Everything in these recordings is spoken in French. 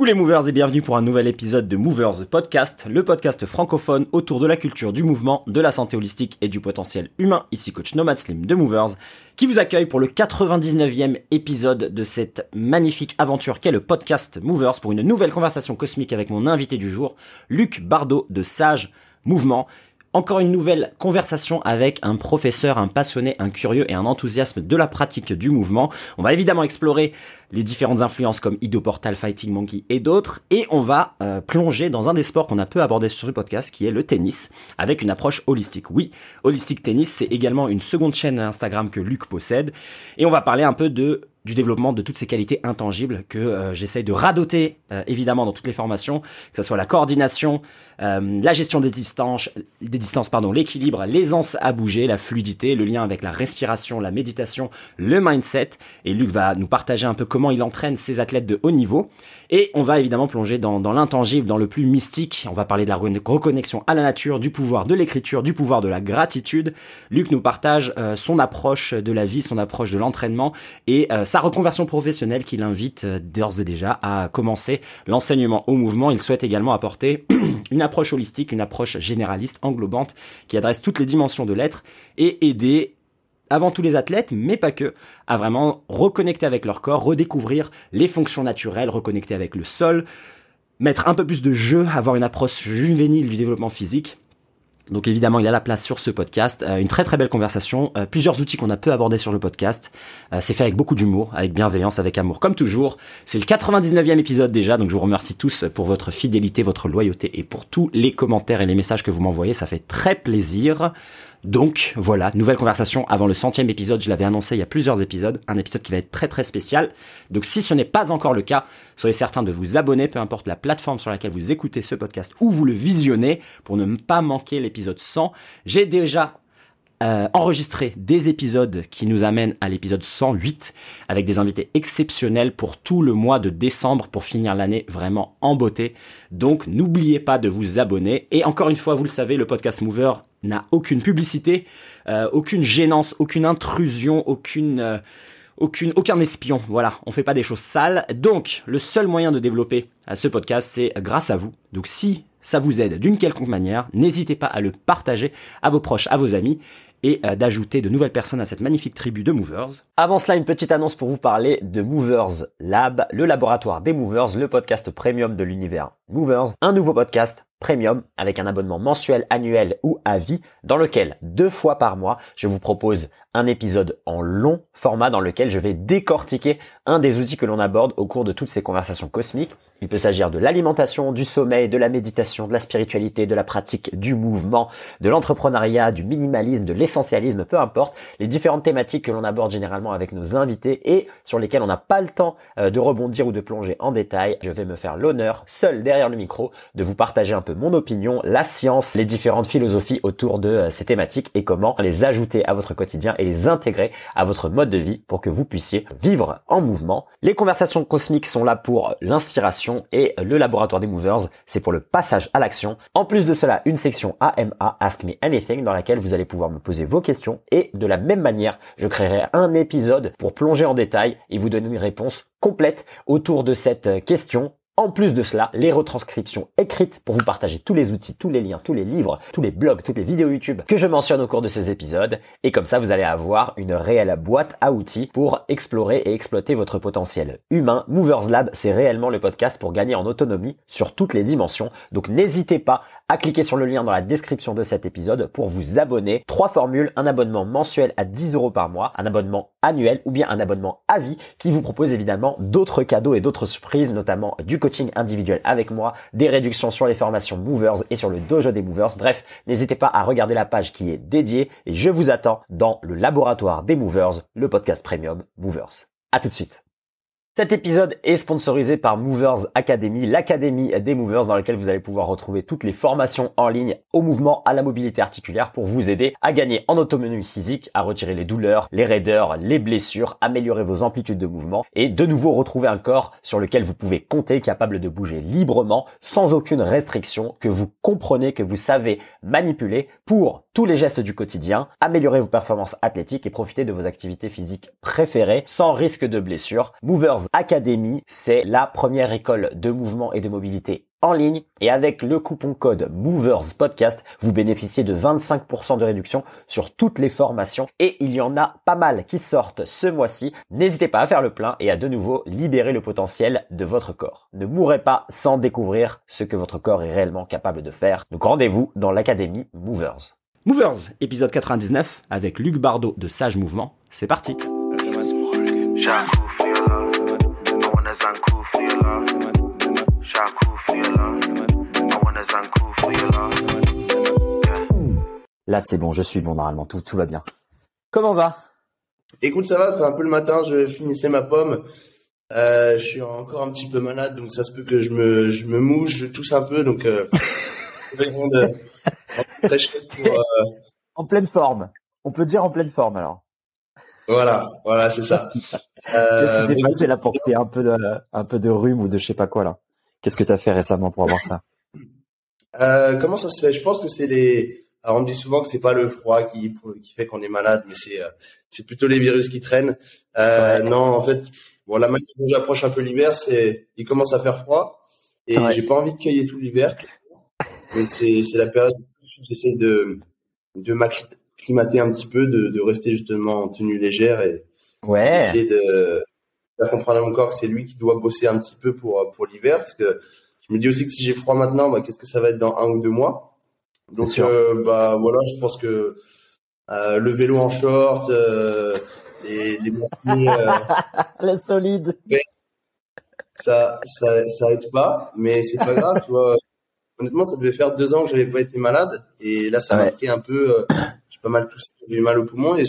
Coucou les movers et bienvenue pour un nouvel épisode de Movers Podcast, le podcast francophone autour de la culture du mouvement, de la santé holistique et du potentiel humain. Ici coach Nomad Slim de Movers qui vous accueille pour le 99e épisode de cette magnifique aventure qu'est le podcast Movers pour une nouvelle conversation cosmique avec mon invité du jour, Luc Bardot de Sage Mouvement. Encore une nouvelle conversation avec un professeur, un passionné, un curieux et un enthousiasme de la pratique du mouvement. On va évidemment explorer les différentes influences comme Ido Portal, Fighting Monkey et d'autres. Et on va euh, plonger dans un des sports qu'on a peu abordé sur ce podcast, qui est le tennis, avec une approche holistique. Oui, Holistic Tennis, c'est également une seconde chaîne Instagram que Luc possède. Et on va parler un peu de du développement de toutes ces qualités intangibles que euh, j'essaye de radoter euh, évidemment dans toutes les formations, que ce soit la coordination, euh, la gestion des distances, des distances pardon, l'équilibre, l'aisance à bouger, la fluidité, le lien avec la respiration, la méditation, le mindset. Et Luc va nous partager un peu comment il entraîne ses athlètes de haut niveau. Et on va évidemment plonger dans, l'intangible, dans le plus mystique. On va parler de la reconnexion à la nature, du pouvoir de l'écriture, du pouvoir de la gratitude. Luc nous partage son approche de la vie, son approche de l'entraînement et sa reconversion professionnelle qui l'invite euh, d'ores et déjà à commencer l'enseignement au mouvement. Il souhaite également apporter une approche holistique, une approche généraliste, englobante, qui adresse toutes les dimensions de l'être et aider avant tous les athlètes, mais pas que, à vraiment reconnecter avec leur corps, redécouvrir les fonctions naturelles, reconnecter avec le sol, mettre un peu plus de jeu, avoir une approche juvénile du développement physique donc évidemment, il a la place sur ce podcast. Euh, une très très belle conversation. Euh, plusieurs outils qu'on a peu abordés sur le podcast. Euh, c'est fait avec beaucoup d'humour, avec bienveillance, avec amour, comme toujours. C'est le 99e épisode déjà, donc je vous remercie tous pour votre fidélité, votre loyauté et pour tous les commentaires et les messages que vous m'envoyez. Ça fait très plaisir. Donc voilà, nouvelle conversation avant le centième épisode. Je l'avais annoncé il y a plusieurs épisodes, un épisode qui va être très très spécial. Donc si ce n'est pas encore le cas, soyez certain de vous abonner, peu importe la plateforme sur laquelle vous écoutez ce podcast ou vous le visionnez, pour ne pas manquer l'épisode 100. J'ai déjà euh, enregistré des épisodes qui nous amènent à l'épisode 108 avec des invités exceptionnels pour tout le mois de décembre pour finir l'année vraiment en beauté. Donc n'oubliez pas de vous abonner. Et encore une fois, vous le savez, le podcast Mover n'a aucune publicité, euh, aucune gênance, aucune intrusion, aucune... Euh, aucune, aucun espion. Voilà, on fait pas des choses sales. Donc, le seul moyen de développer ce podcast, c'est grâce à vous. Donc, si ça vous aide d'une quelconque manière, n'hésitez pas à le partager à vos proches, à vos amis et euh, d'ajouter de nouvelles personnes à cette magnifique tribu de Movers. Avant cela, une petite annonce pour vous parler de Movers Lab, le laboratoire des Movers, le podcast premium de l'univers Movers, un nouveau podcast premium avec un abonnement mensuel, annuel ou à vie dans lequel deux fois par mois je vous propose un épisode en long format dans lequel je vais décortiquer un des outils que l'on aborde au cours de toutes ces conversations cosmiques. Il peut s'agir de l'alimentation, du sommeil, de la méditation, de la spiritualité, de la pratique, du mouvement, de l'entrepreneuriat, du minimalisme, de l'essentialisme, peu importe, les différentes thématiques que l'on aborde généralement avec nos invités et sur lesquelles on n'a pas le temps euh, de rebondir ou de plonger en détail. Je vais me faire l'honneur, seul derrière le micro, de vous partager un peu mon opinion, la science, les différentes philosophies autour de euh, ces thématiques et comment les ajouter à votre quotidien et les intégrer à votre mode de vie pour que vous puissiez vivre en mouvement. Les conversations cosmiques sont là pour l'inspiration et le laboratoire des movers, c'est pour le passage à l'action. En plus de cela, une section AMA, Ask Me Anything, dans laquelle vous allez pouvoir me poser vos questions et de la même manière, je créerai un épisode pour plonger en détail et vous donner une réponse complète autour de cette question en plus de cela, les retranscriptions écrites pour vous partager tous les outils, tous les liens, tous les livres, tous les blogs, toutes les vidéos YouTube que je mentionne au cours de ces épisodes. Et comme ça, vous allez avoir une réelle boîte à outils pour explorer et exploiter votre potentiel humain. Movers Lab, c'est réellement le podcast pour gagner en autonomie sur toutes les dimensions. Donc n'hésitez pas à cliquer sur le lien dans la description de cet épisode pour vous abonner. Trois formules, un abonnement mensuel à 10 euros par mois, un abonnement annuel ou bien un abonnement à vie qui vous propose évidemment d'autres cadeaux et d'autres surprises, notamment du coaching individuel avec moi, des réductions sur les formations Movers et sur le dojo des Movers. Bref, n'hésitez pas à regarder la page qui est dédiée et je vous attends dans le laboratoire des Movers, le podcast premium Movers. À tout de suite. Cet épisode est sponsorisé par Movers Academy, l'académie des movers dans laquelle vous allez pouvoir retrouver toutes les formations en ligne au mouvement, à la mobilité articulaire pour vous aider à gagner en autonomie physique, à retirer les douleurs, les raideurs, les blessures, améliorer vos amplitudes de mouvement et de nouveau retrouver un corps sur lequel vous pouvez compter, capable de bouger librement, sans aucune restriction, que vous comprenez, que vous savez manipuler pour tous les gestes du quotidien, améliorer vos performances athlétiques et profiter de vos activités physiques préférées sans risque de blessure. Movers Academy, c'est la première école de mouvement et de mobilité en ligne et avec le coupon code Movers Podcast, vous bénéficiez de 25% de réduction sur toutes les formations et il y en a pas mal qui sortent ce mois-ci. N'hésitez pas à faire le plein et à de nouveau libérer le potentiel de votre corps. Ne mourrez pas sans découvrir ce que votre corps est réellement capable de faire. Donc rendez-vous dans l'académie Movers. Movers, épisode 99 avec Luc Bardot de Sage Mouvement. C'est parti. Là, c'est bon, je suis bon normalement, tout, tout va bien. Comment va? Écoute, ça va, c'est un peu le matin, je finissais ma pomme. Euh, je suis encore un petit peu malade, donc ça se peut que je me, je me mouche, je tousse un peu, donc euh, de, très pour, euh... En pleine forme. On peut dire en pleine forme alors. Voilà, voilà, c'est ça. Qu'est-ce qui euh, s'est passé là pour un peu de, un peu de rhume ou de je sais pas quoi là? Qu'est-ce que tu as fait récemment pour avoir ça? Euh, Comment ça se fait? Je pense que c'est les. Alors on me dit souvent que c'est pas le froid qui qui fait qu'on est malade, mais c'est euh, c'est plutôt les virus qui traînent. Euh, Non, en fait, bon la manière dont j'approche un peu l'hiver, c'est il commence à faire froid et j'ai pas envie de cueillir tout l'hiver. Donc c'est c'est la période où j'essaie de de m'acclimater un petit peu, de de rester justement en tenue légère et ouais. essayer de faire comprendre à mon corps que c'est lui qui doit bosser un petit peu pour pour l'hiver parce que je me dis aussi que si j'ai froid maintenant, bah, qu'est-ce que ça va être dans un ou deux mois? Donc euh, bah voilà, je pense que euh, le vélo en short, euh, les les euh, la solide. Ça ça ça aide pas, mais c'est pas grave, tu vois. Honnêtement, ça devait faire deux ans que j'avais pas été malade et là ça m'a pris un peu. Euh, j'ai pas mal toussé, j'ai eu mal au poumon et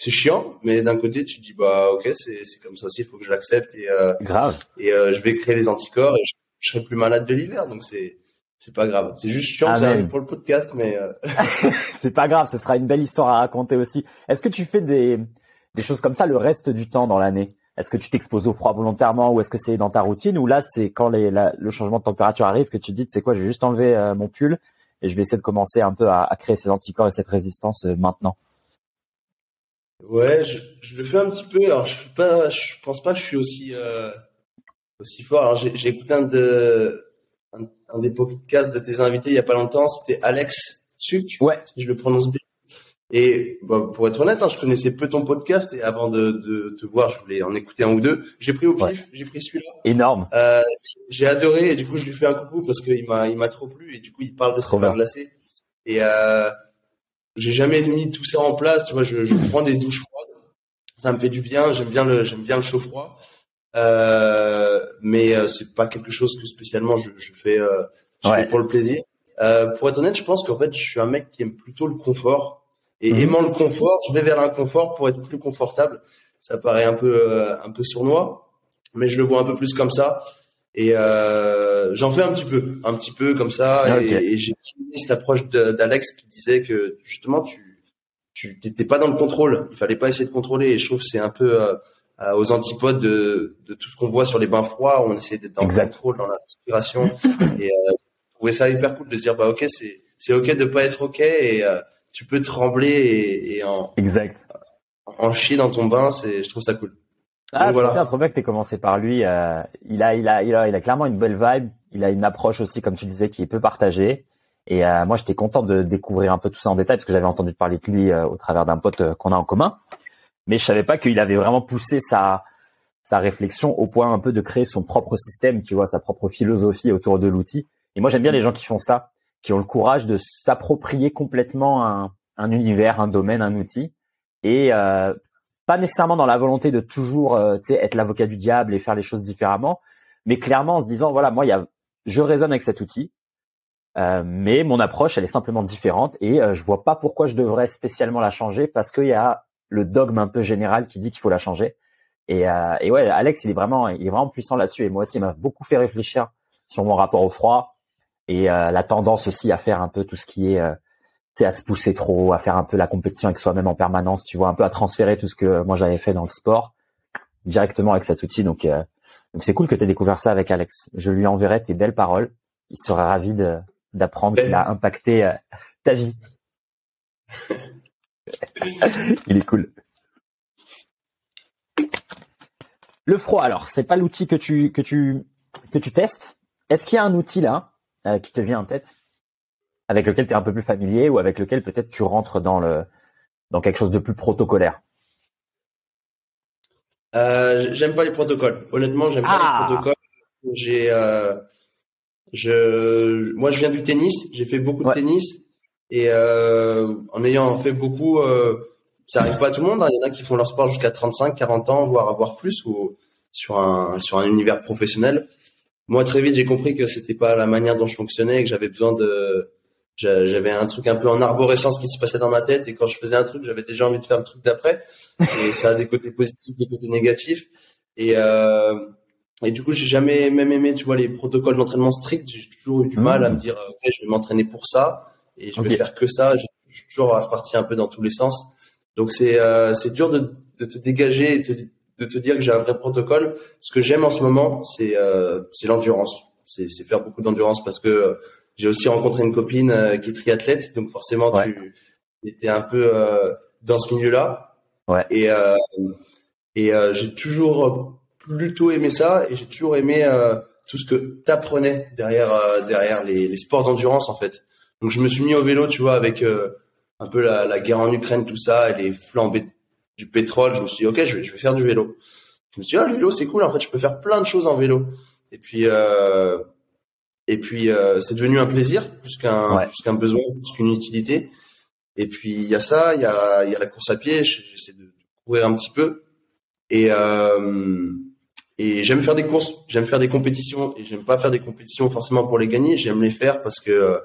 c'est chiant, mais d'un côté tu te dis bah ok c'est c'est comme ça aussi, il faut que je l'accepte et euh, grave et euh, je vais créer les anticorps et je, serai plus malade de l'hiver donc c'est c'est pas grave. C'est juste chiant ça pour le podcast, mais euh... c'est pas grave. Ce sera une belle histoire à raconter aussi. Est-ce que tu fais des des choses comme ça le reste du temps dans l'année? Est-ce que tu t'exposes au froid volontairement ou est-ce que c'est dans ta routine ou là c'est quand les, le changement de température arrive que tu te dis c'est quoi je vais juste enlever euh, mon pull et je vais essayer de commencer un peu à, à créer ces anticorps et cette résistance euh, maintenant? Ouais, je, je, le fais un petit peu. Alors, je suis pas, je pense pas que je suis aussi euh, aussi fort. Alors, j'ai écouté un de un, un, des podcasts de tes invités il y a pas longtemps. C'était Alex Suc. Ouais. Si je le prononce bien. Et bah, pour être honnête, hein, je connaissais peu ton podcast et avant de, de te voir, je voulais en écouter un ou deux. J'ai pris au pif, j'ai pris celui-là. Énorme. Euh, j'ai adoré et du coup je lui fais un coucou parce qu'il m'a il m'a trop plu et du coup il parle de ses glacés. Et euh, j'ai jamais mis tout ça en place. Tu vois, je, je prends des douches froides. Ça me fait du bien. J'aime bien le, j'aime bien le chaud froid. Euh, mais euh, c'est pas quelque chose que spécialement je, je fais, euh, je fais pour le plaisir. Euh, pour être honnête, je pense qu'en fait, je suis un mec qui aime plutôt le confort. Et mhm. aimant le confort, je vais vers l'inconfort pour être plus confortable. Ça paraît un peu, euh, un peu sournois, mais je le vois un peu plus comme ça. Et euh, j'en fais un petit peu, un petit peu comme ça. Ah, et, j'ai cette approche d'Alex qui disait que justement tu tu t'étais pas dans le contrôle. Il fallait pas essayer de contrôler. Et je trouve que c'est un peu euh, euh, aux antipodes de, de tout ce qu'on voit sur les bains froids. On essaie d'être dans le contrôle, dans la respiration. et euh, trouver ça hyper cool de se dire bah ok c'est c'est ok de pas être ok et euh, tu peux trembler et, et en exact en chier dans ton bain. C'est je trouve ça cool. Ah, voilà. bien, trop bien que t'aies commencé par lui. Euh, il, a, il, a, il, a, il a clairement une belle vibe. Il a une approche aussi, comme tu disais, qui est peu partagée. Et euh, moi, j'étais content de découvrir un peu tout ça en détail parce que j'avais entendu parler de lui euh, au travers d'un pote euh, qu'on a en commun. Mais je savais pas qu'il avait vraiment poussé sa sa réflexion au point un peu de créer son propre système, tu vois, sa propre philosophie autour de l'outil. Et moi, j'aime bien les gens qui font ça, qui ont le courage de s'approprier complètement un, un univers, un domaine, un outil, et euh, pas nécessairement dans la volonté de toujours euh, être l'avocat du diable et faire les choses différemment, mais clairement en se disant voilà moi y a, je raisonne avec cet outil, euh, mais mon approche elle est simplement différente et euh, je vois pas pourquoi je devrais spécialement la changer parce qu'il y a le dogme un peu général qui dit qu'il faut la changer. Et, et ouais, Alex il est vraiment il est vraiment puissant là-dessus et moi aussi il m'a beaucoup fait réfléchir sur mon rapport au froid et la tendance aussi à faire un peu tout ce qui est à se pousser trop, à faire un peu la compétition avec soi-même en permanence, tu vois, un peu à transférer tout ce que moi j'avais fait dans le sport directement avec cet outil. Donc, euh, donc c'est cool que tu aies découvert ça avec Alex. Je lui enverrai tes belles paroles. Il sera ravi d'apprendre qu'il a impacté euh, ta vie. Il est cool. Le froid, alors, c'est pas l'outil que tu que tu que tu testes. Est-ce qu'il y a un outil là euh, qui te vient en tête, avec lequel tu es un peu plus familier ou avec lequel peut-être tu rentres dans le dans quelque chose de plus protocolaire? Euh, J'aime pas les protocoles. Honnêtement, j'aime pas les ah. protocoles. J'ai euh, je moi je viens du tennis. J'ai fait beaucoup de tennis et euh, en ayant fait beaucoup, ça arrive pas à tout le monde. Hein. Il y en a qui font leur sport jusqu'à 35, 40 ans, voire voire plus, ou sur un sur un univers professionnel. Moi, très vite, j'ai compris que c'était pas la manière dont je fonctionnais et que j'avais besoin de j'avais un truc un peu en arborescence qui se passait dans ma tête et quand je faisais un truc, j'avais déjà envie de faire le truc d'après. Et ça a des côtés positifs, des côtés négatifs. Et euh, et du coup, j'ai jamais même aimé, tu vois, les protocoles d'entraînement stricts. J'ai toujours eu du mal à me dire, ok, je vais m'entraîner pour ça et je vais faire que ça. Je suis toujours reparti un peu dans tous les sens. Donc c'est euh, c'est dur de, de te dégager et de te dire que j'ai un vrai protocole. Ce que j'aime en ce moment, c'est euh, c'est l'endurance. C'est c'est faire beaucoup d'endurance parce que j'ai aussi rencontré une copine euh, qui est triathlète, donc forcément tu étais un peu euh, dans ce milieu-là. Ouais. Et euh, et j'ai toujours plutôt aimé ça et j'ai toujours aimé tout ce que t'apprenais derrière derrière les, les sports d'endurance en fait. Donc je me suis mis au vélo, tu vois, avec un peu la, la, guerre en Ukraine, tout ça, et les flambées du pétrole. Je me suis dit, ok, je vais, je vais faire du vélo. Je me suis dit, ah, le vélo, c'est cool. En fait, je peux faire plein de choses en vélo. Et puis, euh, et puis, euh, c'est devenu un plaisir plus qu'un plus qu'un besoin, plus qu'une utilité. Et puis, il y a ça, il y a, il y a la course à pied. J'essaie de courir un petit peu. Et, euh, et j'aime faire des courses, j'aime faire des compétitions. Et j'aime pas faire des compétitions forcément pour les gagner. J'aime les faire parce que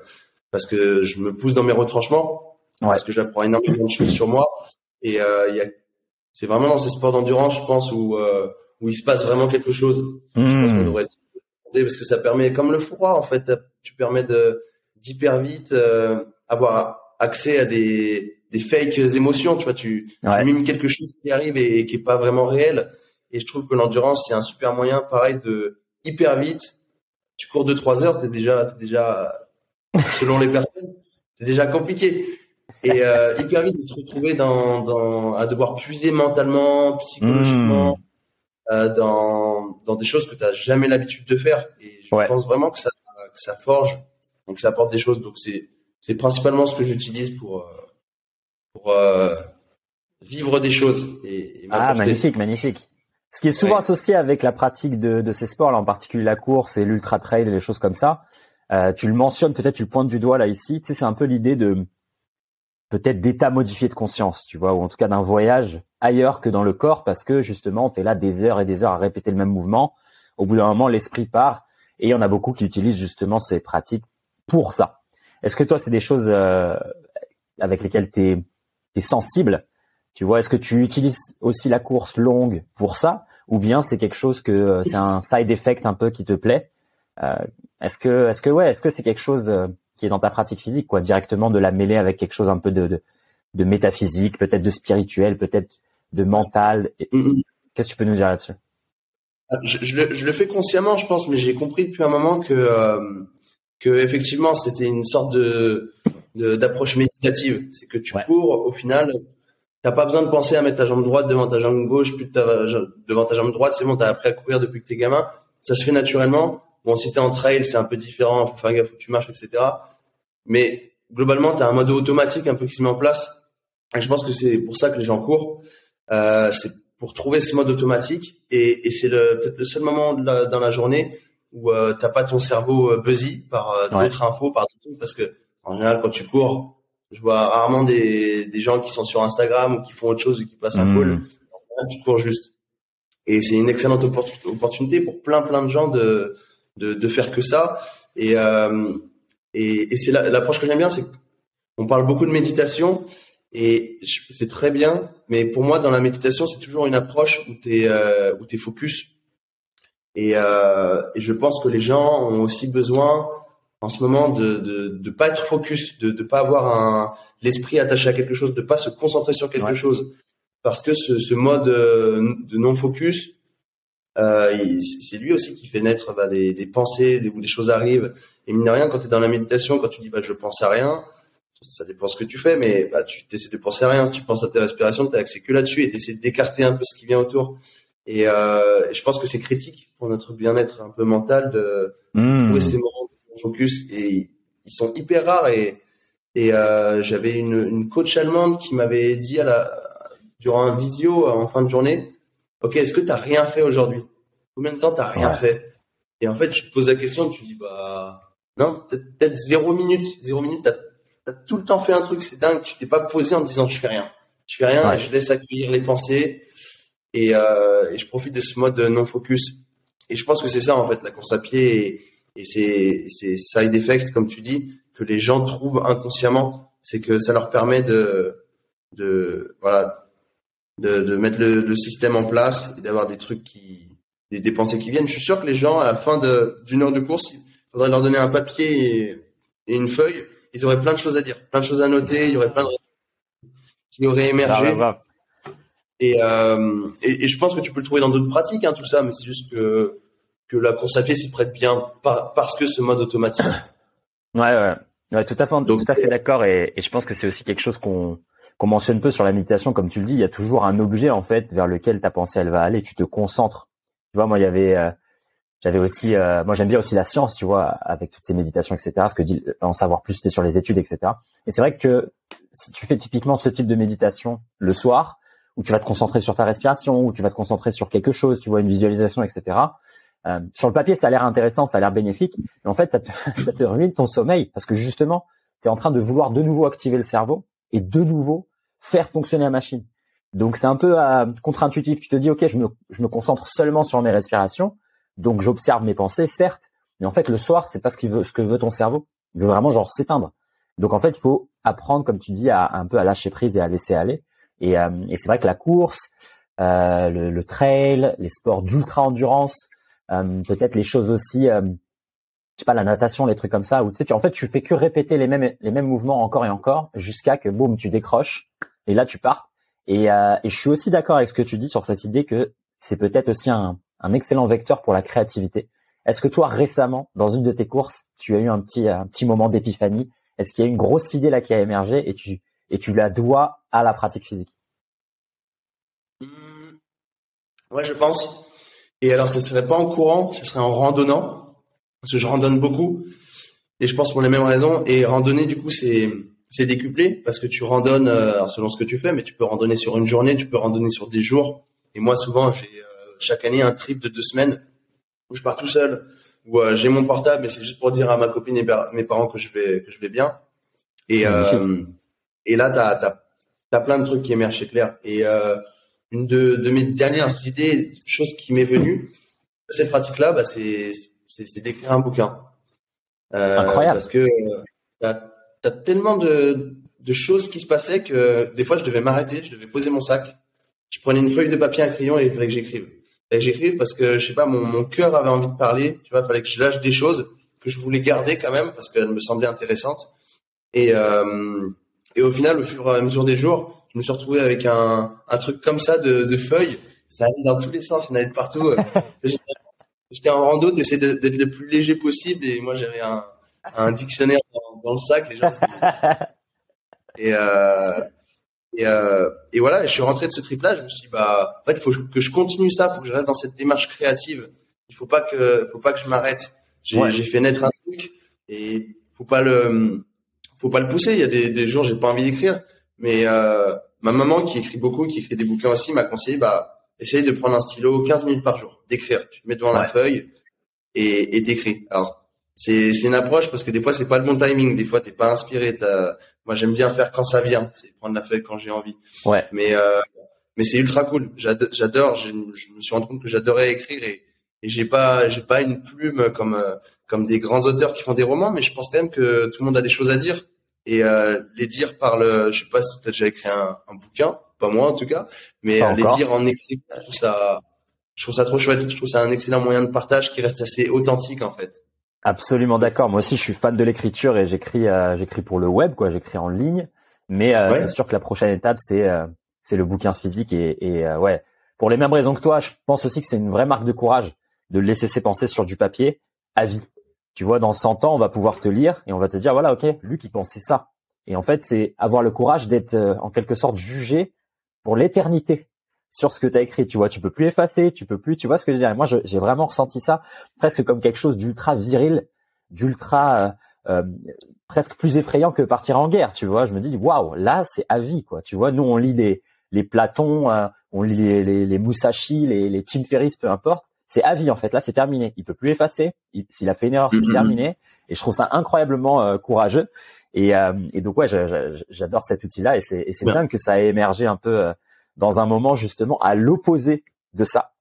parce que je me pousse dans mes retranchements parce que j'apprends énormément de choses sur moi. Et euh, c'est vraiment dans ces sports d'endurance, je pense, où euh, où il se passe vraiment quelque chose. Je pense qu'on hmm. devrait parce que ça permet, comme le froid, en fait, tu permets de d'hyper vite euh, avoir accès à des des fakes émotions. Tu vois, tu, ouais. mimes quelque chose qui arrive et, qui est pas vraiment réel. Et je trouve que l'endurance, c'est un super moyen, pareil, de hyper vite. Tu cours deux trois heures, t'es déjà, t'es déjà, selon les personnes, c'est déjà compliqué et euh, hyper vite de te retrouver dans, dans, à devoir puiser mentalement, psychologiquement, mmh. euh, dans, dans des choses que tu n'as jamais l'habitude de faire. Et je pense vraiment que ça, que ça forge, donc ça apporte des choses. Donc c'est, c'est principalement ce que j'utilise pour, euh, pour euh, vivre des choses. Et, ah, magnifique, magnifique. Ce qui est souvent associé avec la pratique de, de ces sports, là, en particulier la course et l'ultra trail et les choses comme ça. Euh, tu le mentionnes, peut-être tu le pointes du doigt là ici. Tu sais, c'est un peu l'idée de peut-être d'état modifié de conscience, tu vois, ou en tout cas d'un voyage ailleurs que dans le corps, parce que justement, tu es là des heures et des heures à répéter le même mouvement. Au bout d'un moment, l'esprit part, et il y en a beaucoup qui utilisent justement ces pratiques pour ça. Est-ce que toi, c'est des choses euh, avec lesquelles tu es, sensible? Tu vois, est-ce que tu utilises aussi la course longue pour ça, ou bien c'est quelque chose que euh, c'est un side effect un peu qui te plaît? Euh, Est-ce que, est-ce que ouais, est-ce que c'est quelque chose qui est dans ta pratique physique, quoi, directement de la mêler avec quelque chose un peu de, de, de métaphysique, peut-être de spirituel, peut-être de mental. Mm-hmm. Qu'est-ce que tu peux nous dire là-dessus? Ah, je, je, le, je, le, fais consciemment, je pense, mais j'ai compris depuis un moment que euh, que effectivement c'était une sorte de d'approche méditative. C'est que tu cours, au final, t'as pas besoin de penser à mettre ta jambe droite devant ta jambe gauche, puis devant ta jambe droite. C'est bon, t'as appris à courir depuis que t'es gamin. Ça se fait naturellement. Bon, si t'es en trail, c'est un peu différent, faut faire gaffe où tu marches, etc. Mais globalement, tu as un mode automatique un peu qui se met en place. Et je pense que c'est pour ça que les gens courent. Euh, c'est pour trouver ce mode automatique. Et, et c'est peut-être le seul moment dans la journée où euh, t'as pas ton cerveau euh, buzzy par euh, d'autres infos, par d'autres parce que en général, quand tu cours, je vois rarement des, des gens qui sont sur Instagram ou qui font autre chose ou qui passent un mmh. call. tu cours juste. Et c'est une excellente opportunité pour plein plein de gens de de, de faire que ça. Et, euh, et, et c'est l'approche que j'aime bien, c'est qu'on parle beaucoup de méditation et c'est très bien, mais pour moi, dans la méditation, c'est toujours une approche où tu es, euh, où es focus. Et, euh, et je pense que les gens ont aussi besoin en ce moment de de, de pas être focus, de ne pas avoir un l'esprit attaché à quelque chose, de pas se concentrer sur quelque chose, parce que ce, ce mode euh, de non focus, euh, c'est lui aussi qui fait naître bah, des, des, pensées, des, où des choses arrivent. Et mine de rien, quand tu es dans la méditation, quand tu dis bah, je pense à rien, ça dépend ce que tu fais, mais bah, tu essaies de penser à rien. Si tu penses à tes respirations, tu accès que là-dessus et tu essaies d'écarter un peu ce qui vient autour. Et, euh, je pense que c'est critique pour notre bien-être un peu mental de mmh. trouver ces moments de focus. Et ils sont hyper rares. Et, et euh, j'avais une, une coach allemande qui m'avait dit à la, durant un visio en fin de journée, OK, est-ce que tu rien fait aujourd'hui? Combien de temps tu rien fait? Et en fait, je te pose la question, tu dis, bah non, peut-être zéro minute. Zéro minute, tu as, tout le temps fait un truc, c'est dingue. Tu t'es pas posé en disant, je fais rien. Je fais rien, et je laisse accueillir les pensées et, euh, et, je profite de ce mode non focus. Et je pense que c'est ça en fait la course à pied et, et c'est c'est side effect comme tu dis que les gens trouvent inconsciemment, c'est que ça leur permet de de voilà de, de mettre le, le, système en place et d'avoir des trucs qui des, des, pensées qui viennent. Je suis sûr que les gens à la fin d'une heure de course, il faudrait leur donner un papier et, et, une feuille. Ils auraient plein de choses à dire, plein de choses à noter. Il y aurait plein de qui auraient émergé. Ah, et, euh, et, et, je pense que tu peux le trouver dans d'autres pratiques, hein, tout ça, mais c'est juste que, que la course à pied s'y prête bien parce que ce mode automatique. Ouais, ouais, ouais tout à fait, tout à fait d'accord. Et, et, je pense que c'est aussi quelque chose qu'on qu'on mentionne peu sur la méditation, comme tu le dis. Il y a toujours un objet en fait vers lequel ta pensée elle va aller. Tu te concentres. Tu vois, moi, il y avait, euh, j'avais aussi, euh, moi, j'aime bien aussi la science, tu vois, avec toutes ces méditations, etc. Ce que dit en savoir plus, c'était sur les études, etc. Et c'est vrai que si tu fais typiquement ce type de méditation le soir, où tu vas te concentrer sur ta respiration, où tu vas te concentrer sur quelque chose, tu vois une visualisation, etc. Euh, sur le papier, ça a l'air intéressant, ça a l'air bénéfique, mais en fait, ça te, ça te ruine ton sommeil parce que justement, tu es en train de vouloir de nouveau activer le cerveau et de nouveau faire fonctionner la machine. Donc c'est un peu euh, contre-intuitif. Tu te dis, ok, je me, je me concentre seulement sur mes respirations, donc j'observe mes pensées, certes, mais en fait le soir, c'est pas ce, qu'il veut, ce que veut ton cerveau. Il veut vraiment genre s'éteindre. Donc en fait, il faut apprendre, comme tu dis, à un peu à lâcher prise et à laisser aller. Et, euh, et c'est vrai que la course, euh, le, le, trail, les sports d'ultra endurance, euh, peut-être les choses aussi, euh, je sais pas, la natation, les trucs comme ça, où tu sais, tu, en fait, tu fais que répéter les mêmes les mêmes mouvements encore et encore jusqu'à que boum, tu décroches et là tu pars. Et, euh, et je suis aussi d'accord avec ce que tu dis sur cette idée que c'est peut-être aussi un, un excellent vecteur pour la créativité. Est-ce que toi récemment, dans une de tes courses, tu as eu un petit moment d'épiphanie? Est-ce qu'il y a une grosse idée là qui a émergé et tu la dois à la pratique physique? Mmh. Ouais, je pense. Et alors, ce serait pas en courant, ce serait en randonnant, parce que je randonne beaucoup. Et je pense pour les mêmes raisons. Et randonner, du coup, c'est c'est décuplé parce que tu randonnes euh, selon ce que tu fais, mais tu peux randonner sur une journée, tu peux randonner sur des jours. Et moi, souvent, j'ai euh, chaque année un trip de deux semaines où je pars tout seul, où euh, j'ai mon portable, mais c'est juste pour dire à ma copine et mes parents que je vais que je vais bien. Et et là, t'as as, as, plein de trucs qui émergent, c'est clair. Et euh, une de, de, mes dernières idées, chose qui m'est venue, cette pratique-là, bah, c'est d'écrire un bouquin. Euh, Incroyable. Parce que euh, t'as as tellement de, de choses qui se passaient que des fois, je devais m'arrêter, je devais poser mon sac. Je prenais une feuille de papier, un crayon et il fallait que j'écrive. Et j'écrive parce que, je sais pas, mon, mon cœur avait envie de parler. Tu vois, il fallait que je lâche des choses que je voulais garder quand même parce qu'elles me semblaient intéressantes. Et, euh, et au final, au fur et à mesure des jours, je me suis retrouvé avec un, un truc comme ça de, de feuilles. Ça allait dans tous les sens, il y en avait de partout. J'étais en rando, t'essayais d'être le plus léger possible et moi j'avais un, un dictionnaire dans, dans, le sac. Les gens, et, euh, et, euh, et voilà, je suis rentré de ce trip-là. Je me suis dit bah en fait, faut que je continue ça, faut que je reste dans cette démarche créative. Il faut pas que, faut pas que je m'arrête. J'ai ouais. fait naître un truc et faut pas le faut pas le pousser. Il y a des, des jours, j'ai pas envie d'écrire, mais euh, ma maman qui écrit beaucoup, qui écrit des bouquins aussi, m'a conseillé, bah, essaye de prendre un stylo 15 minutes par jour, d'écrire. Tu te mets devant la feuille et t'écris. Alors, c'est c'est une approche parce que des fois c'est pas le bon timing. Des fois t'es pas inspiré. Moi j'aime bien faire quand ça vient. C'est prendre la feuille quand j'ai envie. Ouais. Mais euh, mais c'est ultra cool. J'adore. Je, je me suis rendu compte que j'adorais écrire et et j'ai pas j'ai pas une plume comme euh, comme des grands auteurs qui font des romans, mais je pense quand même que tout le monde a des choses à dire et euh, les dire par le, je sais pas si tu as déjà écrit un, un, bouquin, pas moi en tout cas, mais les dire en écrit, je trouve ça, je trouve ça trop chouette. Je trouve ça un excellent moyen de partage qui reste assez authentique en fait. Absolument d'accord. Moi aussi, je suis fan de l'écriture et j'écris, euh, j'écris pour le web, quoi. J'écris en ligne, mais euh, c'est sûr que la prochaine étape, c'est euh, c'est le bouquin physique et, et ouais. Pour les mêmes raisons que toi, je pense aussi que c'est une vraie marque de courage de laisser ses pensées sur du papier à vie tu vois, dans 100 ans, on va pouvoir te lire et on va te dire, voilà, ok, Luc, il pensait ça. Et en fait, c'est avoir le courage d'être euh, en quelque sorte jugé pour l'éternité sur ce que tu as écrit, tu vois, tu peux plus effacer, tu peux plus, tu vois ce que je veux dire. moi, j'ai vraiment ressenti ça presque comme quelque chose d'ultra viril, d'ultra euh, euh, presque plus effrayant que partir en guerre, tu vois. Je me dis, waouh, là, c'est à vie, quoi. Tu vois, nous, on lit des, les Platons, euh, on lit les, les, les Musashi, les, les Tim Ferriss, peu importe. C'est à vie, en fait. Là, c'est terminé. Il peut plus effacer. S'il a fait une erreur, c'est mm-hmm. terminé. Et je trouve ça incroyablement courageux. Et, et, donc, ouais, j'adore cet outil-là. Et c'est dingue que ça a émergé un peu dans un moment justement à l'opposé de ça.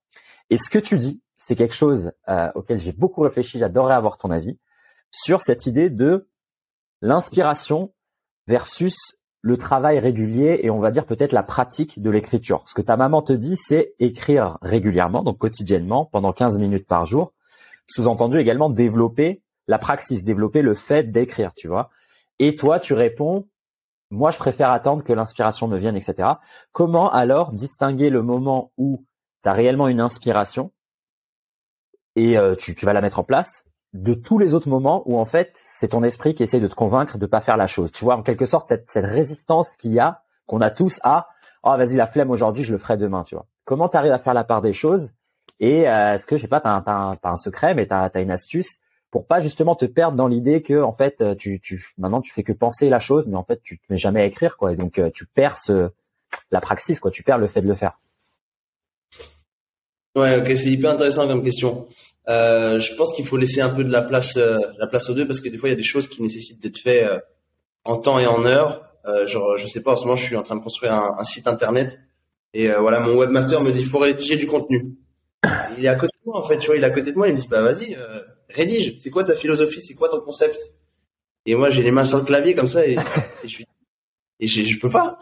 Et ce que tu dis, c'est quelque chose euh, auquel j'ai beaucoup réfléchi, j'adorerais avoir ton avis, sur cette idée de l'inspiration versus le travail régulier et on va dire peut-être la pratique de l'écriture. Ce que ta maman te dit, c'est écrire régulièrement, donc quotidiennement, pendant 15 minutes par jour. Sous-entendu également développer la praxis, développer le fait d'écrire, tu vois. Et toi, tu réponds, moi, je préfère attendre que l'inspiration me vienne, etc. Comment alors distinguer le moment où tu as réellement une inspiration et euh, tu, vas la mettre en place de tous les autres moments où en fait c'est ton esprit qui essaie de te convaincre de pas faire la chose? Tu vois, en quelque sorte cette, résistance qu'il y a, qu'on a tous à oh vas-y la flemme aujourd'hui, je le ferai demain. Tu vois. Comment tu arrives à faire la part des choses et euh, est-ce que je sais pas, t'as un, un, secret, mais t'as as une astuce pour pas justement te perdre dans l'idée que en fait euh, tu, tu maintenant tu fais que penser la chose mais en fait tu te mets jamais à écrire quoi. Et donc euh, tu perds ce, la praxis quoi. Tu perds le fait de le faire. Ouais ok c'est hyper intéressant comme question. Euh, je pense qu'il faut laisser un peu de la place la place aux deux parce que des fois il y a des choses qui nécessitent d'être faites en temps et en heure. Genre je sais pas en ce moment je suis en train de construire un, un site internet. Et voilà mon webmaster me dit il faut rédiger du contenu. Il est à côté de moi en fait tu vois il est à côté de moi il me dit bah vas-y rédige, c'est quoi ta philosophie, c'est quoi ton concept? Et moi, j'ai les mains sur le clavier comme ça et, je et je, peux pas,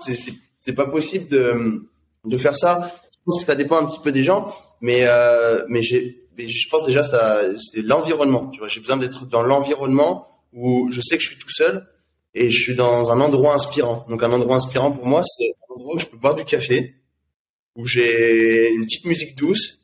c'est pas possible de de faire ça. Je pense que ça dépend un petit peu des gens, mais euh, mais j'ai je pense déjà ça c'est l'environnement, j'ai besoin d'être dans l'environnement où je sais que je suis tout seul et je suis dans un endroit inspirant. Donc un endroit inspirant pour moi, c'est un endroit où je peux boire du café, où j'ai une petite musique douce,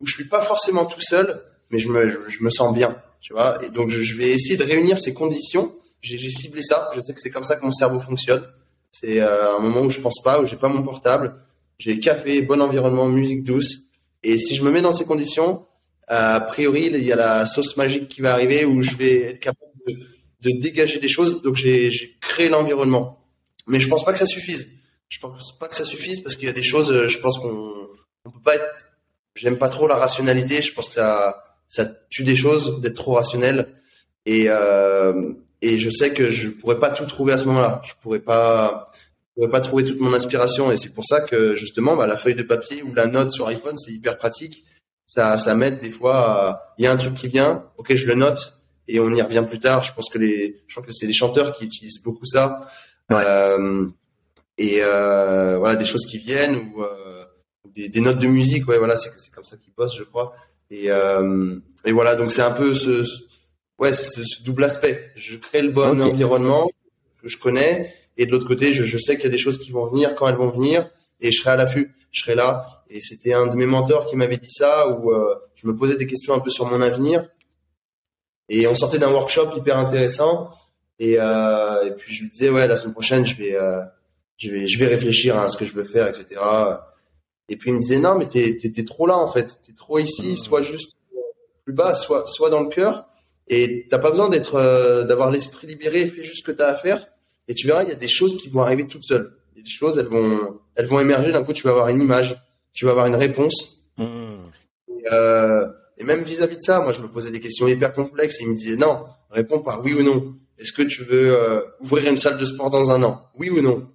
où je suis pas forcément tout seul, mais je me, je, me sens bien, tu vois. Et donc, je, vais essayer de réunir ces conditions. J'ai ciblé ça. Je sais que c'est comme ça que mon cerveau fonctionne. C'est euh, un moment où je pense pas, où j'ai pas mon portable. J'ai café, bon environnement, musique douce. Et si je me mets dans ces conditions, a priori, il y a la sauce magique qui va arriver où je vais être capable de, de dégager des choses. Donc, j'ai créé l'environnement. Mais je pense pas que ça suffise. Je pense pas que ça suffise parce qu'il y a des choses, je pense qu'on on peut pas être, j'aime pas trop la rationalité. Je pense que ça, ça tue des choses d'être trop rationnel et euh, et je sais que je pourrais pas tout trouver à ce moment-là. Je pourrais pas je pourrais pas trouver toute mon inspiration et c'est pour ça que justement bah, la feuille de papier ou la note sur iPhone c'est hyper pratique. Ça ça m'aide des fois. Il y a un truc qui vient, ok je le note et on y revient plus tard. Je pense que les je crois que c'est les chanteurs qui utilisent beaucoup ça. Euh, et euh, voilà des choses qui viennent ou des, des, notes de musique ouais voilà c'est comme ça qu'ils bossent je crois et, euh, et voilà, donc c'est un peu ce, ouais, ce, double aspect. Je crée le bon environnement que je connais, et de l'autre côté, je, je sais qu'il y a des choses qui vont venir quand elles vont venir, et je serai à l'affût, je serai là. Et c'était un de mes mentors qui m'avait dit ça, où euh, je me posais des questions un peu sur mon avenir, et on sortait d'un workshop hyper intéressant, et, euh, et puis je lui disais ouais, la semaine prochaine, je vais, euh, je vais, je vais réfléchir à ce que je veux faire, etc. Et puis il me disait non, mais t'es es, trop là en fait, t'es trop ici, soit juste plus bas, soit soit dans le cœur. Et t'as pas besoin d'être, euh, d'avoir l'esprit libéré, fais juste ce que t'as à faire. Et tu verras, il y a des choses qui vont arriver toutes seules. Il y a des choses, elles vont, elles vont émerger. D'un coup, tu vas avoir une image, tu vas avoir une réponse. Et, euh, et, même vis-à-vis de ça, moi, je me posais des questions hyper complexes. Et il me disait non, réponds par oui ou non. Est-ce que tu veux euh, ouvrir une salle de sport dans un an? Oui ou non?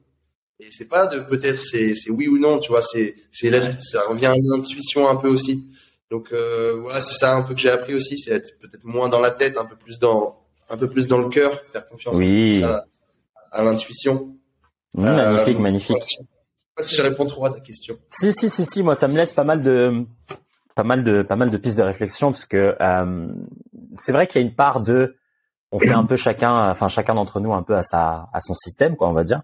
Et c'est pas de peut-être c'est oui ou non, tu vois, c'est c'est ça revient à l'intuition un peu aussi. Donc euh, voilà, c'est ça un peu que j'ai appris aussi, c'est être peut-être moins dans la tête, un peu plus dans un peu plus dans le cœur, faire confiance oui. à, à l'intuition. magnifique, euh, magnifique. je sais pas si je réponds trop à ta question. Si si si si, moi ça me laisse pas mal de pas mal de pas mal de pistes de réflexion parce que euh, c'est vrai qu'il y a une part de on fait un peu chacun enfin chacun d'entre nous un peu à sa à son système quoi, on va dire.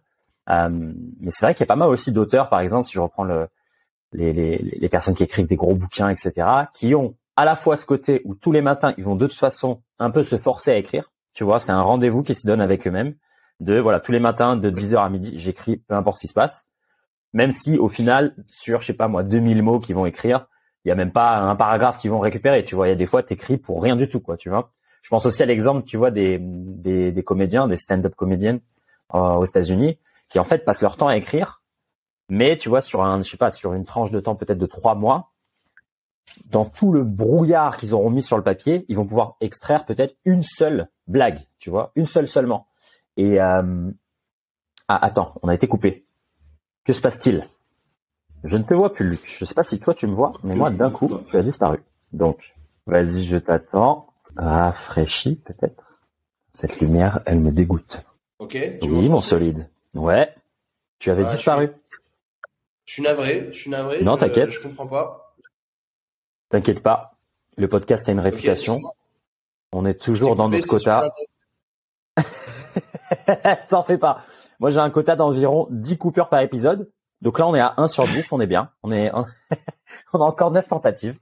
Euh, mais c'est vrai qu'il y a pas mal aussi d'auteurs, par exemple, si je reprends le, les, les, les, personnes qui écrivent des gros bouquins, etc., qui ont à la fois ce côté où tous les matins, ils vont de toute façon un peu se forcer à écrire. Tu vois, c'est un rendez-vous qui se donne avec eux-mêmes. De voilà, tous les matins, de 10h à midi, j'écris, peu importe ce qui se passe. Même si au final, sur je sais pas moi 2000 mots qu'ils vont écrire, il y a même pas un paragraphe qu'ils vont récupérer. Tu vois, il y a des fois t'écris pour rien du tout, quoi. Tu vois. Je pense aussi à l'exemple, tu vois, des des, des comédiens, des stand-up comédiennes euh, aux États-Unis, qui en fait passent leur temps à écrire, mais tu vois sur un, je sais pas, sur une tranche de temps peut-être de trois mois, dans tout le brouillard qu'ils auront mis sur le papier, ils vont pouvoir extraire peut-être une seule blague, tu vois, une seule seulement. Et euh... ah attends, on a été coupé. Que se passe-t-il? Je ne te vois plus, Luc. Je sais pas si toi tu me vois, mais moi d'un coup tu as disparu. Donc vas-y, je t'attends. Rafraîchis peut-être. Cette lumière, elle me dégoûte. Ok. Oui, mon solide. Ouais. Tu avais ah, disparu. Je suis... navré. Je suis navré. Non, t'inquiète. Je comprends pas. T'inquiète pas. Le podcast a une réputation. On est toujours dans notre quota. T'en fais pas. Moi, j'ai un quota d'environ 10 coupures par épisode. Donc là, on est à 1 sur 10, on est bien. On est, on a encore 9 tentatives.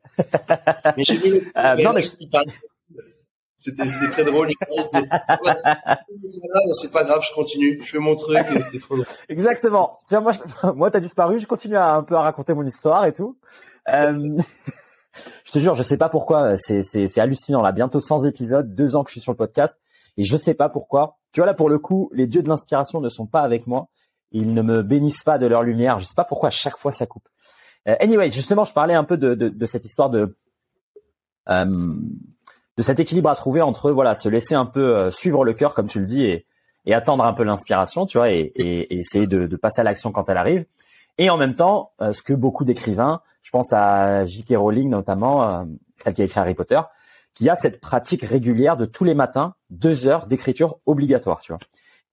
mais j'ai vu euh, non, mais... C'était très drôle. c'est pas grave, je continue. Je fais mon truc et c'était trop drôle. Exactement. Tiens, moi, moi, t'as disparu. Je continue un peu à raconter mon histoire et tout. Euh, je te jure, je sais pas pourquoi. C'est, hallucinant. Là, bientôt 100 épisodes, deux ans que je suis sur le podcast et je sais pas pourquoi. Tu vois là, pour le coup, les dieux de l'inspiration ne sont pas avec moi. Ils ne me bénissent pas de leur lumière. Je sais pas pourquoi à chaque fois ça coupe. Euh, anyway, justement, je parlais un peu de cette histoire de euh, de cet équilibre à trouver entre voilà se laisser un peu euh, suivre le cœur comme tu le dis et, et attendre un peu l'inspiration tu vois et, et, essayer de, de, passer à l'action quand elle arrive et en même temps euh, ce que beaucoup d'écrivains je pense à J.K. Rowling notamment euh, celle qui a écrit Harry Potter qui a cette pratique régulière de tous les matins deux heures d'écriture obligatoire tu vois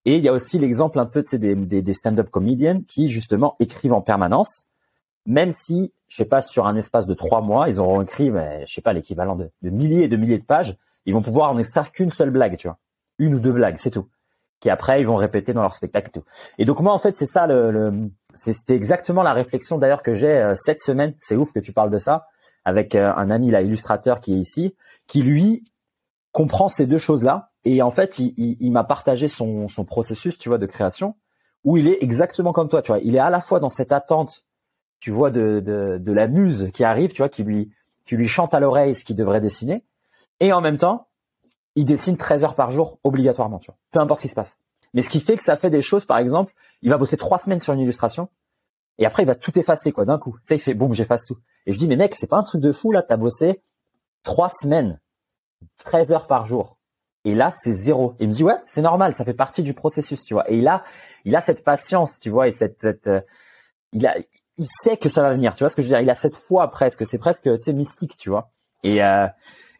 et il y a aussi l'exemple un peu de des, des, des stand-up comedians qui justement écrivent en permanence même si je sais pas, sur un espace de trois mois, ils auront écrit, mais, je sais pas, l'équivalent de, milliers et de milliers de pages. Ils vont pouvoir en extraire qu'une seule blague, tu vois, une ou deux blagues, c'est tout. Qui après ils vont répéter dans leur spectacle et tout. Et donc moi en fait c'est ça le, c'était exactement la réflexion d'ailleurs que j'ai euh, cette semaine. C'est ouf que tu parles de ça avec euh, un ami là illustrateur qui est ici, qui lui comprend ces deux choses là et en fait il, il m'a partagé son, son processus, tu vois, de création où il est exactement comme toi, tu vois. Il est à la fois dans cette attente tu vois de, de, de, la muse qui arrive, tu vois, qui lui, qui lui chante à l'oreille ce qu'il devrait dessiner, et en même temps, il dessine 13 heures par jour obligatoirement, tu vois, peu importe ce qui se passe. Mais ce qui fait que ça fait des choses, par exemple, il va bosser trois semaines sur une illustration, et après il va tout effacer quoi d'un coup. Tu sais, il fait boum, j'efface tout. Et je dis mais mec, c'est pas un truc de fou là, t'as bossé trois semaines, 13 heures par jour. Et là, c'est zéro. Et il me dit ouais, c'est normal, ça fait partie du processus, tu vois. Et il a, il a cette patience, tu vois, et cette, cette euh, il a, il sait que ça va venir. Tu vois ce que je veux dire Il a cette foi presque. C'est presque, tu mystique, tu vois. Et euh,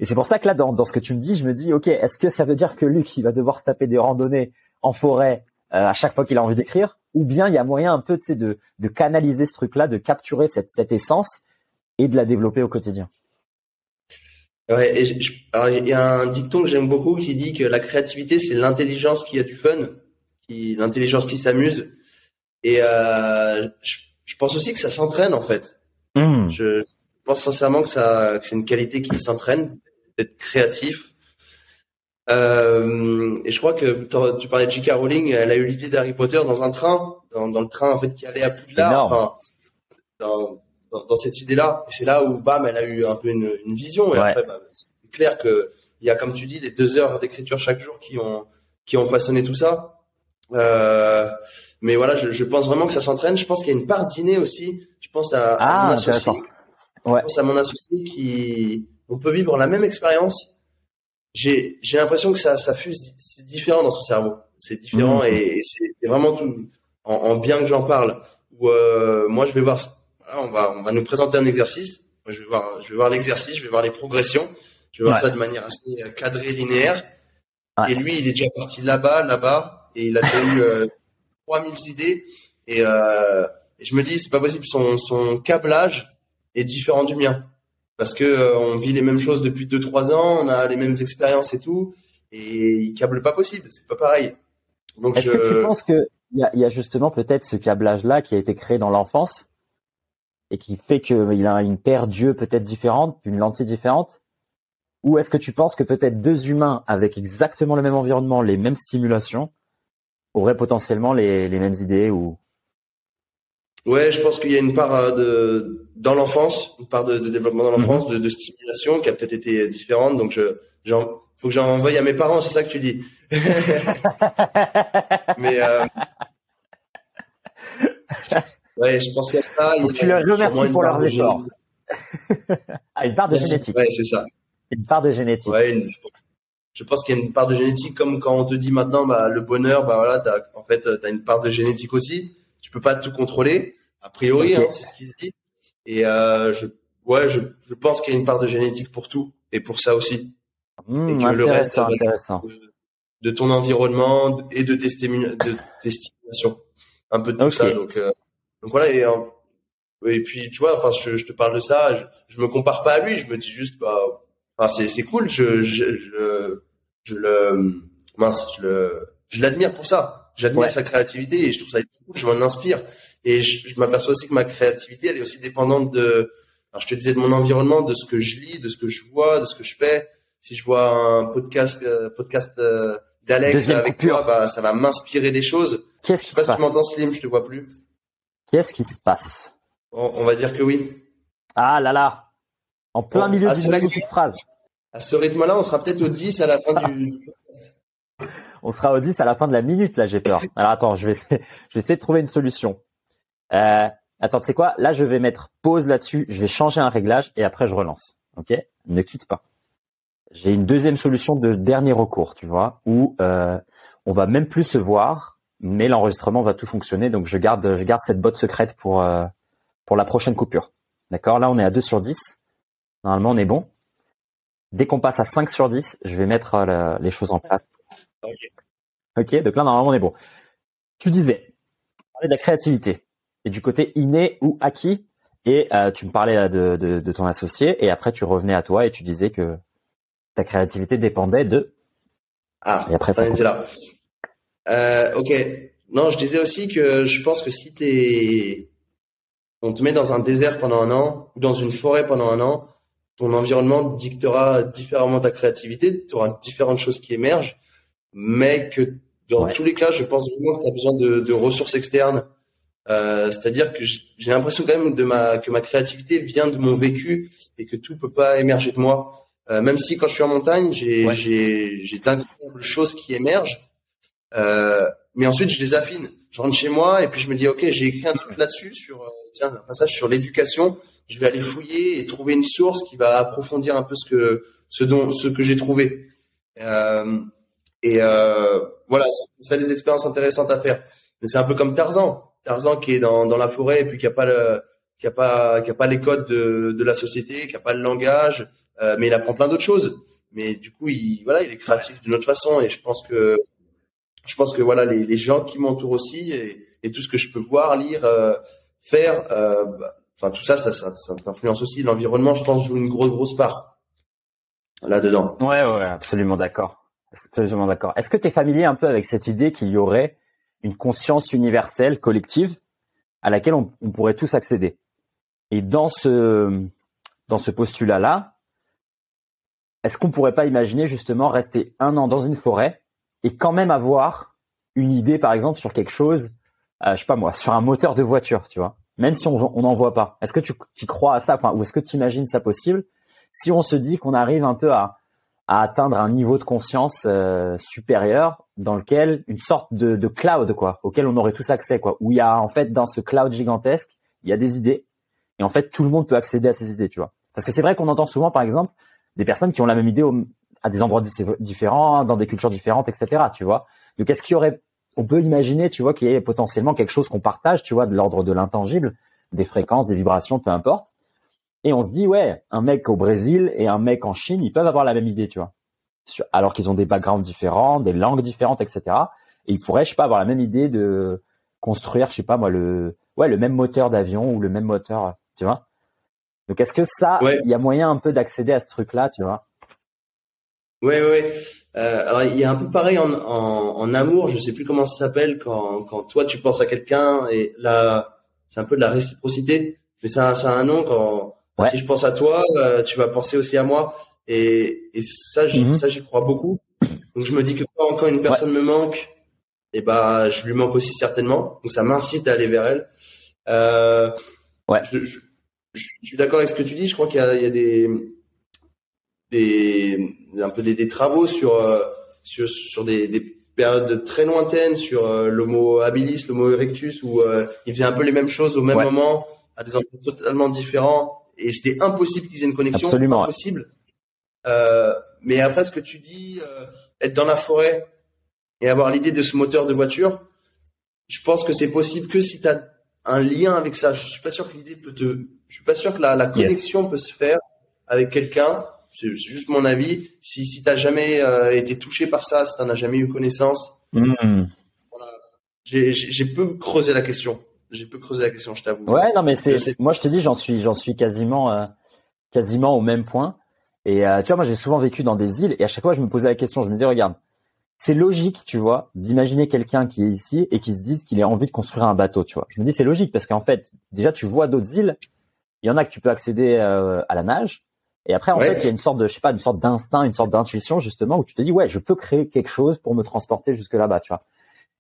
et c'est pour ça que là, dans, dans ce que tu me dis, je me dis, ok, est-ce que ça veut dire que Luc, il va devoir se taper des randonnées en forêt euh, à chaque fois qu'il a envie d'écrire, ou bien il y a moyen un peu, de, canaliser ce truc-là, de capturer cette, essence et de la développer au quotidien? Ouais, il y a un dicton que j'aime beaucoup qui dit que la créativité c'est l'intelligence qui a du fun, l'intelligence qui s'amuse. Et euh, je je pense aussi que ça s'entraîne en fait. Hmm. Je, pense sincèrement que ça, que c'est une qualité qui s'entraîne, d'être créatif. Euh, et je crois que tu parlais de J.K. Rowling, elle a eu l'idée d'Harry Potter dans un train, dans, dans, le train en fait qui allait à Poudlard, enfin, dans, dans, dans, cette idée-là. Et c'est là où bam, elle a eu un peu une, une vision. Et après, bah, c'est clair que il y a comme tu dis les deux heures d'écriture chaque jour qui ont qui ont façonné tout ça. Euh, mais voilà, je, je, pense vraiment que ça s'entraîne. Je pense qu'il y a une part dîner aussi. Je pense à, ah, mon associé. Ouais. Je pense à mon associé qui, on peut vivre la même expérience. J'ai, j'ai l'impression que ça, ça fuse, c'est différent dans son cerveau. C'est différent mmh. et, c'est vraiment tout, en, en bien que j'en parle. Où euh, moi, je vais voir, on va, on va nous présenter un exercice. Moi, je vais voir, je vais voir l'exercice, je vais voir les progressions. Je vais voir ça de manière assez cadrée, linéaire. Et lui, il est déjà parti là-bas, là-bas, et il a déjà eu euh, 3000 idées. Et, euh, et je me dis c'est pas possible. Son, son câblage est différent du mien. Parce que euh, on vit les mêmes choses depuis 2-3 ans, on a les mêmes expériences et tout. Et il câble pas possible, c'est pas pareil. Donc Est-ce que tu penses que il y a, y a, justement peut-être ce câblage là qui a été créé dans l'enfance et qui fait qu'il a une paire d'yeux peut-être différente, une lentille différente? Ou est-ce que tu penses que peut-être deux humains avec exactement le même environnement, les mêmes stimulations, auraient potentiellement les, les mêmes idées ou? Ouais, je pense qu'il y a une part euh, de dans l'enfance, une part de, développement dans l'enfance, mhm. de, stimulation qui a peut-être été différente. Donc, je, faut que j'en envoie à mes parents, c'est ça que tu dis. Mais euh, ouais, je pense qu'il y a ça. tu leur remercies pour leurs efforts. ah, une part de génétique. Ouais, c'est ça. Une part de génétique. Ouais, je pense qu'il y a une part de génétique, comme quand on te dit maintenant, bah, le bonheur, bah voilà, as, en fait, t'as une part de génétique aussi. Tu peux pas tout contrôler, a priori, hein, c'est ce qui se dit. Et euh, je, ouais, je, je pense qu'il y a une part de génétique pour tout et pour ça aussi. Mmh, et que le reste, intéressant. De, de, ton environnement et de tes, de tes stimulations, un peu de tout ça. Donc, euh, donc voilà. Et, et puis tu vois, enfin, je, je, te parle de ça. Je, je me compare pas à lui. Je me dis juste, bah, enfin, c'est c'est cool. Je, je, je, le mince, je le, je l'admire pour ça. J'admire sa créativité et je trouve ça cool. Je m'en inspire. Et je, je m'aperçois aussi que ma créativité, elle est aussi dépendante de, alors je te disais de mon environnement, de ce que je lis, de ce que je vois, de ce que je fais. Si je vois un podcast, euh, podcast euh, d'Alex avec toi, bah, ça va m'inspirer des choses. Qu'est-ce qui se passe si tu m'entends Slim, je te vois plus. Qu'est-ce qui se passe? On, va dire que oui. Ah là là, en plein milieu d'une magnifique phrase. À ce rythme-là, on sera peut-être au 10 à la fin du. On sera au 10 à la fin de la minute, là, j'ai peur. Alors attends, je vais essayer, je vais essayer de trouver une solution. Euh, attends, tu sais quoi? Là, je vais mettre pause là-dessus. Je vais changer un réglage et après, je relance. Ok? Ne quitte pas. J'ai une deuxième solution de dernier recours, tu vois, où euh, on va même plus se voir, mais l'enregistrement va tout fonctionner. Donc, je garde, je garde cette botte secrète pour euh, pour la prochaine coupure. D'accord? Là, on est à 2 sur 10. Normalement, on est bon. Dès qu'on passe à 5 sur 10, je vais mettre euh, les choses en place. Ok. Ok, donc là, normalement, on est bon. Tu disais, parler de la créativité et du côté inné ou acquis. Et euh, tu me parlais de, de, ton associé et après tu revenais à toi et tu disais que ta créativité dépendait de. Ah, et après ça. était là. Euh, ok. Non, je disais aussi que je pense que si t'es, on te met dans un désert pendant un an ou dans une forêt pendant un an, ton environnement dictera différemment ta créativité. Tu auras différentes choses qui émergent, mais que dans tous les cas, je pense vraiment que tu as besoin de, de ressources externes euh, c'est-à-dire que j'ai l'impression quand même de ma, que ma créativité vient de mon vécu et que tout peut pas émerger de moi. Euh, même si quand je suis en montagne, j'ai j'ai j'ai d'incroyables choses qui émergent, euh, mais ensuite je les affine. Je rentre chez moi et puis je me dis ok, j'ai écrit un truc là-dessus sur euh, tiens un passage sur l'éducation. Je vais aller fouiller et trouver une source qui va approfondir un peu ce que ce dont ce que j'ai trouvé. Euh, et euh, voilà, ça serait des expériences intéressantes à faire. Mais c'est un peu comme Tarzan. Tarzan qui est dans, dans la forêt et puis qui a pas le qui a pas qui a pas les codes de, de la société, qui a pas le langage, euh, mais il apprend plein d'autres choses. Mais du coup, il voilà, il est créatif d'une autre façon et je pense que je pense que voilà les, les gens qui m'entourent aussi et, tout ce que je peux voir, lire, euh, faire, euh, enfin tout ça, ça, ça, t'influence aussi. L'environnement, je pense, joue une grosse grosse part là dedans. Ouais, ouais, absolument d'accord. Absolument d'accord. Est-ce que tu es familier un peu avec cette idée qu'il y aurait une conscience universelle, collective, à laquelle on, pourrait tous accéder? Et dans ce, dans ce postulat-là, est-ce qu'on pourrait pas imaginer justement rester un an dans une forêt et quand même avoir une idée, par exemple, sur quelque chose, euh, je sais pas moi, sur un moteur de voiture, tu vois, même si on n'en voit pas. Est-ce que tu, tu crois à ça, ou est-ce que tu imagines ça possible? Si on se dit qu'on arrive un peu à, à atteindre un niveau de conscience euh, supérieur dans lequel une sorte de, de, cloud quoi, auquel on aurait tous accès quoi, où il y a en fait dans ce cloud gigantesque, il y a des idées et en fait tout le monde peut accéder à ces idées, tu vois. Parce que c'est vrai qu'on entend souvent par exemple des personnes qui ont la même idée à des endroits différents, dans des cultures différentes, etc. Tu vois. Donc est-ce qu'il y aurait, on peut imaginer, tu vois, qu'il y ait potentiellement quelque chose qu'on partage, tu vois, de l'ordre de l'intangible, des fréquences, des vibrations, peu importe et on se dit, ouais, un mec au Brésil et un mec en Chine, ils peuvent avoir la même idée, tu vois. Alors qu'ils ont des backgrounds différents, des langues différentes, etc. Et ils pourraient, je sais pas, avoir la même idée de construire, je sais pas moi, le, ouais, le même moteur d'avion ou le même moteur, tu vois. Donc est-ce que ça, il y a moyen un peu d'accéder à ce truc-là, tu vois? Ouais, ouais. Euh, alors il y a un peu pareil en, en, en amour, je sais plus comment ça s'appelle quand, quand toi tu penses à quelqu'un et là c'est un peu de la réciprocité, mais ça, ça a un nom quand si je pense à toi, euh, tu vas penser aussi à moi. Et, et ça, j'y, mhm. ça, j'y crois beaucoup. Donc je me dis que quand, quand une personne me manque, et eh ben, je lui manque aussi certainement. Donc ça m'incite à aller vers elle. Euh, ouais. Je, je, je, suis d'accord avec ce que tu dis. Je crois qu'il y a, il y a des, des, un peu des, des travaux sur, euh, sur, sur des, des périodes très lointaines, sur euh, l'homo habilis, l'homo erectus, où euh, ils faisaient un peu les mêmes choses au même moment, à des endroits totalement différents, et c'était impossible qu'ils aient une connexion. Absolument. Impossible. Euh, mais après, ce que tu dis, euh, être dans la forêt et avoir l'idée de ce moteur de voiture, je pense que c'est possible que si tu as un lien avec ça. Je suis pas sûr que l'idée peut te, je suis pas sûr que la, la connexion peut se faire avec quelqu'un. C'est juste mon avis. Si, si t'as jamais euh, été touché par ça, si t'en as jamais eu connaissance, hmm. voilà. j'ai peu creusé la question. J'ai peu creusé la question, je t'avoue. Ouais, non, mais c'est, moi je te dis, j'en suis, j'en suis quasiment, euh, quasiment au même point. Et euh, tu vois, moi j'ai souvent vécu dans des îles et à chaque fois je me posais la question, je me dis regarde, c'est logique, tu vois, d'imaginer quelqu'un qui est ici et qui se dise qu'il a envie de construire un bateau, tu vois. Je me dis c'est logique parce qu'en fait, déjà tu vois d'autres îles, il y en a que tu peux accéder à la nage et après en fait, il y a une sorte de je sais pas, une sorte d'instinct, une sorte d'intuition justement où tu te dis ouais, je peux créer quelque chose pour me transporter jusque là-bas, tu vois.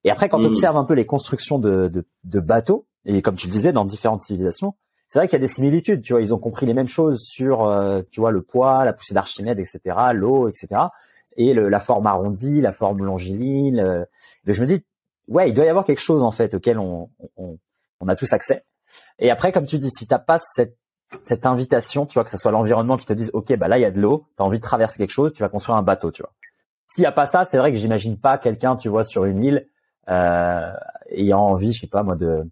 Et après quand on mm. observe un peu les constructions de, de, de bateaux et comme tu disais dans différentes civilisations, c'est vrai qu'il y a des similitudes, tu vois, ils ont compris les mêmes choses sur, euh, tu vois, le poids, la poussée d'Archimède, etc., l'eau, etc et le, la forme arrondie, la forme longiligne. Euh, je me dis, ouais, il doit y avoir quelque chose en fait auquel on, on, on a tous accès. Et après, comme tu dis, si t'as pas cette, cette invitation, tu vois, que ce soit l'environnement qui te dise, ok, bah là il y a de l'eau, tu as envie de traverser quelque chose, tu vas construire un bateau, tu vois. S'il y a pas ça, c'est vrai que j'imagine pas quelqu'un, tu vois, sur une île euh, ayant envie, je sais pas moi, de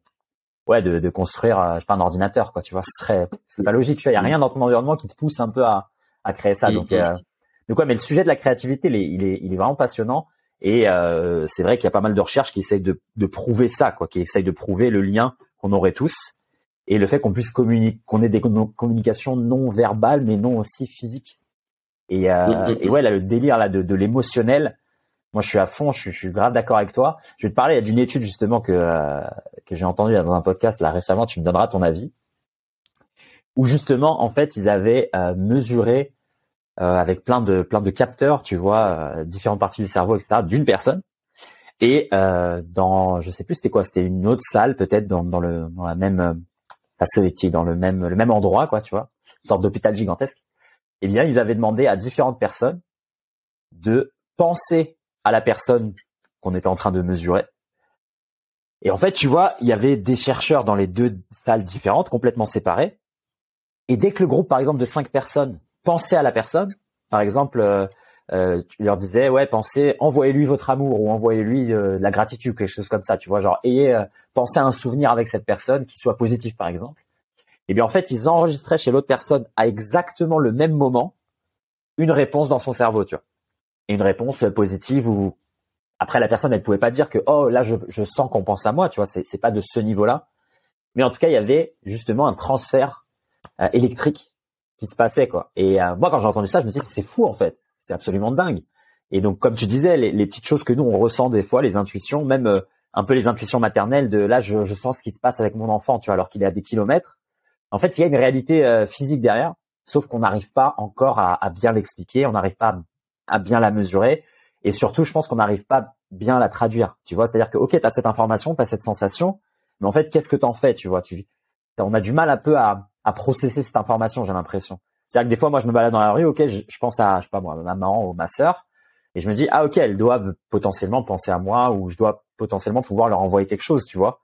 ouais, de, de construire, euh, je sais pas, un ordinateur, quoi, tu vois. Ce serait, c'est pas logique, tu vois. Il y a rien dans ton environnement qui te pousse un peu à, à créer ça. Donc, euh, donc ouais, mais le sujet de la créativité, il est, il est, il est vraiment passionnant. Et euh, c'est vrai qu'il y a pas mal de recherches qui essayent de, de prouver ça, quoi, qui essayent de prouver le lien qu'on aurait tous et le fait qu'on puisse communiquer, qu'on ait des communications non verbales, mais non aussi physiques. Et, euh, mm, mm, et ouais, là, le délire là de, de l'émotionnel. Moi, je suis à fond, je, je suis grave d'accord avec toi. Je vais te parler d'une étude justement que euh, que j'ai entendue dans un podcast là récemment. Tu me donneras ton avis. Où justement, en fait, ils avaient euh, mesuré euh, avec plein de plein de capteurs, tu vois, euh, différentes parties du cerveau, etc. d'une personne. Et euh, dans, je sais plus c'était quoi, c'était une autre salle peut-être dans, dans le dans la même facility, dans le même le même endroit quoi, tu vois, une sorte d'hôpital gigantesque. Eh bien, ils avaient demandé à différentes personnes de penser à la personne qu'on était en train de mesurer. Et en fait, tu vois, il y avait des chercheurs dans les deux salles différentes, complètement séparées. Et dès que le groupe, par exemple, de cinq personnes pensez à la personne. Par exemple, euh, euh, tu leur disais, ouais, pensez, envoyez-lui votre amour ou envoyez-lui euh, la gratitude, quelque chose comme ça, tu vois, genre, ayez, euh, pensez à un souvenir avec cette personne qui soit positif, par exemple. Et bien, en fait, ils enregistraient chez l'autre personne à exactement le même moment une réponse dans son cerveau, tu vois. Et une réponse positive ou après la personne, elle pouvait pas dire que oh là, je, je sens qu'on pense à moi, tu vois, c'est c'est pas de ce niveau-là. Mais en tout cas, il y avait justement un transfert électrique qui se passait quoi. Et euh, moi quand j'ai entendu ça, je me suis dit c'est fou en fait, c'est absolument dingue. Et donc comme tu disais, les, petites choses que nous on ressent des fois, les intuitions, même euh, un peu les intuitions maternelles de là je, sens ce qui se passe avec mon enfant, tu vois, alors qu'il est à des kilomètres. En fait, il y a une réalité euh, physique derrière, sauf qu'on n'arrive pas encore à, à bien l'expliquer, on n'arrive pas à, bien la mesurer, et surtout, je pense qu'on n'arrive pas bien à la traduire. Tu vois, c'est-à-dire que ok, tu as cette information, tu as cette sensation, mais en fait, qu'est-ce que t'en fais, tu vois Tu on a du mal un peu à, à processer cette information, j'ai l'impression. C'est-à-dire que des fois, moi, je me balade dans la rue, ok, je, pense à, je sais pas moi, ma maman ou ma sœur, et je me dis, ah ok, elles doivent potentiellement penser à moi, ou je dois potentiellement pouvoir leur envoyer quelque chose, tu vois.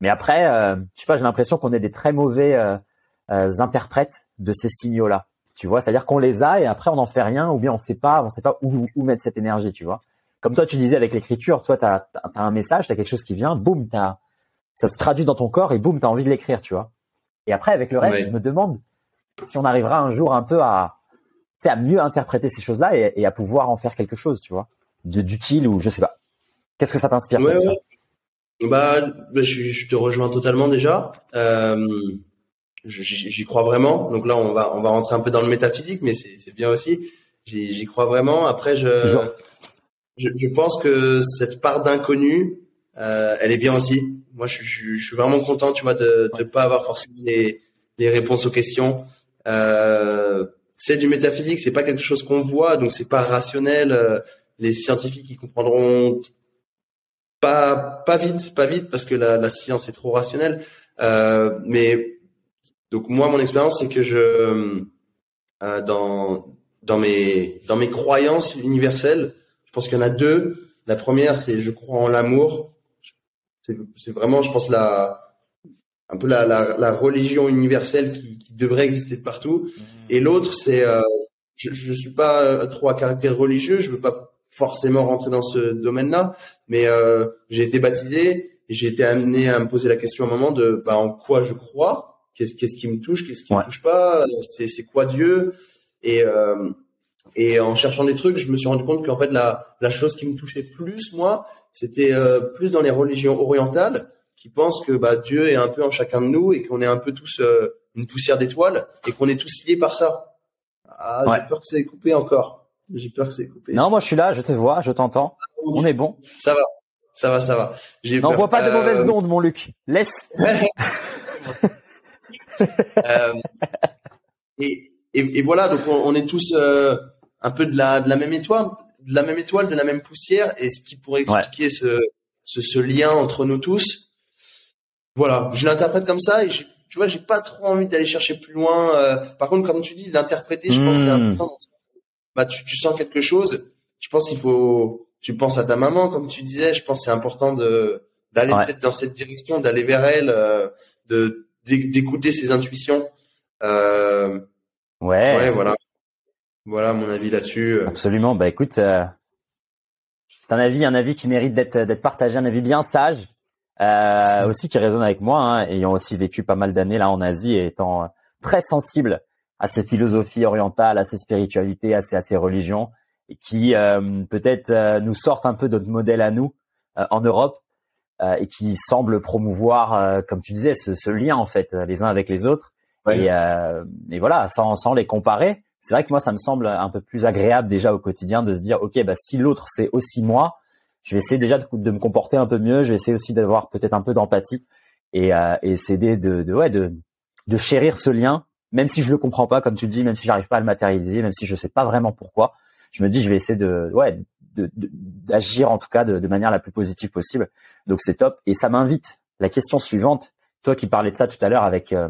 Mais après, euh, je sais pas, j'ai l'impression qu'on est des très mauvais euh, euh, interprètes de ces signaux-là, tu vois. C'est-à-dire qu'on les a et après on n'en fait rien, ou bien on sait pas, on sait pas où, où mettre cette énergie, tu vois. Comme toi, tu disais avec l'écriture, toi, tu as, un message, tu as quelque chose qui vient, boum, ça se traduit dans ton corps et boum, tu as envie de l'écrire, tu vois. Et après, avec le reste, je me demande si on arrivera un jour un peu à, à mieux interpréter ces choses-là et, à pouvoir en faire quelque chose, tu vois, d'utile ou je sais pas. Qu'est-ce que ça t'inspire ouais, Bah, bah je, te rejoins totalement déjà. Euh, j'y crois vraiment. Donc là, on va on va rentrer un peu dans le métaphysique, mais c'est bien aussi. J'y crois vraiment. Après, je, je, je pense que cette part d'inconnu, euh, elle est bien aussi. Moi, je, je, je, suis vraiment content, tu vois, de ne pas avoir forcément les, les réponses aux questions. Euh, c'est du métaphysique, c'est pas quelque chose qu'on voit, donc c'est pas rationnel. Euh, les scientifiques, ils comprendront pas pas vite, pas vite, parce que la, la science est trop rationnelle. Euh, mais donc moi, mon expérience, c'est que je euh, dans dans mes dans mes croyances universelles, je pense qu'il y en a deux. La première, c'est je crois en l'amour. C'est vraiment, je pense la un peu la, la, la religion universelle qui, qui, devrait exister de partout. Et l'autre, c'est euh, je, je suis pas euh, trop à caractère religieux. Je veux pas forcément rentrer dans ce domaine-là, mais euh, j'ai été baptisé et j'ai été amené à me poser la question à un moment de bah, en quoi je crois, qu'est-ce qu'est-ce qui me touche, qu'est-ce qui me touche pas, c'est c'est quoi Dieu? Et euh, et en cherchant des trucs, je me suis rendu compte qu'en fait la la chose qui me touchait plus moi, c'était euh, plus dans les religions orientales qui pensent que bah Dieu est un peu en chacun de nous et qu'on est un peu tous euh, une poussière d'étoiles et qu'on est tous liés par ça. Ah, j'ai peur que c'est coupé encore. J'ai peur que c'est coupé. Non, moi je suis là, je te vois, je t'entends. On est bon. Ça va. Ça va, ça va. N'envoie pas de mauvaises ondes, mon Luc. Laisse. euh, et, et, et, voilà, donc on, on est tous euh, un peu de la, de la même étoile, de la même étoile, de la même poussière, et ce qui pourrait expliquer ce, ce, ce, lien entre nous tous. Voilà, je l'interprète comme ça, et tu vois, j'ai pas trop envie d'aller chercher plus loin. Euh, par contre, comme tu dis, l'interpréter, je pense que c'est hmm. important. Bah, tu, tu sens quelque chose. Je pense qu'il faut, tu penses à ta maman, comme tu disais. Je pense que c'est important de d'aller peut-être dans cette direction, d'aller vers elle, euh, de d'écouter ses intuitions. Euh, Ouais. Ouais, voilà. Voilà mon avis là-dessus. Absolument. Bah écoute, euh, c'est un avis, un avis qui mérite d'être d'être partagé, un avis bien sage, euh, aussi qui résonne avec moi, hein, ayant aussi vécu pas mal d'années là en Asie et étant très sensible à ces philosophies orientales, à ces spiritualités, à ces, à ces religions, et qui euh, peut-être euh, nous sortent un peu de notre modèle à nous euh, en Europe et qui semblent promouvoir, comme tu disais, ce, ce lien en fait les uns avec les autres. Et, euh, et, voilà, sans, sans les comparer, c'est vrai que moi, ça me semble un peu plus agréable déjà au quotidien de se dire, ok, bah si l'autre c'est aussi moi, je vais essayer déjà de, de, me comporter un peu mieux. Je vais essayer aussi d'avoir peut-être un peu d'empathie et, euh, et essayer de, de, ouais, de, de chérir ce lien, même si je le comprends pas, comme tu dis, même si j'arrive pas à le matérialiser, même si je sais pas vraiment pourquoi. Je me dis, je vais essayer de, ouais, d'agir en tout cas de, de manière la plus positive possible. Donc c'est top. Et ça m'invite. La question suivante, toi qui parlais de ça tout à l'heure avec euh,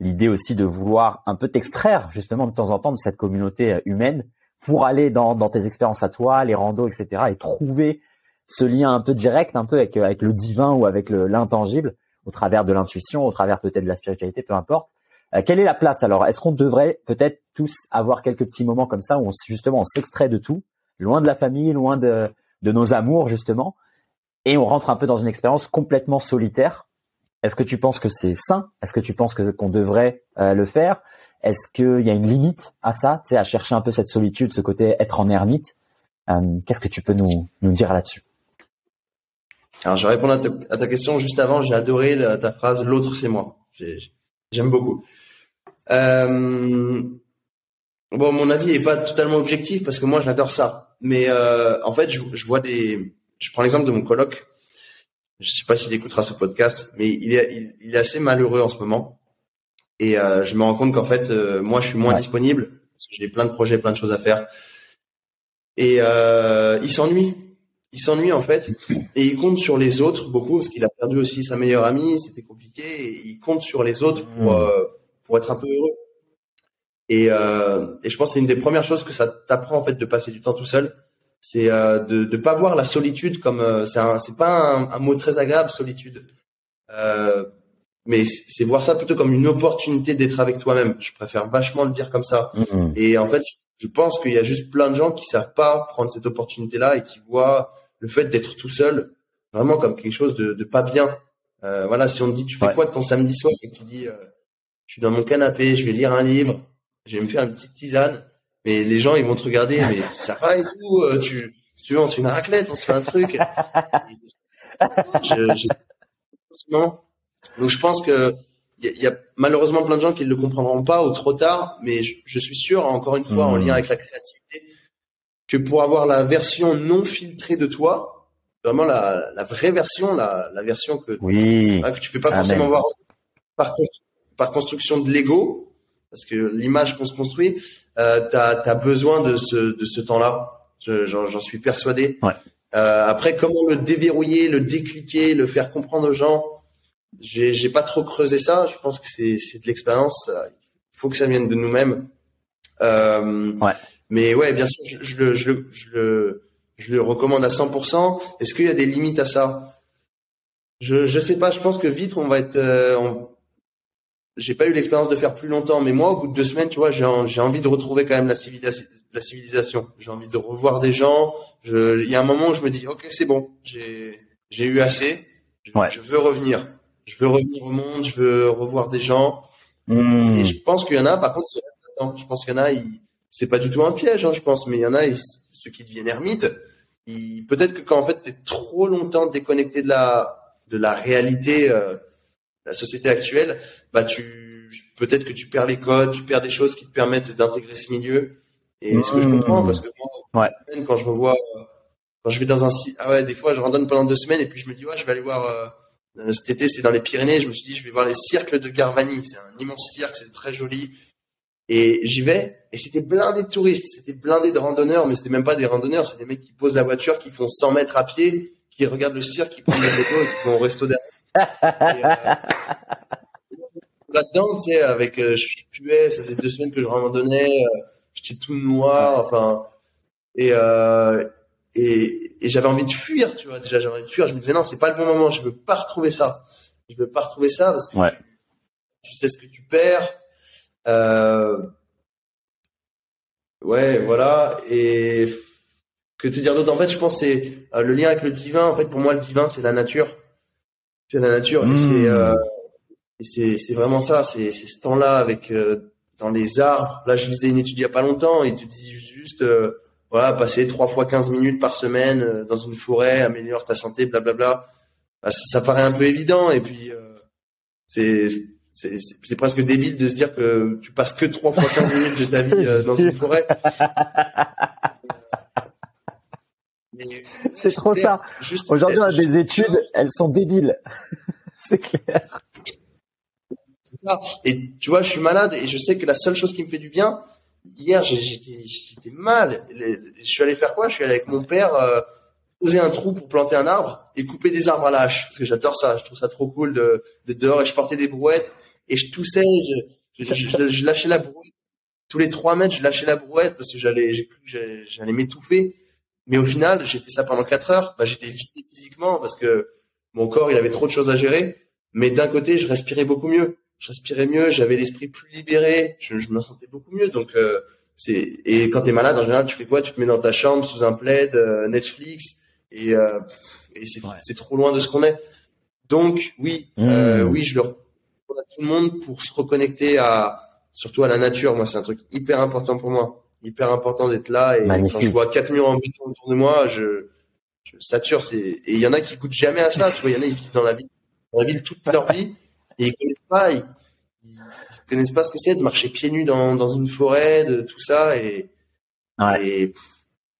l'idée aussi de vouloir un peu t'extraire justement de temps en temps de cette communauté euh, humaine pour aller dans, dans tes expériences à toi, les randos, etc. et trouver ce lien un peu direct, un peu avec, avec le divin ou avec l'intangible, au travers de l'intuition, au travers peut-être de la spiritualité, peu importe. Euh, quelle est la place alors? Est-ce qu'on devrait peut-être tous avoir quelques petits moments comme ça où on, justement on s'extrait de tout, loin de la famille, loin de, nos amours justement, et on rentre un peu dans une expérience complètement solitaire? Est-ce que tu penses que c'est sain? Est-ce que tu penses qu'on devrait euh, le faire? Est-ce qu'il y a une limite à ça, tu à chercher un peu cette solitude, ce côté être en ermite? Euh, Qu'est-ce que tu peux nous dire là-dessus? Alors, je vais répondre à ta, question juste avant. J'ai adoré ta phrase "l'autre c'est moi". J'aime beaucoup. Euh, bon, mon avis est pas totalement objectif parce que moi j'adore ça, mais euh, en fait, je, je vois des. Je prends l'exemple de mon coloc je sais pas s'il écoutera ce podcast, mais il est, il, est assez malheureux en ce moment. Et euh, je me rends compte qu'en fait, euh, moi, je suis moins disponible parce que j'ai plein de projets, plein de choses à faire. Et euh, il s'ennuie. Il s'ennuie en fait, et il compte sur les autres beaucoup parce qu'il a perdu aussi sa meilleure amie. C'était compliqué. Et il compte sur les autres pour hmm. euh, pour être un peu heureux. Et, euh, et je pense que c'est une des premières choses que ça t'apprend en fait de passer du temps tout seul c'est euh, de ne pas voir la solitude comme euh, c'est c'est pas un, mot très agréable solitude mais c'est voir ça plutôt comme une opportunité d'être avec toi-même je préfère vachement le dire comme ça mm-hmm. et en fait je pense qu'il y a juste plein de gens qui savent pas prendre cette opportunité là et qui voient le fait d'être tout seul vraiment comme quelque chose de, de pas bien. Euh, voilà si on te dit tu fais quoi de ton samedi soir et que tu dis euh, je suis dans mon canapé je vais lire un livre je vais me faire une petite tisane mais les gens ils vont te regarder mais ça va et tout euh, tu si tu veux on se fait une raclette on se fait un truc. Je, donc je pense que il y, a malheureusement plein de gens qui ne le comprendront pas ou trop tard mais je, suis sûr encore une fois en lien mmh. avec la créativité que pour avoir la version non filtrée de toi vraiment la, la vraie version la, la version que oui. que tu peux pas forcément voir par par construction de l'ego parce que l'image qu'on se construit, euh, tu as, besoin de ce, de ce temps-là. J'en suis persuadé. Ouais. Euh, après, comment le déverrouiller, le décliquer, le faire comprendre aux gens j'ai pas trop creusé ça. Je pense que c'est c'est de l'expérience. Il faut que ça vienne de nous-mêmes. Euh, ouais. Mais ouais, bien sûr, je, je, le je le je le je le recommande à 100%. Est-ce qu'il y a des limites à ça? Je je sais pas. Je pense que vite on va être. Euh, j'ai pas eu l'expérience de faire plus longtemps, mais moi, au bout de deux semaines, tu vois, j'ai j'ai envie de retrouver quand même la civilisation. La civilisation. J'ai envie de revoir des gens. Je, il y a un moment où je me dis, ok, c'est bon, j'ai j'ai eu assez. Je, je veux revenir je veux revenir au monde, je veux revoir des gens. Hmm. Et je pense qu'il y en a, par contre, je pense qu'il y en a, c'est pas du tout un piège, hein, je pense, mais il y en a, ceux qui deviennent ermites, peut-être que quand en fait t'es trop longtemps déconnecté de la de la réalité, euh, de la société actuelle, bah tu peut-être que tu perds les codes, tu perds des choses qui te permettent d'intégrer ce milieu. Et ce que je comprends, parce que moi, ouais. quand je revois, quand je vais dans un site, ah ouais, des fois je randonne pendant deux semaines et puis je me dis ouais, je vais aller voir. Euh, euh, cet été, c'était dans les Pyrénées. Je me suis dit, je vais voir les cirques de Garvani. C'est un immense cirque, c'est très joli. Et j'y vais, et c'était blindé de touristes, c'était blindé de randonneurs, mais c'était même pas des randonneurs, c'est des mecs qui posent la voiture, qui font 100 mètres à pied, qui regardent le cirque, qui prennent des photos et qui vont au resto derrière. Euh, là-dedans, tu sais, avec, euh, je puais, ça faisait deux semaines que je randonnais, euh, j'étais tout noir, enfin, et, euh, et, et j'avais envie de fuir, tu vois. Déjà, j'avais envie de fuir. Je me disais non, c'est pas le bon moment. Je veux pas retrouver ça. Je veux pas retrouver ça parce que tu, sais ce que tu perds. Euh... Ouais, voilà. Et que te dire d'autre? En fait, je pense c'est euh, le lien avec le divin. En fait, pour moi, le divin, c'est la nature. C'est la nature. Et c'est hmm. euh, c'est c'est vraiment ça. C'est c'est ce temps-là avec euh, dans les arbres. Là, je lisais une étude il y a pas longtemps et tu dis juste euh, voilà, passer trois fois 15 minutes par semaine euh, dans une forêt améliore ta santé, blablabla. Bah, ça, ça, paraît un peu évident et puis euh, c'est c'est presque débile de se dire que tu passes que trois fois 15 minutes de ta vie euh, dans une forêt. C'est trop ça. Aujourd'hui, on a des études, elles sont débiles. c'est clair. C'est ça. Et tu vois, je suis malade et je sais que la seule chose qui me fait du bien, hier j'étais j'étais mal. Je suis allé faire quoi? Je suis allé avec mon père euh, poser un trou pour planter un arbre et couper des arbres à la hache parce que j'adore ça. Je trouve ça trop cool de, de dehors et je portais des brouettes et je toussais, je, je, je, lâchais la brouette. Tous les trois mètres, je lâchais la brouette parce que j'allais j'ai cru que j'allais m'étouffer. Mais au final, j'ai fait ça pendant quatre heures. Bah, j'étais vidé physiquement parce que mon corps il avait trop de choses à gérer. Mais d'un côté, je respirais beaucoup mieux je respirais mieux, j'avais l'esprit plus libéré, je, je, me sentais beaucoup mieux. Donc euh, c'est et quand t'es malade en général, tu fais quoi? Tu te mets dans ta chambre sous un plaid, euh, Netflix et, euh, et c'est c'est trop loin de ce qu'on est. Donc oui, mmh. oui, je le tout le monde pour se reconnecter à surtout à la nature. Moi, c'est un truc hyper important pour moi, hyper important d'être là. Et quand je vois quatre murs en béton autour de moi, je, je sature. C'est et il y en a qui goûtent jamais à ça. Tu vois, il y en a qui vivent dans la ville, dans la ville toute leur vie et ils connaissent pas, ils, connaissent pas ce que c'est de marcher pieds nus dans, dans une forêt, de tout ça, et, et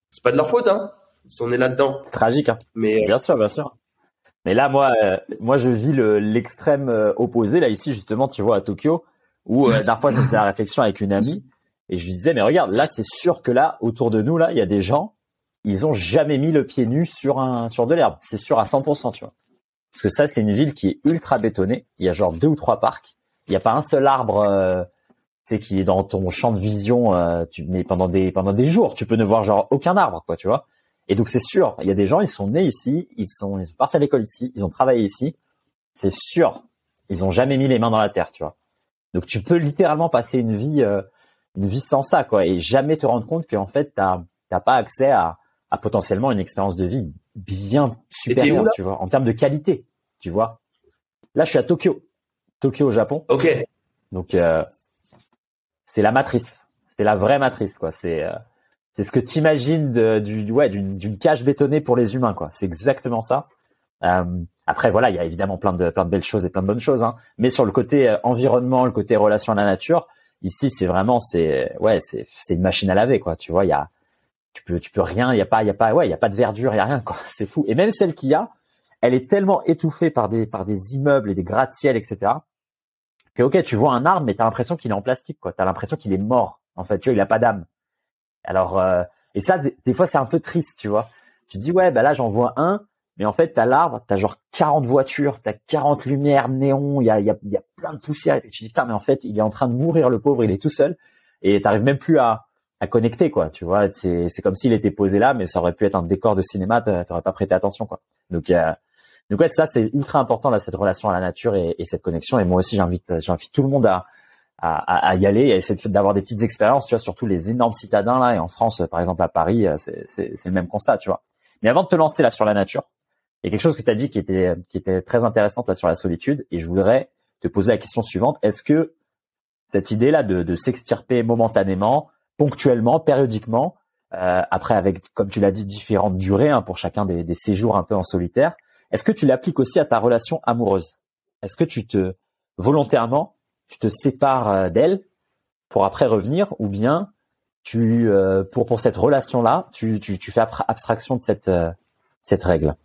c'est pas de leur faute, hein. On est là-dedans. Tragique, hein. Mais bien sûr, bien sûr. Mais là, moi, euh, moi, je vis l'extrême euh, opposé. Là, ici, justement, tu vois, à Tokyo, où euh, fois, je faisais la réflexion avec une amie, et je lui disais, mais regarde, là, c'est sûr que là, autour de nous, là, il y a des gens, ils ont jamais mis le pied nu sur un sur de l'herbe. C'est sûr à 100%, tu vois. Parce que ça, c'est une ville qui est ultra bétonnée. Il y a genre deux ou trois parcs. Il n'y a pas un seul arbre, euh, c'est qui est dans ton champ de vision. Euh, tu mais pendant des pendant des jours, tu peux ne voir genre aucun arbre, quoi, tu vois. Et donc c'est sûr, il y a des gens, ils sont nés ici, ils sont ils sont partis à l'école ici, ils ont travaillé ici. C'est sûr, ils ont jamais mis les mains dans la terre, tu vois. Donc tu peux littéralement passer une vie euh, une vie sans ça, quoi, et jamais te rendre compte qu'en fait t'as t'as pas accès à, à potentiellement une expérience de vie bien supérieur, tu vois, en termes de qualité, tu vois. Là, je suis à Tokyo, Tokyo au Japon. Ok. Donc euh, c'est la matrice, c'est la vraie matrice, quoi. C'est euh, c'est ce que tu imagines du ouais d'une cage bétonnée pour les humains, quoi. C'est exactement ça. Euh, après, voilà, il y a évidemment plein de plein de belles choses et plein de bonnes choses, hein. Mais sur le côté environnement, le côté relation à la nature, ici, c'est vraiment c'est ouais c'est c'est une machine à laver, quoi. Tu vois, il y a tu peux tu peux rien, il y a pas il y a pas ouais, il y a pas de verdure, il y a rien quoi. C'est fou. Et même celle qu'il y a, elle est tellement étouffée par des par des immeubles et des gratte-ciels etc. Que ok, tu vois un arbre mais tu as l'impression qu'il est en plastique quoi. Tu as l'impression qu'il est mort. En fait, tu vois, il a pas d'âme. Alors euh, et ça des, fois c'est un peu triste, tu vois. Tu dis ouais, bah là j'en vois un Mais en fait, t'as l'arbre, t'as genre 40 voitures, t'as 40 lumières, néons, il y a, y, y a plein de poussière. Et tu dis, putain, mais en fait, il est en train de mourir, le pauvre, il est tout seul. Et t'arrives même plus à, à connecter, quoi. Tu vois, c'est, c'est comme s'il était posé là, mais ça aurait pu être un décor de cinéma, t'aurais pas prêté attention, quoi. Donc, euh, donc ouais, ça, c'est ultra important, là, cette relation à la nature et, et cette connexion. Et moi aussi, j'invite, j'invite tout le monde à, à, à, y aller et essayer d'avoir des petites expériences, tu vois, surtout les énormes citadins, là. Et en France, par exemple, à Paris, c'est, c'est, c'est le même constat, tu vois. Mais avant de te lancer là sur la nature, il y a quelque chose que tu as dit qui était, qui était très intéressante là sur la solitude, et je voudrais te poser la question suivante. Est-ce que cette idée-là de, de s'extirper momentanément, ponctuellement, périodiquement, euh, après avec, comme tu l'as dit, différentes durées hein, pour chacun des, des, séjours un peu en solitaire, est-ce que tu l'appliques aussi à ta relation amoureuse? Est-ce que tu te, volontairement, tu te sépares euh, d'elle pour après revenir, ou bien tu, euh, pour, pour cette relation-là, tu, tu, tu, fais abstraction de cette, euh, cette règle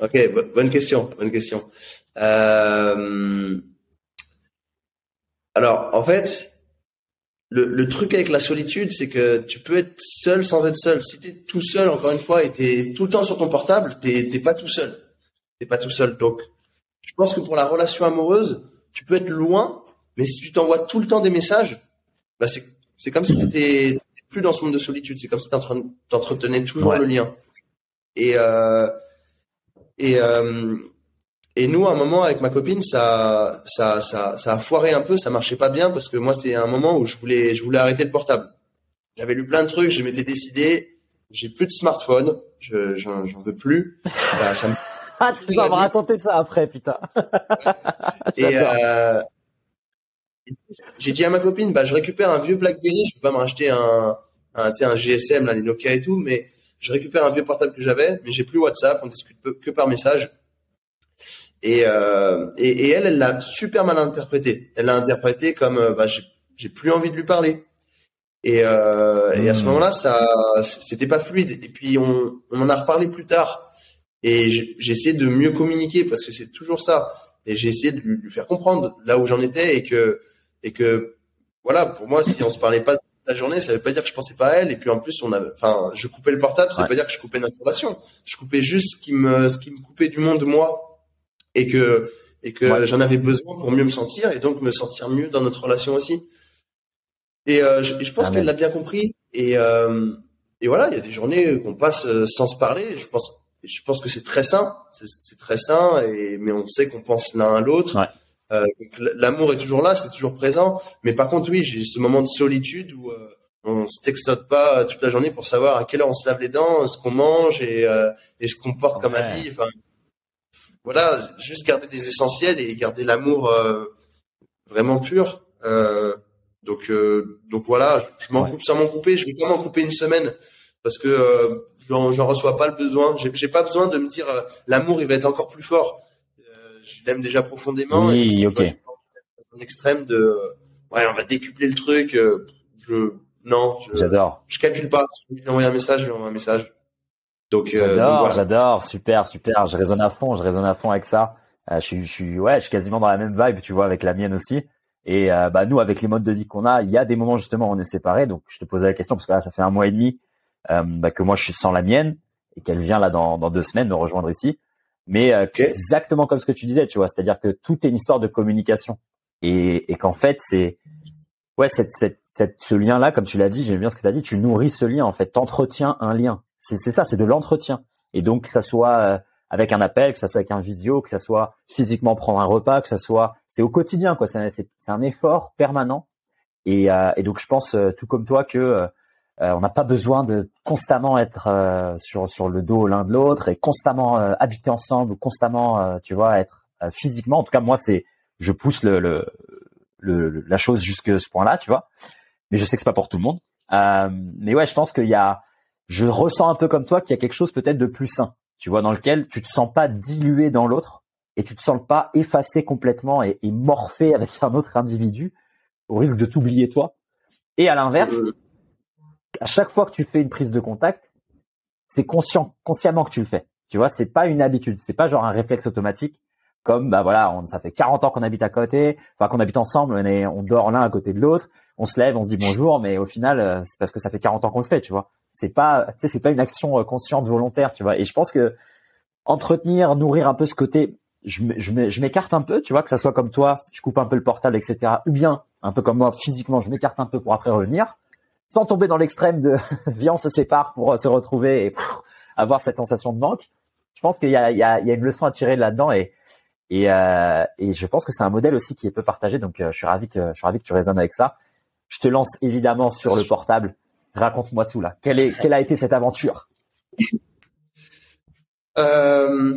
Ok, bonne question, bonne question. Alors, en fait, le, le, truc avec la solitude, c'est que tu peux être seul sans être seul. Si tu es tout seul, encore une fois, et tu tout le temps sur ton portable, t'es pas tout seul. T'es pas tout seul. Donc, je pense que pour la relation amoureuse, tu peux être loin, mais si tu t'envoies tout le temps des messages, bah c'est comme si tu étais plus dans ce monde de solitude. C'est comme si tu entretenais toujours le lien. Et euh, et, euh, et nous, à un moment, avec ma copine, ça, ça, ça, ça a foiré un peu, ça marchait pas bien parce que moi, c'était un moment où je voulais, je voulais arrêter le portable. J'avais lu plein de trucs, je m'étais décidé, j'ai plus de smartphone, je, j'en, veux plus. Ça, ça me... ah, tu vas me raconter ça après, putain. et euh, j'ai dit à ma copine, bah, je récupère un vieux BlackBerry, je peux pas me racheter un, un, un GSM, là, les Nokia et tout, mais je récupère un vieux portable que j'avais, mais j'ai plus WhatsApp, on discute que par message. Et, euh, et, et, elle, elle l'a super mal interprété. Elle l'a interprété comme, euh, bah, j'ai plus envie de lui parler. Et, euh, et à ce hmm. moment-là, ça, c'était pas fluide. Et puis on, on en a reparlé plus tard. Et j'ai essayé de mieux communiquer parce que c'est toujours ça. Et j'ai essayé de lui, faire comprendre là où j'en étais et que, et que, voilà, pour moi, si on se parlait pas la journée, ça veut pas dire que je pensais pas à elle. Et puis en plus, on a, enfin, je coupais le portable, ça veut pas dire que je coupais notre relation. Je coupais juste ce qui me, ce qui me coupait du monde moi, et que et que j'en avais besoin pour mieux me sentir et donc me sentir mieux dans notre relation aussi. Et, euh, je, je, pense qu'elle l'a bien compris. Et euh, et voilà, il y a des journées qu'on passe euh, sans se parler. Je pense, je pense que c'est très sain, c'est très sain. Et mais on sait qu'on pense l'un à l'autre. Ouais. Euh, l'amour est toujours là, c'est toujours présent. Mais par contre, oui, j'ai ce moment de solitude où euh, on se textote pas toute la journée pour savoir à quelle heure on se lave les dents, ce qu'on mange et, euh, et ce qu'on porte comme habit. Enfin, voilà, juste garder des essentiels et garder l'amour euh, vraiment pur. donc, donc voilà, je, m'en coupe sans m'en couper. Je vais pas m'en couper une semaine parce que j'en reçois pas le besoin. J'ai pas besoin de me dire l'amour il va être encore plus fort je l'aime déjà profondément. Oui, et, ok. un extrême de, ouais, on va décupler le truc. Euh, je, non. J'adore. Je, calcule pas. Si je lui envoie un message, je lui envoie un message. Donc, euh, j'adore, j'adore, super, super. Je résonne à fond, je résonne à fond avec ça. Euh, je suis, je suis, ouais, je suis quasiment dans la même vibe, tu vois, avec la mienne aussi. Et bah nous, avec les modes de vie qu'on a, il y a des moments justement où on est séparés. Donc, je te posais la question parce que là, ça fait un mois et demi bah, que moi je suis sans la mienne et qu'elle vient là dans, dans deux semaines me rejoindre ici. Mais euh, exactement comme ce que tu disais, tu vois, c'est-à-dire que tout est une histoire de communication. Et, et qu'en fait c'est ouais cette, cette, cette ce lien là, comme tu l'as dit, j'aime bien ce que tu as dit, tu nourris ce lien en fait, t'entretiens un lien, c'est ça, c'est de l'entretien. Et donc que ça soit euh, avec un appel, que ça soit avec un visio, que ça soit physiquement prendre un repas, que ça soit c'est au quotidien quoi, c'est c'est un effort permanent. Et, euh, et donc je pense tout comme toi que euh, on n'a pas besoin de constamment être euh, sur sur le dos l'un de l'autre et constamment euh, habiter ensemble ou constamment, tu vois, être physiquement. En tout cas, moi, c'est je pousse le, la chose jusque ce point-là, tu vois. Mais je sais que c'est pas pour tout le monde. mais ouais, je pense qu'il y a, je ressens un peu comme toi qu'il y a quelque chose peut-être de plus sain, tu vois, dans lequel tu te sens pas dilué dans l'autre et tu te sens pas effacé complètement et, et morphé avec un autre individu au risque de t'oublier toi. Et à l'inverse, à chaque fois que tu fais une prise de contact, c'est conscient, consciemment que tu le fais. Tu vois, c'est pas une habitude, c'est pas genre un réflexe automatique. Comme bah voilà, ça fait 40 ans qu'on habite à côté, enfin qu'on habite ensemble, on, est, on dort l'un à côté de l'autre, on se lève, on se dit bonjour, mais au final, c'est parce que ça fait 40 ans qu'on le fait, tu vois. C'est pas, tu sais, c'est pas une action consciente, volontaire, tu vois. Et je pense que entretenir, nourrir un peu ce côté, je, je m'écarte un peu, tu vois, que ça soit comme toi, je coupe un peu le portable, etc. Ou bien, un peu comme moi, physiquement, je m'écarte un peu pour après revenir, sans tomber dans l'extrême de viens, se sépare pour se retrouver et avoir cette sensation de manque. Je pense qu'il y a, une leçon à tirer là-dedans euh, et je pense que c'est un modèle aussi qui est peu partagé. Donc, euh, je suis ravi que je suis ravi que tu résonnes avec ça. Je te lance évidemment sur le portable. Raconte-moi tout là. Quelle, a été cette aventure? Euh,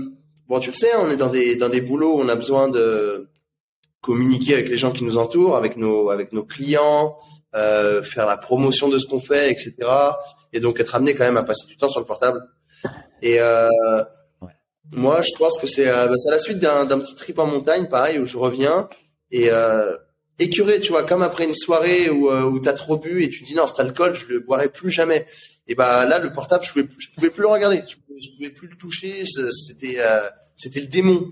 Bon, tu le sais, on est dans des boulots où on a besoin de communiquer avec les gens qui nous entourent, avec nos clients, euh, faire la promotion de ce qu'on fait, etc. Et donc être amené quand même à passer du temps sur le portable. Et euh, moi, je pense que c'est euh, bah, la suite d'un petit trip en montagne, pareil, où je reviens et euh, écuré, tu vois, comme après une soirée où, euh, où t'as trop bu et tu dis non, cet alcool, je le boirai plus jamais. Et bah là, le portable, je pouvais, je pouvais plus le regarder, je pouvais, pouvais plus le toucher, c'était euh, c'était le démon.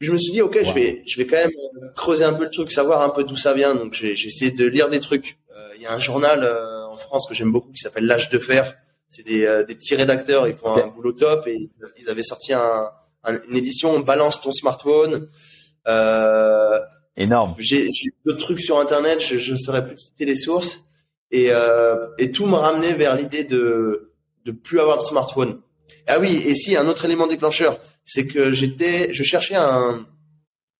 Je me suis dit ok, je vais je vais quand même euh, creuser un peu le truc, savoir un peu d'où ça vient. Donc j'ai essayé de lire des trucs. Il y a un journal en France que j'aime beaucoup qui s'appelle L'âge de fer c'est des, euh, des, petits rédacteurs, ils font un boulot top et ils avaient sorti un, une édition balance ton smartphone. Euh, Énorme. J'ai d'autres trucs sur internet, je ne saurais plus citer les sources et, euh, et tout m'a ramené vers l'idée de de plus avoir de smartphone. Ah oui, et si un autre élément déclencheur, c'est que j'étais, je cherchais un,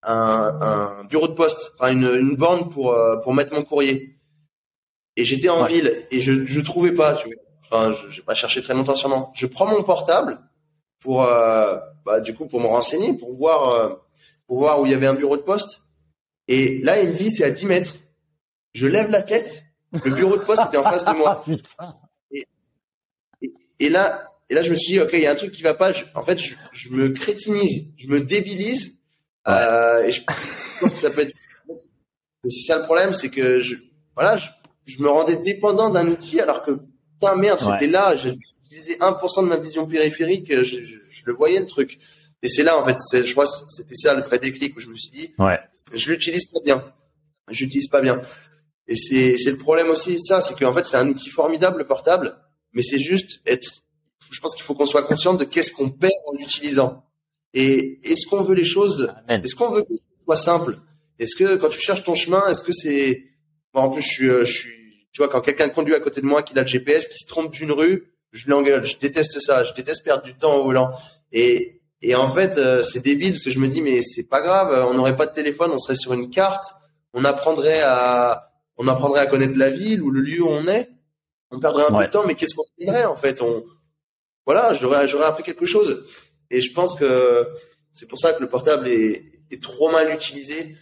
un, un bureau de poste, enfin une, une borne pour euh, pour mettre mon courrier. Et j'étais en ville et je je trouvais pas. Tu vois enfin, je n'ai pas cherché très longtemps sûrement. Je prends mon portable pour, euh, bah, du coup, pour me renseigner, pour voir, euh, pour voir où il y avait un bureau de poste. Et là, il me dit, c'est à 10 mètres. Je lève la tête. Le bureau de poste était en face de moi. Et, et, là, et là, je me suis dit, ok, il y a un truc qui va pas. en fait, je, je, me crétinise, je me débilise. Euh, et je pense que ça peut être. C'est ça le problème, c'est que je, voilà, je, je me rendais dépendant d'un outil alors que putain merde, c'était là, j'ai utilisé 1% de ma vision périphérique, je, je, je, le voyais le truc. Et c'est là en fait, je crois c'était ça le vrai déclic où je me suis dit, ouais. je l'utilise pas bien, j'utilise pas bien. Et c'est c'est le problème aussi de ça, c'est qu'en fait c'est un outil formidable le portable, mais c'est juste être. Je pense qu'il faut qu'on soit conscient de qu'est-ce qu'on perd en l'utilisant. Et est-ce qu'on veut les choses Est-ce qu'on veut que ce soit simple Est-ce que quand tu cherches ton chemin, est-ce que c'est Bon, en plus, je suis, je suis tu vois, quand quelqu'un conduit à côté de moi, qui a le GPS, qui se trompe d'une rue, je l'engueule. Je déteste ça. Je déteste perdre du temps au volant. Et, et en fait, euh, c'est débile parce que je me dis, mais c'est pas grave. On n'aurait pas de téléphone, on serait sur une carte. On apprendrait à, on apprendrait à connaître la ville ou le lieu où on est. On perdrait un peu de temps, mais qu'est-ce qu'on ferait en fait? On, voilà, j'aurais, j'aurais appris quelque chose. Et je pense que c'est pour ça que le portable est, est trop mal utilisé.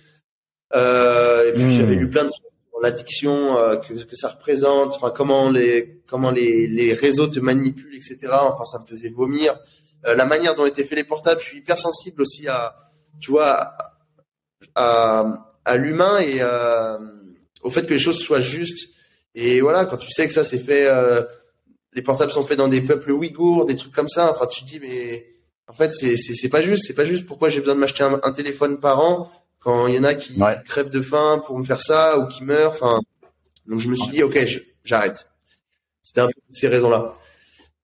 Euh, et puis j'avais hmm. lu plein de trucs l'addiction euh, que, que, ça représente, enfin comment les comment les, les réseaux te manipulent, etc. Enfin, ça me faisait vomir. Euh, la manière dont étaient faits les portables, je suis hyper sensible aussi à, tu vois, à, à l'humain et euh, au fait que les choses soient justes. Et voilà, quand tu sais que ça c'est fait, les portables sont faits dans des peuples ouïghours, des trucs comme ça. Enfin, tu te dis mais en fait c'est c'est pas juste, c'est pas juste. Pourquoi j'ai besoin de m'acheter un, un téléphone par an quand il y en a qui crèvent de faim pour me faire ça ou qui meurent. Enfin, donc je me suis dit ok, j'arrête. C'était un peu ces raisons-là.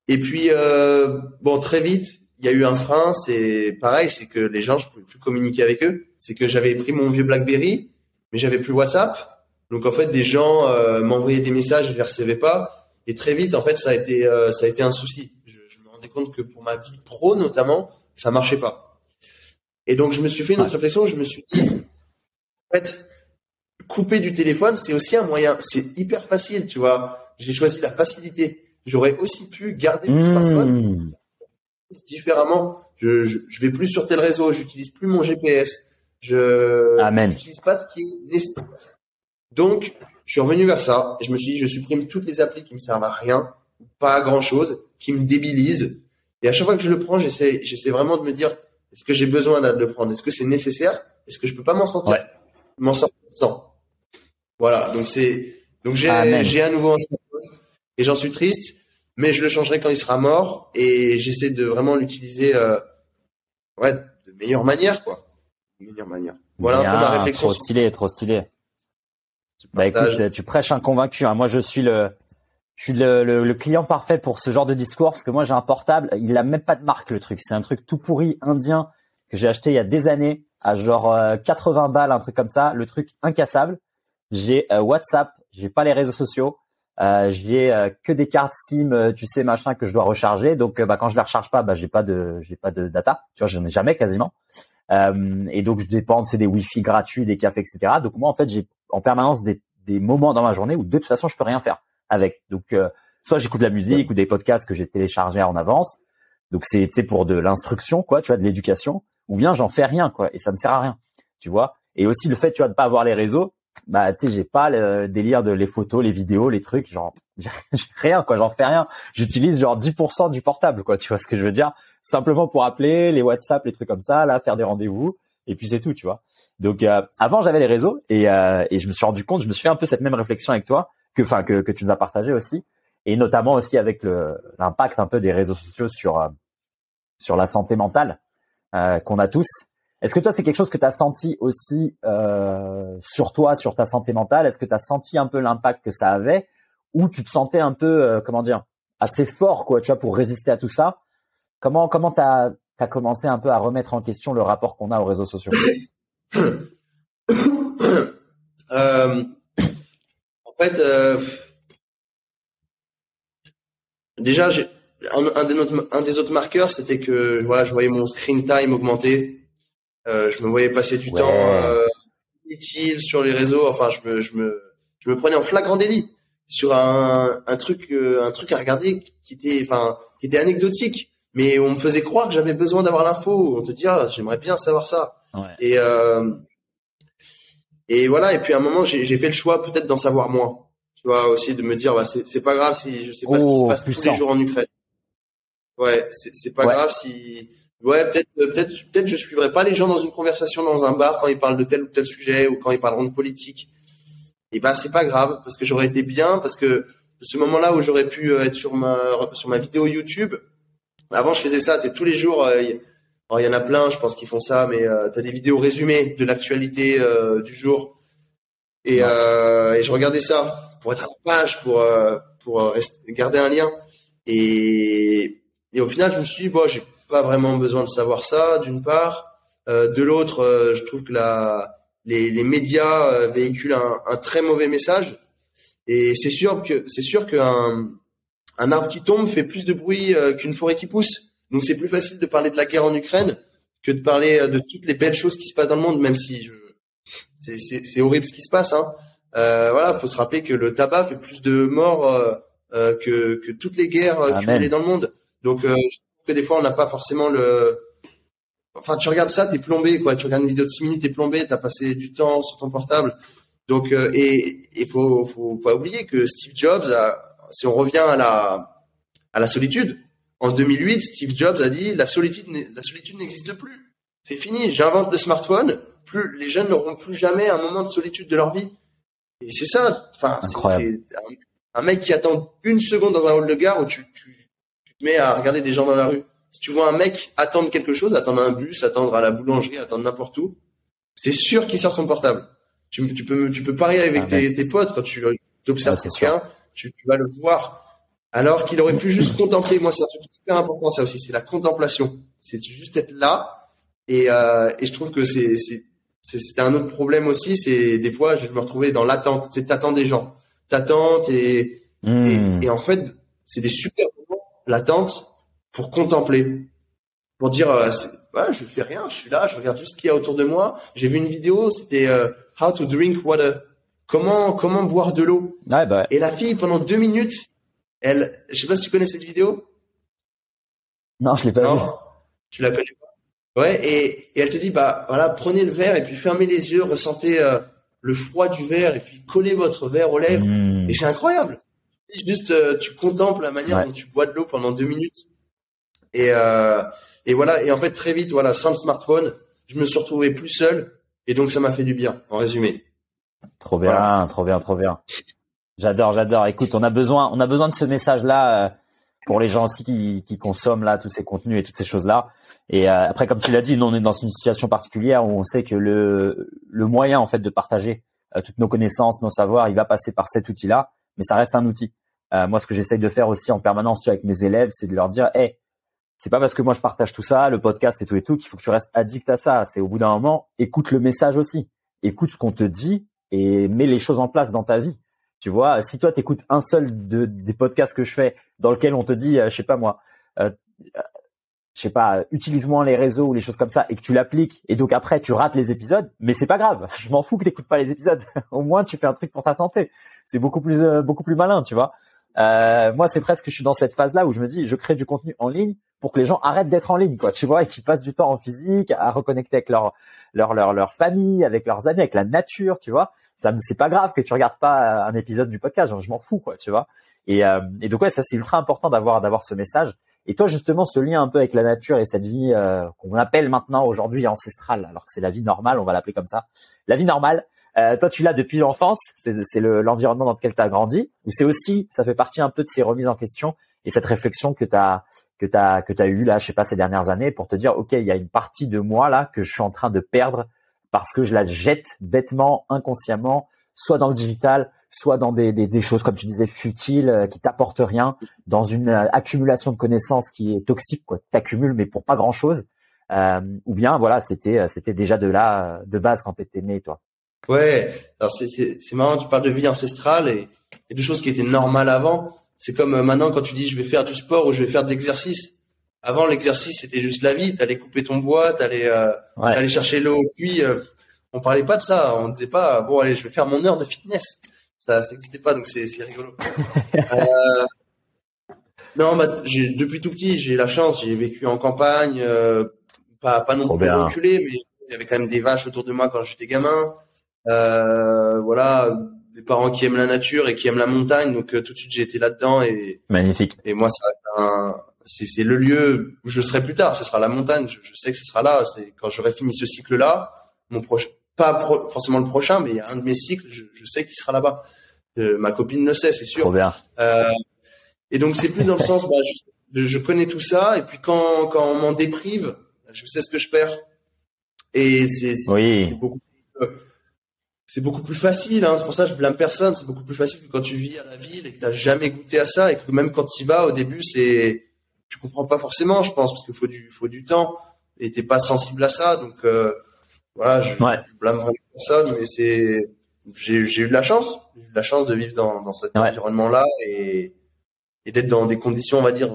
Et puis euh, bon, très vite, il y a eu un frein. C'est pareil, c'est que les gens, je pouvais plus communiquer avec eux. C'est que j'avais pris mon vieux BlackBerry, mais j'avais plus WhatsApp. Donc en fait, des gens euh, m'envoyaient des messages, je les recevais pas. Et très vite, en fait, ça a été euh, ça a été un souci. Je, je, me rendais compte que pour ma vie pro notamment, ça marchait pas. Et donc, je me suis fait une autre réflexion. Je me suis dit, en fait, couper du téléphone, c'est aussi un moyen. C'est hyper facile, tu vois. J'ai choisi la facilité. J'aurais aussi pu garder mon smartphone mmh. différemment. Je, je, je, vais plus sur tel réseau. J'utilise plus mon GPS. Je n'utilise pas ce qui est nécessaire. Donc, je suis revenu vers ça. Et je me suis dit, je supprime toutes les applis qui me servent à rien, pas à grand chose, qui me débilisent. Et à chaque fois que je le prends, j'essaie, j'essaie vraiment de me dire, est-ce que j'ai besoin de le prendre? Est-ce que c'est nécessaire? Est-ce que je peux pas m'en sortir? M'en sortir sans. Voilà. Donc c'est donc j'ai j'ai un nouveau smartphone et j'en suis triste, mais je le changerai quand il sera mort et j'essaie de vraiment l'utiliser euh, ouais de meilleure manière quoi. De meilleure manière. Voilà un peu ma réflexion. Trop stylé, trop stylé. Bah écoute, tu prêches un convaincu. Hein. Moi, je suis le, je suis le, le, client parfait pour ce genre de discours parce que moi, j'ai un portable. Il a même pas de marque le truc. C'est un truc tout pourri indien que j'ai acheté il y a des années à genre 80 euh, balles, un truc comme ça. Le truc incassable. J'ai euh, WhatsApp. J'ai pas les réseaux sociaux. Euh, j'ai euh, que des cartes SIM, tu sais machin que je dois recharger. Donc bah quand je les recharge pas, bah j'ai pas de j'ai pas de data. Tu vois, j'en ai jamais quasiment. Euh, et donc je dépends, c'est des Wi-Fi gratuits, des cafés, etc. Donc moi en fait j'ai en permanence des, des moments dans ma journée où de toute façon je peux rien faire avec. Donc euh, soit j'écoute de la musique ou des podcasts que j'ai téléchargés en avance. Donc c'est pour de l'instruction quoi, tu vois, de l'éducation. Ou bien j'en fais rien quoi et ça me sert à rien, tu vois. Et aussi le fait tu vois de pas avoir les réseaux, bah tu sais j'ai pas le délire de les photos, les vidéos, les trucs, genre rien quoi, j'en fais rien. J'utilise genre 10% du portable quoi, tu vois ce que je veux dire simplement pour appeler, les WhatsApp, les trucs comme ça, là, faire des rendez-vous, et puis c'est tout, tu vois. Donc euh, avant j'avais les réseaux et, euh, et je me suis rendu compte, je me suis fait un peu cette même réflexion avec toi, que enfin que, que tu nous as partagé aussi, et notamment aussi avec l'impact un peu des réseaux sociaux sur euh, sur la santé mentale qu'on a tous. Est-ce que toi c'est quelque chose que tu as senti aussi sur toi, sur ta santé mentale? Est-ce que tu as senti un peu l'impact que ça avait, ou tu te sentais un peu comment dire assez fort quoi, tu vois, pour résister à tout ça? Comment comment t'as as commencé un peu à remettre en question le rapport qu'on a aux réseaux sociaux euh, En fait, euh, déjà, un, un, des autres, un des autres marqueurs, c'était que voilà, je voyais mon screen time augmenter. Euh, je me voyais passer du temps utile sur les réseaux. Enfin, je me, je me, je me prenais en flagrant délit sur un, un truc, un truc à regarder qui était, enfin, qui était anecdotique mais on me faisait croire que j'avais besoin d'avoir l'info. On te dit, ah, j'aimerais bien savoir ça. Et euh, et voilà. Et puis à un moment, j'ai fait le choix peut-être d'en savoir moins. Tu vois aussi de me dire, bah, c'est pas grave si je sais pas ce qui se oh, passe tous les jours en Ukraine. Ouais, c'est pas grave si. Ouais, peut-être peut-être peut-être je suivrai pas les gens dans une conversation dans un bar quand ils parlent de tel ou tel sujet ou quand ils parleront de politique. Et ben c'est pas grave parce que j'aurais été bien parce que ce moment-là où j'aurais pu euh, être sur ma sur ma vidéo YouTube, avant, je faisais ça, c'est tous les jours. Euh, il y en a plein, je pense qu'ils font ça, mais euh, tu as des vidéos résumées de l'actualité euh, du jour. Et, et, je regardais ça pour être à la page, pour pour garder un lien. Et, et au final, je me suis dit, bon, j'ai pas vraiment besoin de savoir ça, d'une part. de l'autre, je trouve que la, les, les médias véhiculent un, un, très mauvais message. Et c'est sûr que c'est sûr qu'un un arbre qui tombe fait plus de bruit euh, qu'une forêt qui pousse. Donc c'est plus facile de parler de la guerre en Ukraine que de parler euh, de toutes les belles choses qui se passent dans le monde, même si je... c'est horrible ce qui se passe. Hein. Euh, voilà, faut se rappeler que le tabac fait plus de morts euh, que, que toutes les guerres cumulées dans le monde. Donc je trouve que des fois on n'a pas forcément le. Enfin, tu regardes ça, t'es plombé, quoi. Tu regardes une vidéo de 6 minutes, t'es plombé, t'as passé du temps sur ton portable. Donc, et il faut, faut pas oublier que Steve Jobs a, si on revient à la, à la solitude, en 2008, Steve Jobs a dit la solitude, la solitude n'existe plus. C'est fini. J'invente le smartphone. Plus les jeunes n'auront plus jamais un moment de solitude de leur vie. Et c'est ça. Enfin, c'est un, mec qui attend une seconde dans un hall de gare où tu, tu, tu, te mets à regarder des gens dans la rue. Si tu vois un mec attendre quelque chose, attendre un bus, attendre à la boulangerie, attendre n'importe où, c'est sûr qu'il sort son portable. Tu, tu, peux, tu peux parier avec ah, tes, tes, potes quand tu observes quelqu'un tu, vas le voir. Alors qu'il aurait pu juste contempler. Moi, c'est un truc hyper important, ça aussi, c'est la contemplation. C'est juste être là. Et, euh, et je trouve que c'est c'était un autre problème aussi. C'est des fois, je me retrouvais dans l'attente. Tu t'attends des gens, t'attends et, hmm. et, et en fait, c'est des super moments l'attente pour contempler, pour dire, euh, ouais, je fais rien, je suis là, je regarde tout ce qu'il y a autour de moi. J'ai vu une vidéo, c'était euh, How to drink water. Comment comment boire de l'eau? Bah. Et la fille pendant deux minutes, elle, je sais pas si tu connais cette vidéo. Non, je l'ai pas non, Tu la connais pas? Ouais, et, et, elle te dit bah voilà, prenez le verre et puis fermez les yeux, ressentez euh, le froid du verre et puis collez votre verre aux lèvres. Hmm. Et c'est incroyable. Juste, euh, tu contemples la manière dont tu bois de l'eau pendant deux minutes. Et euh, et voilà. Et en fait, très vite, voilà, sans le smartphone, je me suis retrouvé plus seul. Et donc, ça m'a fait du bien, en résumé. Trop bien, trop bien, trop bien. J'adore, j'adore. Écoute, on a besoin, on a besoin de ce message-là euh, pour les gens aussi qui, qui, consomment là tous ces contenus et toutes ces choses-là. Et euh, après, comme tu l'as dit, nous on est dans une situation particulière où on sait que le le moyen en fait de partager toutes nos connaissances, nos savoirs, il va passer par cet outil-là, mais ça reste un outil. moi, ce que j'essaye de faire aussi en permanence, tu vois, avec mes élèves, c'est de leur dire, hey, c'est pas parce que moi je partage tout ça, le podcast et tout et tout, qu'il faut que tu restes addict à ça. C'est au bout d'un moment, écoute le message aussi, écoute ce qu'on te dit et mets les choses en place dans ta vie. Tu vois, si toi t'écoutes un seul de, des podcasts que je fais dans lequel on te dit, euh, je sais pas moi, euh, je sais pas, utilise moins les réseaux ou les choses comme ça et que tu l'appliques et donc après tu rates les épisodes, mais c'est pas grave. Je m'en fous que t'écoutes pas les épisodes. Au moins tu fais un truc pour ta santé. C'est beaucoup plus euh, beaucoup plus malin, tu vois. Euh, moi c'est presque je suis dans cette phase là où je me dis je crée du contenu en ligne pour que les gens arrêtent d'être en ligne, quoi. Tu vois, et qu'ils passent du temps en physique, à reconnecter avec leur leur leur leur famille, avec leurs amis, avec la nature, tu vois. Ça c'est pas grave que tu regardes pas un épisode du podcast, je m'en fous, quoi, tu vois. Et, euh, et donc ouais, ça c'est ultra important d'avoir d'avoir ce message. Et toi, justement, ce lien un peu avec la nature et cette vie euh, qu'on appelle maintenant aujourd'hui ancestrale, alors que c'est la vie normale, on va l'appeler comme ça. La vie normale, euh, toi, tu l'as depuis l'enfance, c'est l'environnement dans lequel tu as grandi, ou c'est aussi, ça fait partie un peu de ces remises en question et cette réflexion que tu as que tu que tu as eu là, je sais pas ces dernières années pour te dire OK, il y a une partie de moi là que je suis en train de perdre parce que je la jette bêtement, inconsciemment, soit dans le digital, soit dans des, choses comme tu disais futiles euh, qui t'apportent rien, dans une euh, accumulation de connaissances qui est toxique quoi, t'accumules mais pour pas grand-chose. Euh, ou bien voilà, c'était déjà de là de base quand tu étais né toi. Ouais, alors c'est marrant tu parles de vie ancestrale et de choses qui étaient normales avant. C'est comme maintenant quand tu dis je vais faire du sport ou je vais faire de l'exercice. Avant l'exercice c'était juste la vie, t'allais couper ton bois, t'allais euh, aller chercher l'eau au puits. Euh, on parlait pas de ça, on disait pas bon allez je vais faire mon heure de fitness ça n'existait pas, donc c'est rigolo. euh, non, bah, depuis tout petit, j'ai la chance, j'ai vécu en campagne, euh, pas, pas non plus reculé, mais il y avait quand même des vaches autour de moi quand j'étais gamin. Euh, voilà, des parents qui aiment la nature et qui aiment la montagne, donc euh, tout de suite j'ai été là-dedans et magnifique. Et moi, c'est le lieu où je serai plus tard. Ce sera la montagne. Je, je sais que ce sera là. C'est quand j'aurai fini ce cycle-là, mon prochain pas forcément le prochain, mais il y a un de mes cycles, je, je sais qu'il sera là-bas. Euh, ma copine le sait, c'est sûr. Trop bien. Euh, et donc c'est plus dans le sens, bah, je, je, connais tout ça, et puis quand, quand on m'en déprive, je sais ce que je perds. Et c'est oui. beaucoup, c'est beaucoup plus facile. Hein. C'est pour ça que je blâme personne. C'est beaucoup plus facile que quand tu vis à la ville et que t'as jamais goûté à ça, et que même quand tu y vas au début, c'est tu comprends pas forcément, je pense, parce qu'il faut du faut du temps, et t'es pas sensible à ça, donc. Euh, voilà, je, je blâme vraiment personne, mais c'est j'ai eu de la chance, j'ai eu de la chance de vivre dans, dans cet environnement-là et, et d'être dans des conditions, on va dire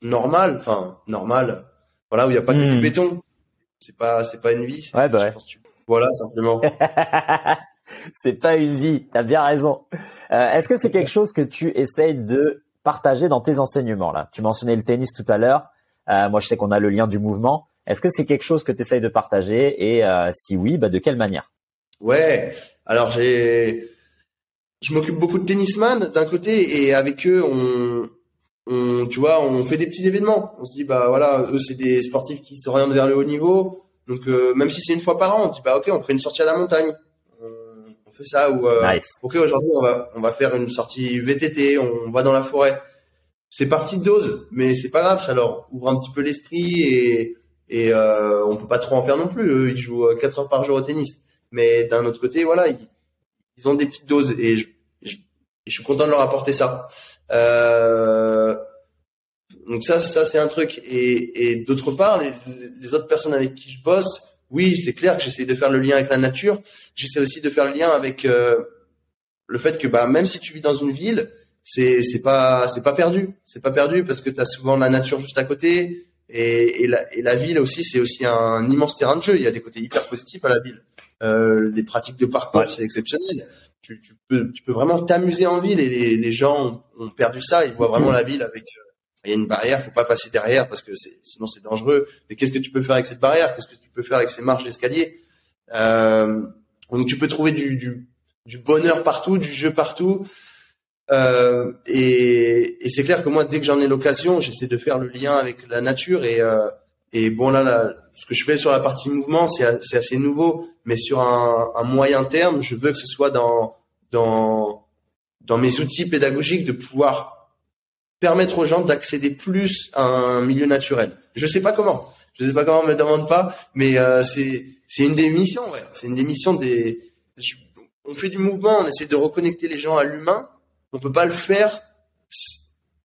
normales, enfin normales, voilà où il n'y a pas que du hmm. béton. C'est pas c'est pas une vie. Ouais, bah ouais. Voilà simplement. c'est pas une vie. T'as bien raison. Euh, Est-ce que c'est quelque chose que tu essayes de partager dans tes enseignements là Tu mentionnais le tennis tout à l'heure. Euh, moi, je sais qu'on a le lien du mouvement. Est-ce que c'est quelque chose que tu essayes de partager? Et euh, si oui, bah, de quelle manière? Ouais, alors j'ai, je m'occupe beaucoup de tennisman d'un côté et avec eux on, on, tu vois, on fait des petits événements. On se dit bah voilà, eux c'est des sportifs qui s'orientent vers le haut niveau, donc euh, même si c'est une fois par an, on dit bah ok, on fait une sortie à la montagne, on, fait ça ou euh, ok aujourd'hui on va on va faire une sortie VTT, on va dans la forêt. C'est parti de dose, mais c'est pas grave, ça leur ouvre un petit peu l'esprit et et euh, on peut pas trop en faire non plus. Eux, ils jouent 4 euh, heures par jour au tennis. Mais d'un autre côté, voilà, ils, ils, ont des petites doses et je, je, je, suis content de leur apporter ça. Euh, donc ça, ça c'est un truc. Et, et d'autre part, les, les, autres personnes avec qui je bosse, oui, c'est clair que j'essaie de faire le lien avec la nature. J'essaie aussi de faire le lien avec euh, le fait que bah même si tu vis dans une ville, c'est c'est pas c'est pas perdu. C'est pas perdu parce que tu as souvent la nature juste à côté et, et, la, et la ville aussi, c'est aussi un immense terrain de jeu. Il y a des côtés hyper positifs à la ville. Euh, les pratiques de parcours, c'est exceptionnel. Tu, tu, peux, tu peux vraiment t'amuser en ville et les, les gens ont, perdu ça. Ils voient vraiment la ville avec. Il y a une barrière, faut pas passer derrière parce que sinon c'est dangereux. Mais qu'est-ce que tu peux faire avec cette barrière? Qu'est-ce que tu peux faire avec ces marches d'escalier? Euh, Donc tu peux trouver du, du, du bonheur partout, du jeu partout. Euh, et, et c'est clair que moi, dès que j'en ai l'occasion, j'essaie de faire le lien avec la nature. Et, euh, et bon, là, là, ce que je fais sur la partie mouvement, c'est assez nouveau. Mais sur un, un, moyen terme, je veux que ce soit dans, dans, dans mes outils pédagogiques de pouvoir permettre aux gens d'accéder plus à un milieu naturel. Je sais pas comment. Je sais pas comment, me demande pas. Mais euh, c'est c'est une des missions. Ouais. C'est une des missions des on fait du mouvement, on essaie de reconnecter les gens à l'humain. On peut pas le faire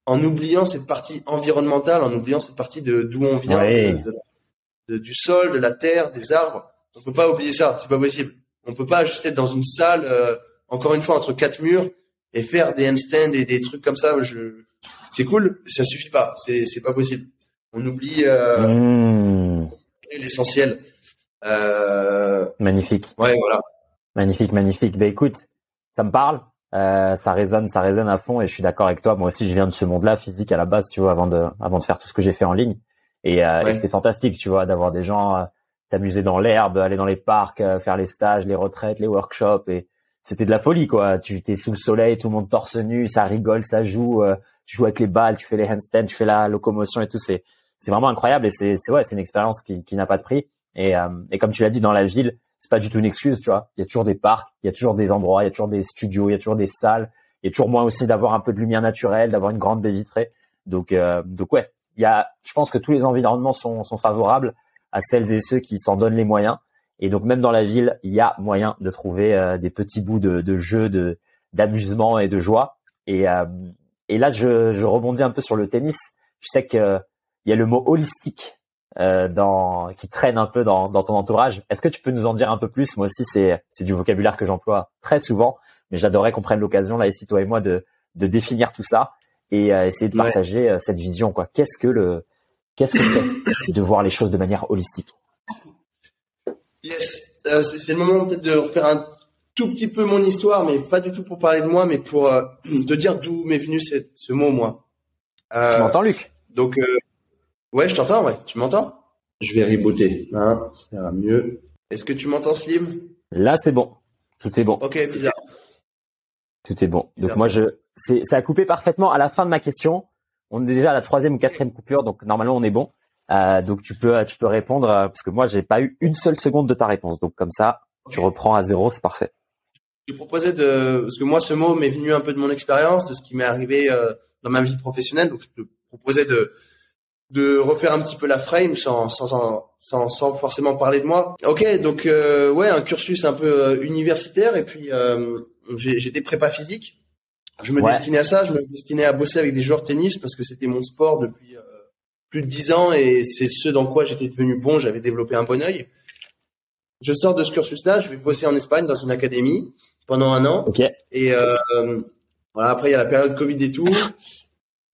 en oubliant cette partie environnementale, en oubliant cette partie de d'où on vient, du sol, de la terre, des arbres. On peut pas oublier ça, c'est pas possible. On peut pas juste être dans une salle, euh, encore une fois entre quatre murs et faire des handstands et des trucs comme ça. Je, c'est cool, ça suffit pas, c'est c'est pas possible. On oublie euh, mmh. l'essentiel. Euh... Magnifique. Ouais, voilà. Magnifique, magnifique. Ben écoute, ça me parle. Euh, ça résonne, ça résonne à fond et je suis d'accord avec toi. Moi aussi, je viens de ce monde-là, physique à la base, tu vois, avant de, avant de faire tout ce que j'ai fait en ligne. Et, euh, c'était fantastique, tu vois, d'avoir des gens euh, t'amuser dans l'herbe, aller dans les parcs, faire les stages, les retraites, les workshops. Et c'était de la folie, quoi. Tu t'es sous le soleil, tout le monde torse nu, ça rigole, ça joue. Tu joues avec les balles, tu fais les handstands, tu fais la locomotion et tout. C'est, c'est vraiment incroyable et c'est, c'est ouais, c'est une expérience qui, qui n'a pas de prix. Et, et comme tu l'as dit, dans la ville, c'est pas du tout une excuse, tu vois. Il y a toujours des parcs, il y a toujours des endroits, il y a toujours des studios, il y a toujours des salles. Il y a toujours moins aussi d'avoir un peu de lumière naturelle, d'avoir une grande baie vitrée. Donc, euh, donc ouais, il y a, je pense que tous les environnements sont, sont favorables à celles et ceux qui s'en donnent les moyens. Et donc même dans la ville, il y a moyen de trouver euh, des petits bouts de, de jeu, de d'amusement et de joie. Et, euh, et là, je, je rebondis un peu sur le tennis. Je sais que il y a le mot holistique euh, dans, qui traîne un peu dans, dans ton entourage. Est-ce que tu peux nous en dire un peu plus? Moi aussi, c'est, c'est du vocabulaire que j'emploie très souvent, mais j'adorerais qu'on prenne l'occasion, là, ici, toi et moi, de, de définir tout ça et euh, essayer de partager euh, cette vision. Quoi. Qu'est-ce que le, qu'est-ce que c'est de voir les choses de manière holistique? Yes, c'est, le moment peut-être de refaire un tout petit peu mon histoire, mais pas du tout pour parler de moi, mais pour te dire d'où m'est venu cette, ce mot, moi. tu m'entends, Luc? Donc, Ouais, je t'entends, ouais. Tu m'entends? Je vais rebooter. Hein, ça ira mieux. Est-ce que tu m'entends, Slim? Là, c'est bon. Tout est bon. Ok, bizarre. Tout est bon. Donc moi, je, c'est, ça a coupé parfaitement à la fin de ma question. On est déjà à la troisième ou quatrième coupure, donc normalement on est bon. Euh, donc tu peux, tu peux répondre euh, parce que moi j'ai pas eu une seule seconde de ta réponse. Donc comme ça, tu reprends à zéro, c'est parfait. Je proposais de, parce que moi ce mot m'est venu un peu de mon expérience, de ce qui m'est arrivé euh, dans ma vie professionnelle. Donc je te proposais de de refaire un petit peu la frame sans sans sans, sans forcément parler de moi. Ok, donc euh, ouais, un cursus un peu euh, universitaire et puis euh, j'étais prépa physique. Je me destinais à ça, je me destinais à bosser avec des joueurs de tennis parce que c'était mon sport depuis euh, plus de dix ans et c'est ce dans quoi j'étais devenu bon. J'avais développé un bon œil. Je sors de ce cursus-là, je vais bosser en Espagne dans une académie pendant un an. Ok. Et voilà, après il y a la période Covid et tout.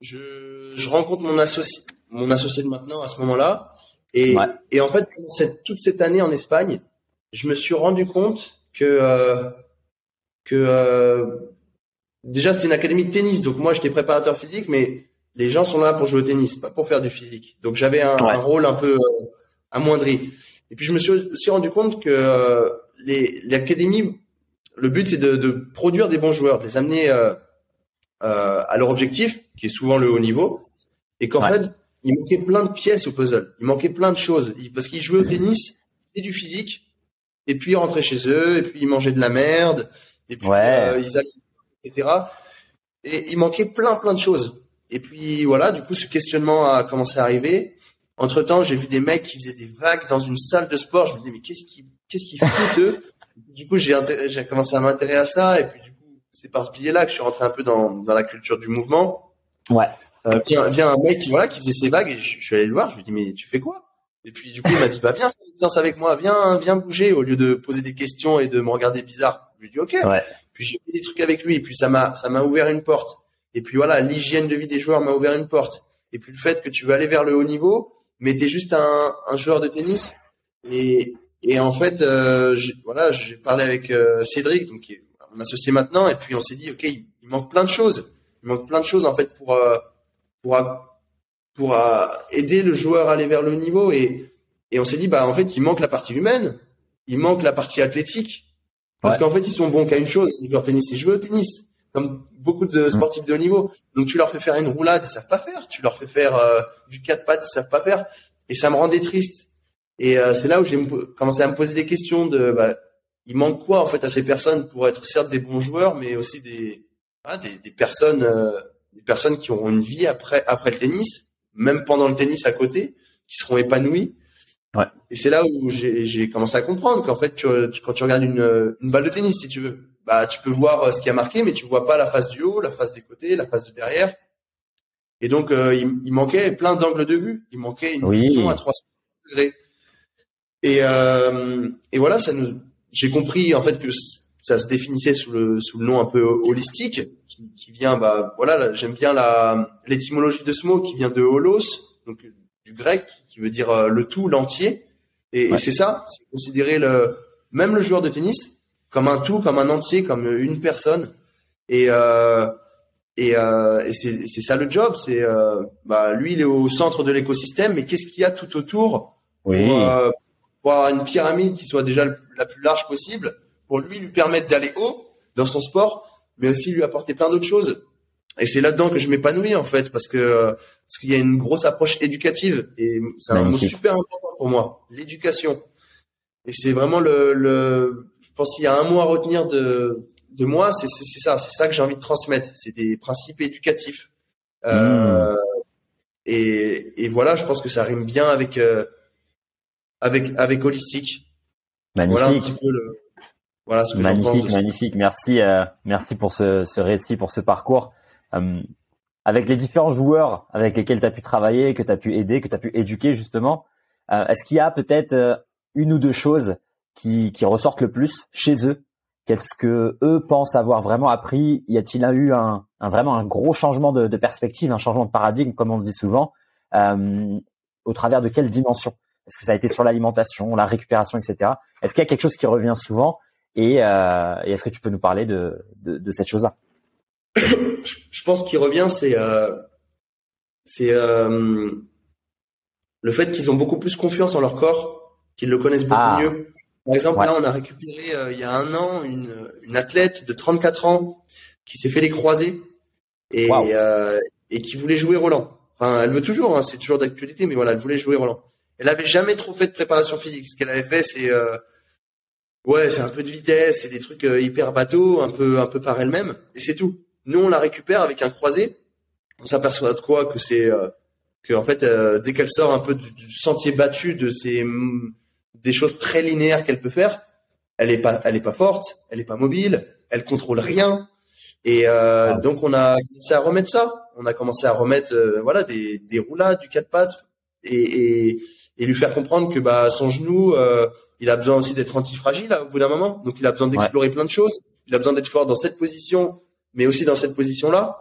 Je, je rencontre mon associé, mon associé de maintenant à ce moment-là. Et, et en fait, cette, toute cette année en Espagne, je me suis rendu compte que euh, que euh, déjà c'était une académie de tennis, donc moi j'étais préparateur physique, mais les gens sont là pour jouer au tennis, pas pour faire du physique. Donc j'avais un, un, rôle un peu euh, amoindri. Et puis je me suis aussi rendu compte que euh, l'académie, le but c'est de, de, produire des bons joueurs, de les amener euh, à leur objectif, qui est souvent le haut niveau, et qu'en fait il manquait plein de pièces au puzzle. Il manquait plein de choses. Parce qu'ils jouaient au tennis, et du physique, et puis ils rentraient chez eux, et puis ils mangeaient de la merde, et puis euh, ils allaient, etc. Et il manquait plein, plein de choses. Et puis voilà, du coup, ce questionnement a commencé à arriver. Entre temps, j'ai vu des mecs qui faisaient des vagues dans une salle de sport. Je me disais, mais qu'est-ce qu'ils, qu'est-ce qu'ils foutent eux Du coup, j'ai, j'ai commencé à m'intéresser à ça. Et puis, du coup, c'est par ce biais-là que je suis rentré un peu dans, dans la culture du mouvement. Ouais. Euh, vient, un mec qui voilà qui faisait ses vagues et je, suis allé le voir. Je lui ai dit mais tu fais quoi? Et puis du coup il m'a dit bah viens faire avec moi. Viens viens bouger. Au lieu de poser des questions et de me regarder bizarre je lui ai dit ok. Ouais. puis j'ai fait des trucs avec lui. Et puis ça m'a ça m'a ouvert une porte. Et puis voilà l'hygiène de vie des joueurs m'a ouvert une porte. Et puis le fait que tu veux aller vers le haut niveau mais t'es juste un, un joueur de tennis. Et et en fait euh, voilà j'ai parlé avec euh, Cédric donc qui est mon associé maintenant et puis on s'est dit ok il, il, manque plein de choses. Il manque plein de choses en fait pour euh, pour, pour aider le joueur à aller vers le niveau. Et, et on s'est dit, bah, en fait, il manque la partie humaine, il manque la partie athlétique. Parce qu'en fait, ils sont bons qu'à une chose, les joueurs de tennis, ils jouent au tennis, comme beaucoup de sportifs de haut niveau. Donc, tu leur fais faire une roulade, ils savent pas faire. Tu leur fais faire euh, du quatre pattes, ils savent pas faire. Et ça me rendait triste. Et euh, c'est là où j'ai commencé à me poser des questions de, bah, il manque quoi en fait à ces personnes pour être certes des bons joueurs, mais aussi des, ah, des, des, personnes euh, des personnes qui auront une vie après après le tennis, même pendant le tennis à côté, qui seront épanouies. Ouais. Et c'est là où j'ai commencé à comprendre qu'en fait, tu, quand tu regardes une, une balle de tennis, si tu veux, bah tu peux voir ce qui a marqué, mais tu vois pas la face du haut, la face des côtés, la face de derrière. Et donc il, il, manquait plein d'angles de vue. Il manquait une vision à 300 degrés. Et, et voilà, ça nous. J'ai compris en fait que ça se définissait sous le sous le nom un peu holistique, qui, qui vient bah voilà, j'aime bien la l'étymologie de ce mot qui vient de holos, donc du grec qui veut dire euh, le tout, l'entier. Et, c'est ça, c'est considérer le même le joueur de tennis comme un tout, comme un entier, comme une personne. Et euh, et, euh, et c'est c'est ça le job, c'est euh, bah lui il est au centre de l'écosystème, mais qu'est-ce qu'il y a tout autour oui. pour, euh, pour avoir une pyramide qui soit déjà la plus large possible pour lui lui permettre d'aller haut dans son sport, mais aussi lui apporter plein d'autres choses. Et c'est là-dedans que je m'épanouis en fait, parce que parce qu'il y a une grosse approche éducative et c'est un mot super important pour moi, l'éducation. Et c'est vraiment le, le, pense qu'il y a un mot à retenir de de moi, c'est c'est ça, c'est ça que j'ai envie de transmettre, c'est des principes éducatifs. Euh, et, et voilà, je pense que ça rime bien avec euh, avec avec holistique. Magnifique. Voilà un petit peu le, voilà ce que magnifique, magnifique. Merci, euh, merci pour ce, ce, récit, pour ce parcours. Euh, avec les différents joueurs avec lesquels tu as pu travailler, que tu as pu aider, que tu as pu éduquer justement, euh, est-ce qu'il y a peut-être euh, une ou deux choses qui, qui ressortent le plus chez eux Qu'est-ce que eux pensent avoir vraiment appris? Y a-t-il eu un, un, vraiment un gros changement de, de, perspective, un changement de paradigme, comme on le dit souvent, au travers de quelle dimension? Est-ce que ça a été sur l'alimentation, la récupération, etc. Est-ce qu'il y a quelque chose qui revient souvent? Et, euh, et est-ce que tu peux nous parler de, de, de cette chose-là? Je pense qu'il revient, c'est euh, c'est euh, le fait qu'ils ont beaucoup plus confiance en leur corps, qu'ils le connaissent beaucoup ah. mieux. Par exemple, ouais. là, on a récupéré euh, il y a un an une, une athlète de 34 ans qui s'est fait les croisés et, wow. Euh, et qui voulait jouer Roland. Enfin, elle veut toujours, hein, c'est toujours d'actualité, mais voilà, elle voulait jouer Roland. Elle avait jamais trop fait de préparation physique. Ce qu'elle avait fait, c'est euh, Ouais, c'est un peu de vitesse, c'est des trucs euh, hyper bateau, un peu un peu par elle-même, et c'est tout. Nous, on la récupère avec un croisé. On s'aperçoit de quoi que c'est euh, que en fait, euh, dès qu'elle sort un peu du, du, sentier battu de ces des choses très linéaires qu'elle peut faire, elle est pas elle est pas forte, elle est pas mobile, elle contrôle rien. Et euh, ah. donc on a commencé à remettre ça. On a commencé à remettre euh, voilà des des roulades, du quatre pattes et, et, et lui faire comprendre que bah son genou euh, il a besoin aussi d'être antifragile là, au bout d'un moment. Donc il a besoin d'explorer ouais. plein de choses. Il a besoin d'être fort dans cette position, mais aussi dans cette position-là.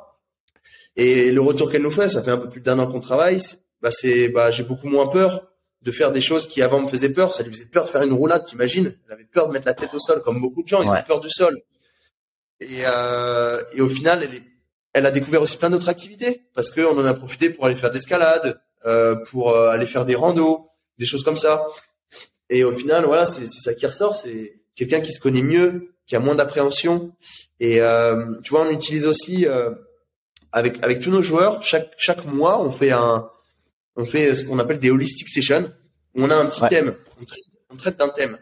Et le retour qu'elle nous fait, ça fait un peu plus d'un an qu'on travaille. Bah c'est, bah j'ai beaucoup moins peur de faire des choses qui avant me faisaient peur. Ça lui faisait peur de faire une roulade, t'imagines? Elle avait peur de mettre la tête au sol, comme beaucoup de gens. Ils ouais. ont peur du sol. Et, euh, et au final, elle, est, elle a découvert aussi plein d'autres activités parce qu'on en a profité pour aller faire de l'escalade, euh, pour euh, aller faire des randos, des choses comme ça. Et au final, voilà, c'est ça qui ressort, c'est quelqu'un qui se connaît mieux, qui a moins d'appréhension. Et euh, tu vois, on utilise aussi euh, avec avec tous nos joueurs chaque chaque mois, on fait un on fait ce qu'on appelle des holistic sessions. On a un petit ouais. thème, on traite, on traite d'un thème.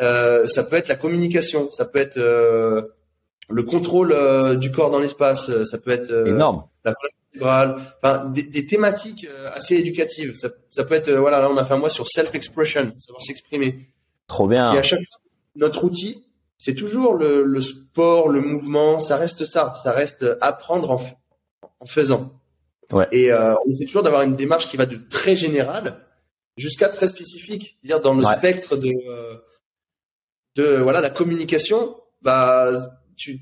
Euh, ça peut être la communication, ça peut être euh, le contrôle euh, du corps dans l'espace, ça peut être euh, énorme. La enfin des, des, thématiques euh, assez éducatives. Ça, ça, peut être euh, voilà, là on a fait un mois sur self-expression, savoir s'exprimer. Trop bien. Et à chaque fois, notre outil, c'est toujours le, le, sport, le mouvement, ça reste ça, ça reste apprendre en, en faisant. Ouais. Et euh, on essaie toujours d'avoir une démarche qui va de très général jusqu'à très spécifique, dire dans le ouais. spectre de euh, de voilà la communication. Bah tu,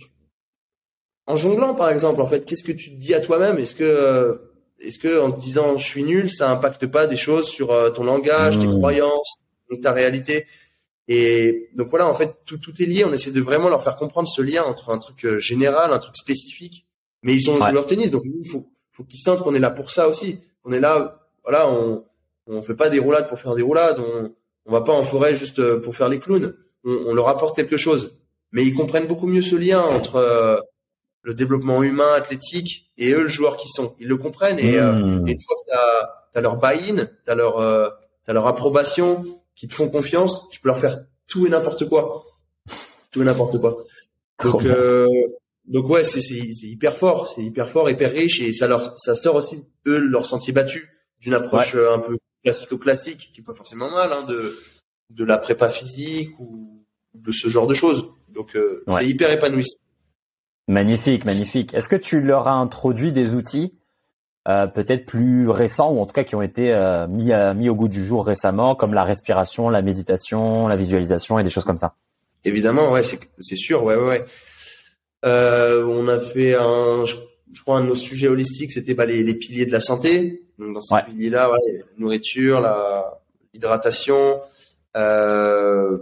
en jonglant par exemple en fait qu'est-ce que tu te dis à toi-même? Est-ce que euh, est-ce que en te disant je suis nul ça impacte pas des choses sur euh, ton langage mmh. tes croyances ta réalité? Et donc voilà en fait tout tout est lié on essaie de vraiment leur faire comprendre ce lien entre un truc euh, général un truc spécifique mais ils sont ouais. joueurs tennis donc nous faut faut qu'ils sentent qu'on est là pour ça aussi on est là voilà on on fait pas des roulades pour faire des roulades on on va pas en forêt juste pour faire les clowns on, on leur apporte quelque chose mais ils comprennent beaucoup mieux ce lien entre le développement humain, athlétique, et eux, le joueur qui sont. Ils le comprennent. Et, mmh. et une fois que tu as, leur buy-in, tu as, leur, euh, as leur approbation, qui te font confiance, tu peux leur faire tout et n'importe quoi. Tout et n'importe quoi. Donc, euh, donc ouais, c'est hyper fort, c'est hyper fort, hyper riche, et ça leur ça sort aussi eux leur sentier battu d'une approche ouais. un peu classico-classique, qui est pas forcément mal, hein, de de la prépa physique ou de ce genre de choses. Donc c'est hyper épanouissant. Magnifique, magnifique. Est-ce que tu leur as introduit des outils euh, peut-être plus récents ou en tout cas qui ont été euh, mis, mis au goût du jour récemment, comme la respiration, la méditation, la visualisation et des choses comme ça? Évidemment, ouais, c'est sûr, ouais, ouais. Euh, on a fait un, je, crois, un de nos sujets holistiques, c'était bah, les, les, piliers de la santé. Donc dans ces piliers-là, voilà, la nourriture, la hydratation, euh,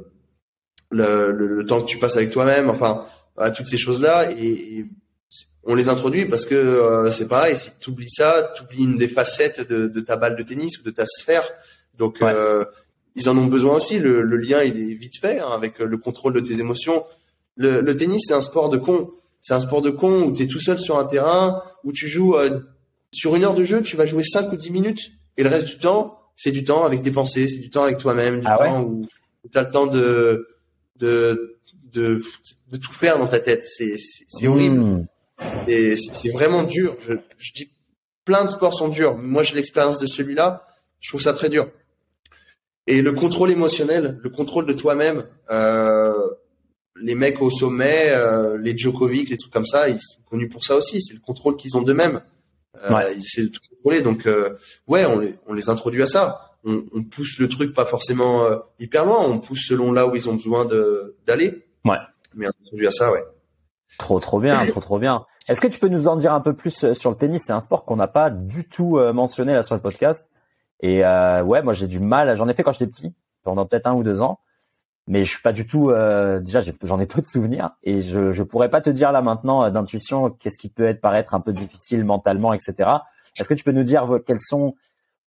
le, le, le, temps que tu passes avec toi-même, enfin, voilà, toutes ces choses-là. Et, et on les introduit parce que euh, c'est pareil, si tu oublies ça, tu oublies une des facettes de, de, ta balle de tennis ou de ta sphère. Donc euh, ils en ont besoin aussi. Le, le, lien, il est vite fait hein, avec le contrôle de tes émotions. Le, le tennis, c'est un sport de con. C'est un sport de con où tu es tout seul sur un terrain, où tu joues euh, sur une heure de jeu, tu vas jouer 5 ou 10 minutes. Et le reste du temps, c'est du temps avec tes pensées, c'est du temps avec toi-même, du ah temps où, tu as le temps de, de, de, de, tout faire dans ta tête. C'est horrible. Hmm. Et c'est vraiment dur. Je, je, dis plein de sports sont durs. Moi, j'ai l'expérience de celui-là. Je trouve ça très dur. Et le contrôle émotionnel, le contrôle de toi-même, euh, les mecs au sommet, euh, les Djokovic, les trucs comme ça, ils sont connus pour ça aussi. C'est le contrôle qu'ils ont d'eux-mêmes. Euh, Ils essaient de tout contrôler. Donc, euh, ouais, on les, on les introduit à ça. On, on pousse le truc pas forcément hyper loin. On pousse selon là où ils ont besoin d'aller. Ouais. Mais on introduit à ça, ouais. Trop trop bien, trop trop bien. Est-ce que tu peux nous en dire un peu plus sur le tennis? C'est un sport qu'on n'a pas du tout mentionné là sur le podcast. Et ouais, moi j'ai du mal. J'en ai fait quand j'étais petit, pendant peut-être un ou deux ans, mais je suis pas du tout. Euh, déjà, j'en ai, peu de souvenirs et je je pourrais pas te dire là maintenant d'intuition qu'est-ce qui peut être paraître un peu difficile mentalement, etc. Est-ce que tu peux nous dire quels sont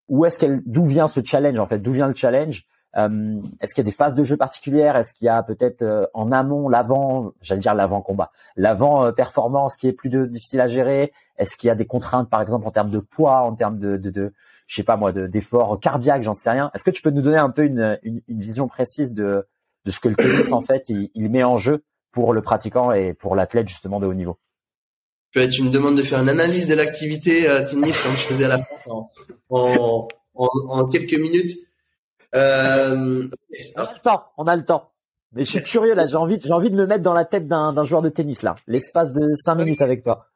où est-ce qu'elle d'où vient ce challenge en fait D'où vient le challenge? Euh, Est-ce qu'il y a des phases de jeu particulières? Est-ce qu'il y a peut-être euh, en amont l'avant, j'allais dire l'avant combat, l'avant euh, performance qui est plus de, difficile à gérer? Est-ce qu'il y a des contraintes par exemple en termes de poids, en termes de, de, de je sais pas moi, d'efforts cardiaques, j'en sais rien? Est-ce que tu peux nous donner un peu une, une, vision précise de, de ce que le tennis en fait il, il met en jeu pour le pratiquant et pour l'athlète justement de haut niveau tu me demandes de faire une analyse de l'activité tennis comme je faisais à la fin en, en, en, en quelques minutes. Euh, on a le temps, on a le temps. Mais je suis curieux là, j'ai envie, j'ai envie de me mettre dans la tête d'un joueur de tennis là, l'espace de cinq minutes avec toi.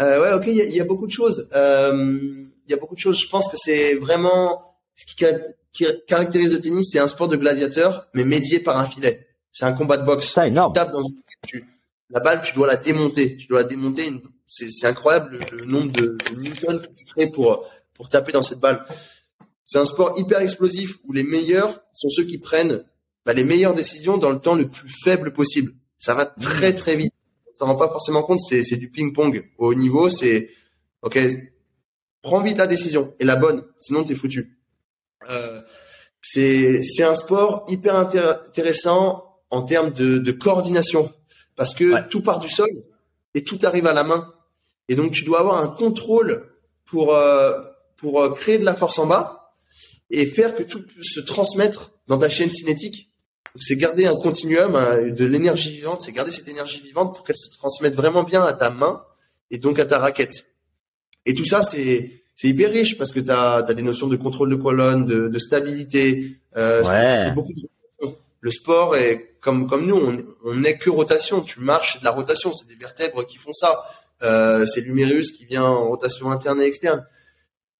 Euh, ouais, ok, il y, a, beaucoup de choses. Euh, il y a beaucoup de choses. Je pense que c'est vraiment ce qui, caractérise le tennis, c'est un sport de gladiateur, mais médié par un filet. C'est un combat de boxe. C'est énorme. Tu tapes dans tu, la balle, tu dois la démonter. Tu dois la démonter. C'est incroyable le, nombre de, de newtons que tu crées pour pour taper dans cette balle. C'est un sport hyper explosif où les meilleurs sont ceux qui prennent bah, les meilleures décisions dans le temps le plus faible possible. Ça va très très vite. On s'en rend pas forcément compte. C'est du ping-pong au haut niveau. C'est ok. Prends vite la décision et la bonne. Sinon t'es foutu. Euh, c'est un sport hyper intéressant en termes de, de coordination parce que tout part du sol et tout arrive à la main. Et donc tu dois avoir un contrôle pour euh, pour euh, créer de la force en bas et faire que tout puisse se transmettre dans ta chaîne cinétique. C'est garder un continuum de l'énergie vivante, c'est garder cette énergie vivante pour qu'elle se transmette vraiment bien à ta main et donc à ta raquette. Et tout ça, c'est c'est hyper riche parce que tu as, des notions de contrôle de colonne, de, de stabilité. Euh, c'est beaucoup de... Le sport est comme comme nous, on, on n'est que rotation. Tu marches, c'est de la rotation, c'est des vertèbres qui font ça. Euh, c'est l'humérus qui vient en rotation interne et externe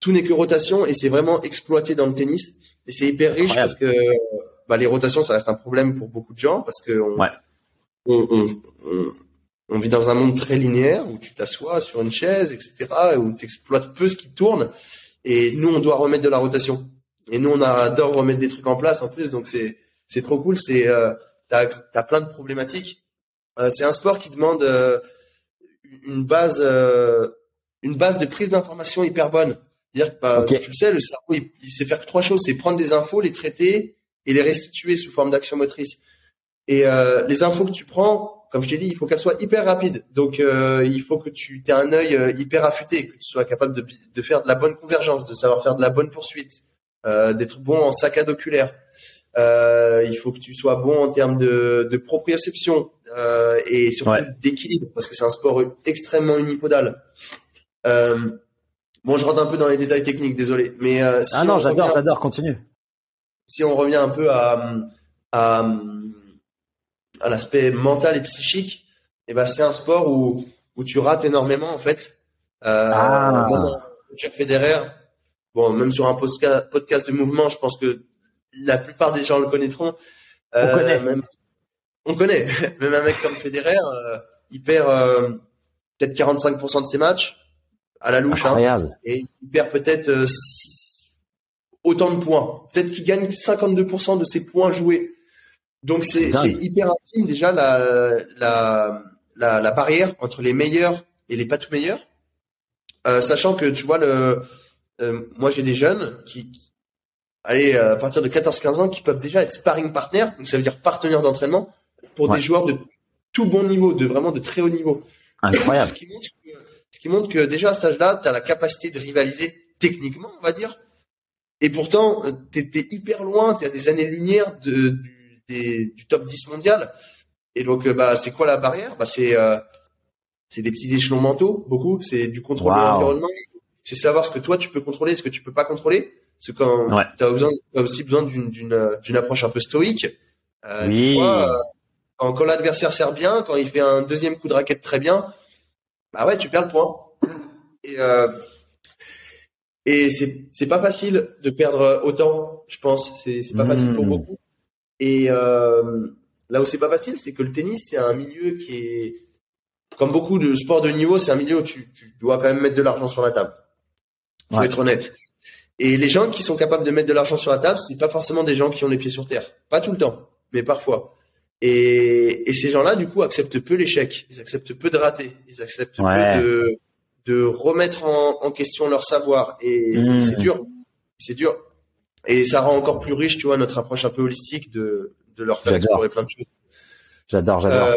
tout n'est que rotation et c'est vraiment exploité dans le tennis. Et c'est hyper riche parce que bah, les rotations, ça reste un problème pour beaucoup de gens parce que on, on, on, on, vit dans un monde très linéaire où tu t'assois sur une chaise, etc., où tu exploites peu ce qui tourne. Et nous, on doit remettre de la rotation. Et nous, on adore remettre des trucs en place en plus. Donc c'est c'est trop cool. C'est euh, t'as as plein de problématiques. Euh, c'est un sport qui demande euh, une base euh, une base de prise d'information hyper bonne. C'est-à-dire que, bah, tu le sais, le cerveau, il, sait faire que trois choses, c'est prendre des infos, les traiter et les restituer sous forme d'action motrice. Et euh, les infos que tu prends, comme je t'ai dit, il faut qu'elles soient hyper rapides. Donc, euh, il faut que tu aies un œil euh, hyper affûté, que tu sois capable de, de, faire de la bonne convergence, de savoir faire de la bonne poursuite, euh, d'être bon en saccade oculaire. Euh, il faut que tu sois bon en termes de, de proprioception et surtout d'équilibre, parce que c'est un sport extrêmement unipodal. Bon, je rentre un peu dans les détails techniques, désolé. Mais si ah non, j'adore, j'adore, continue. Si on revient un peu à, à, à l'aspect mental et psychique, eh ben c'est un sport où où tu rates énormément en fait. Euh, ah. Roger Federer, bon même sur un podcast de mouvement, je pense que la plupart des gens le connaîtront. Euh, on connaît. Même, on connaît. même un mec comme Federer, euh, il perd euh, peut-être 45% de ses matchs à la louche. Hein, et il perd peut-être euh, autant de points. Peut-être qu'il gagne 52% de ses points joués. Donc c'est hyper intime déjà la, la, la, la, barrière entre les meilleurs et les pas tout meilleurs. Euh, sachant que tu vois le, euh, moi j'ai des jeunes qui, allez à partir de 14-15 ans qui peuvent déjà être sparring partner, donc ça veut dire partenaire d'entraînement pour des joueurs de tout bon niveau, de vraiment de très haut niveau. Incroyable. Ce qui montre que, ce qui montre que déjà à cet âge-là, tu as la capacité de rivaliser techniquement, on va dire, et pourtant, tu es, hyper loin, tu à des années-lumière de, du, des, du top 10 mondial. Et donc, euh, bah, c'est quoi la barrière? Bah, C'est euh, c'est des petits échelons mentaux, beaucoup. C'est du contrôle de l'environnement. C'est savoir ce que toi, tu peux contrôler, ce que tu peux pas contrôler. Parce que quand tu as, aussi besoin d'une approche un peu stoïque. Euh, oui. Euh, quand, quand l'adversaire sert bien, quand il fait un deuxième coup de raquette très bien, bah ouais, tu perds le point. Et, euh, et c'est c'est pas facile de perdre autant, je pense. C'est c'est pas facile pour hmm. beaucoup. Et euh, là où c'est pas facile, c'est que le tennis c'est un milieu qui est comme beaucoup de sports de niveau, c'est un milieu où tu, tu dois quand même mettre de l'argent sur la table. Faut être honnête. Et les gens qui sont capables de mettre de l'argent sur la table, c'est pas forcément des gens qui ont les pieds sur terre. Pas tout le temps, mais parfois. Et, et ces gens-là, du coup, acceptent peu l'échec. Ils acceptent peu de rater. Ils acceptent peu de, de remettre en, en question leur savoir. Et, mmh. c'est dur. C'est dur. Et ça rend encore plus riche, tu vois, notre approche un peu holistique de, de leur faire explorer plein de choses. J'adore, j'adore. Euh,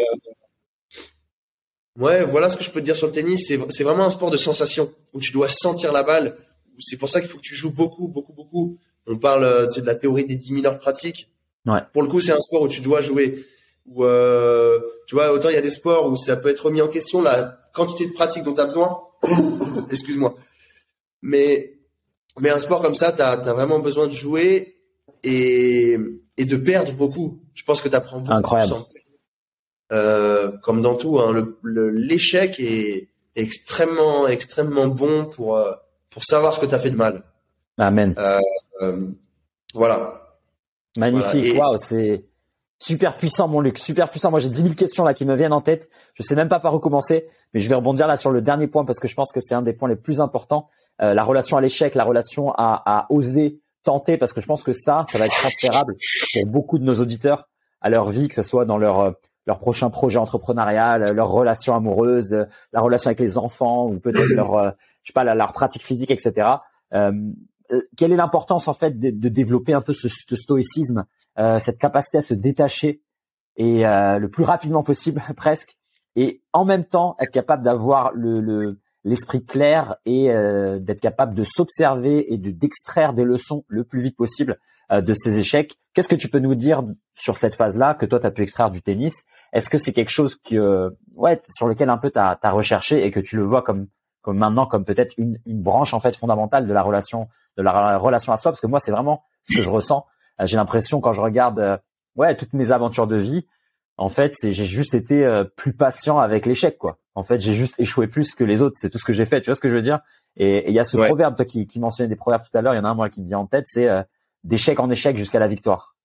ouais, voilà ce que je peux te dire sur le tennis. C'est, c'est vraiment un sport de sensation où tu dois sentir la balle. C'est pour ça qu'il faut que tu joues beaucoup, beaucoup, beaucoup. On parle euh, de la théorie des 10 000 heures pratiques. Ouais. Pour le coup, c'est un sport où tu dois jouer. Où, euh, tu vois, autant il y a des sports où ça peut être remis en question la quantité de pratique dont tu as besoin. Excuse-moi. Mais, mais un sport comme ça, tu as, vraiment besoin de jouer et, et de perdre beaucoup. Je pense que tu apprends beaucoup. Incroyable. Euh, comme dans tout, hein, l'échec est, extrêmement, extrêmement bon pour, euh, pour savoir ce que tu as fait de mal. Amen. Euh, euh voilà. Magnifique. Waouh, c'est super puissant, mon Luc. Super puissant. Moi, j'ai 10 000 questions là qui me viennent en tête. Je sais même pas par où commencer. Mais je vais rebondir là sur le dernier point parce que je pense que c'est un des points les plus importants. Euh, la relation à l'échec, la relation à, à, oser tenter, parce que je pense que ça, ça va être transférable pour beaucoup de nos auditeurs à leur vie, que ce soit dans leur euh, leur prochain projet entrepreneurial, leur relation amoureuse, la relation avec les enfants ou peut-être leur, euh, je sais pas, leur pratique physique, etc. Euh, euh, quelle est l'importance en fait de, de, développer un peu ce, stoïcisme, euh, cette capacité à se détacher et le plus rapidement possible presque et en même temps être capable d'avoir le l'esprit clair et euh, d'être capable de s'observer et de d'extraire des leçons le plus vite possible euh, de ces échecs. Qu'est-ce que tu peux nous dire sur cette phase-là que toi tu as pu extraire du tennis? Est-ce que c'est quelque chose que ouais sur lequel un peu tu as, recherché et que tu le vois comme comme maintenant comme peut-être une, une branche en fait fondamentale de la relation de la relation à soi? Parce que moi c'est vraiment ce que je ressens. Euh, j'ai l'impression quand je regarde ouais toutes mes aventures de vie en fait, c'est j'ai juste été euh, plus patient avec l'échec, quoi. En fait, j'ai juste échoué plus que les autres. C'est tout ce que j'ai fait. Tu vois ce que je veux dire? Et il y a ce proverbe, toi qui, qui mentionnait des proverbes tout à l'heure. Il y en a un moi qui me vient en tête, c'est euh, d'échec en échec jusqu'à la victoire.